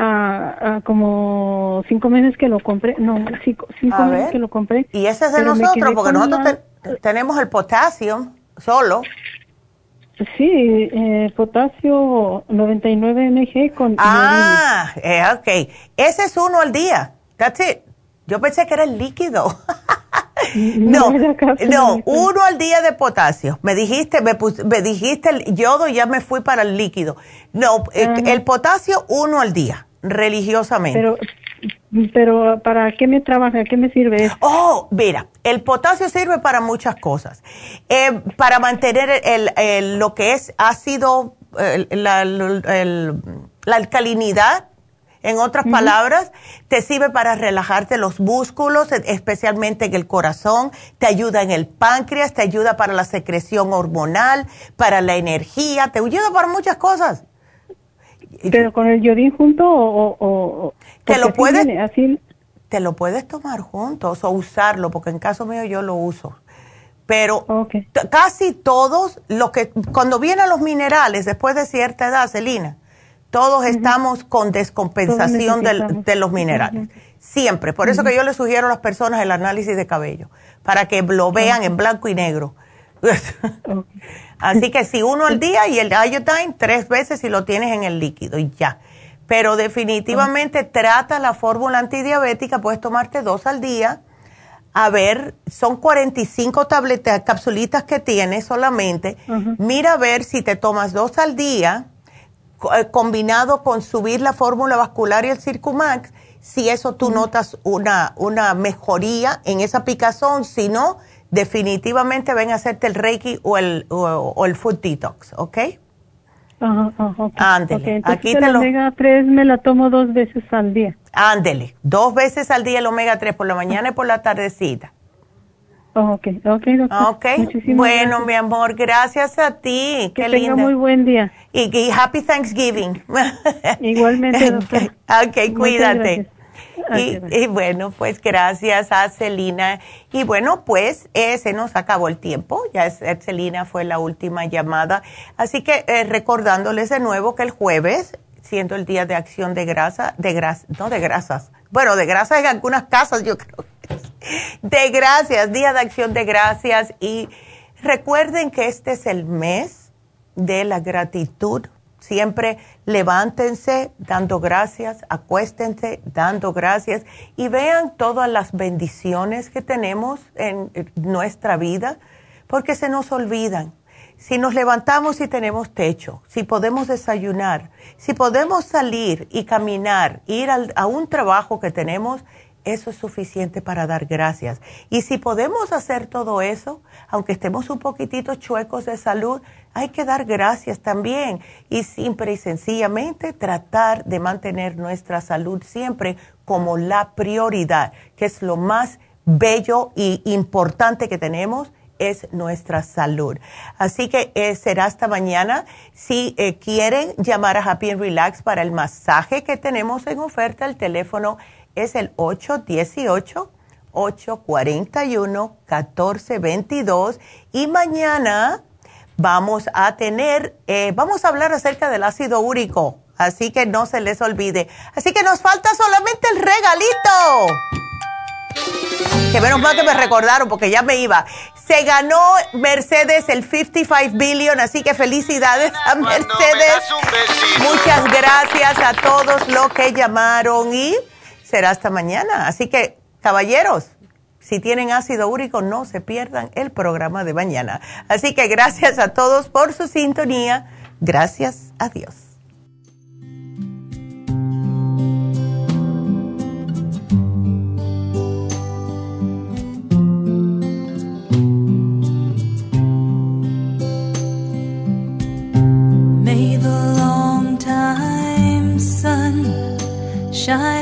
a, como cinco meses que lo compré, no, cinco, cinco meses que lo compré. Y ese es de nosotros, porque nosotros tenemos el potasio solo. Sí, eh, potasio 99 mg con... Ah, eh, ok. Ese es uno al día. That's it. Yo pensé que era el líquido. (laughs) no, no, uno al día de potasio. Me dijiste, me, me, dijiste el yodo y ya me fui para el líquido. No, el, el potasio uno al día religiosamente. Pero, pero ¿para qué me trabaja? ¿Qué me sirve? Oh, mira, el potasio sirve para muchas cosas. Eh, para mantener el, lo que es ácido, la, la alcalinidad en otras palabras, te sirve para relajarte los músculos, e, especialmente en el corazón, te ayuda en el páncreas, te ayuda para la secreción hormonal, para la energía, te ayuda para muchas cosas. ¿Pero con el yodín junto o...? te lo puedes... Así... Te lo puedes tomar juntos o usarlo, porque en caso mío yo lo uso. Pero casi todos, lo que cuando vienen los minerales después de cierta edad, Celina, todos estamos con descompensación de los minerales. Siempre. Por eso que yo le sugiero a las personas el análisis de cabello, para que lo vean en blanco y negro. (laughs) Así que si uno al día y el iodine tres veces si lo tienes en el líquido y ya. Pero definitivamente trata la fórmula antidiabética, puedes tomarte dos al día. A ver, son 45 tabletas, capsulitas que tienes solamente. Mira a ver si te tomas dos al día, eh, combinado con subir la fórmula vascular y el Circumax, si eso tú notas una, una mejoría en esa picazón, si no, definitivamente ven a hacerte el Reiki o el, o, el Food Detox, ¿ok? Ajá, ajá, Ándele. Aquí te el omega 3 me la tomo dos veces al día. Ándele, dos veces al día el omega 3, por la mañana y por la tardecita. ok, ok, doctor. Ok, bueno, mi amor, gracias a ti. Que Qué tenga muy buen día. Y, happy Thanksgiving. Igualmente, (laughs) doctor. ok, cuídate. Y, bueno, pues gracias a Celina. Y bueno, pues eh, se nos acabó el tiempo. Ya Celina fue la última llamada. Así que eh, recordándoles de nuevo que el jueves, siendo el día de acción de grasa, de grasa, no de grasas. Bueno, de grasas en algunas casas, yo creo. De gracias, día de acción de gracias. Y recuerden que este es el mes de la gratitud. Siempre levántense dando gracias, acuéstense dando gracias y vean todas las bendiciones que tenemos en nuestra vida, porque se nos olvidan. Si nos levantamos y tenemos techo, si podemos desayunar, si podemos salir y caminar, ir a un trabajo que tenemos, eso es suficiente para dar gracias. Y si podemos hacer todo eso, aunque estemos un poquitito chuecos de salud, hay que dar gracias también. Y simple y sencillamente tratar de mantener nuestra salud siempre como la prioridad, que es lo más bello y importante que tenemos es nuestra salud. Así que eh, será hasta mañana. Si eh, quieren llamar a Happy and Relax para el masaje que tenemos en oferta, el teléfono el 818-841-1422 y mañana vamos a tener, eh, vamos a hablar acerca del ácido úrico, así que no se les olvide. Así que nos falta solamente el regalito. Que menos mal que me recordaron porque ya me iba. Se ganó Mercedes el 55 billion, así que felicidades a Mercedes. Muchas gracias a todos los que llamaron y será hasta mañana. Así que, caballeros, si tienen ácido úrico, no se pierdan el programa de mañana. Así que gracias a todos por su sintonía. Gracias a Dios. shine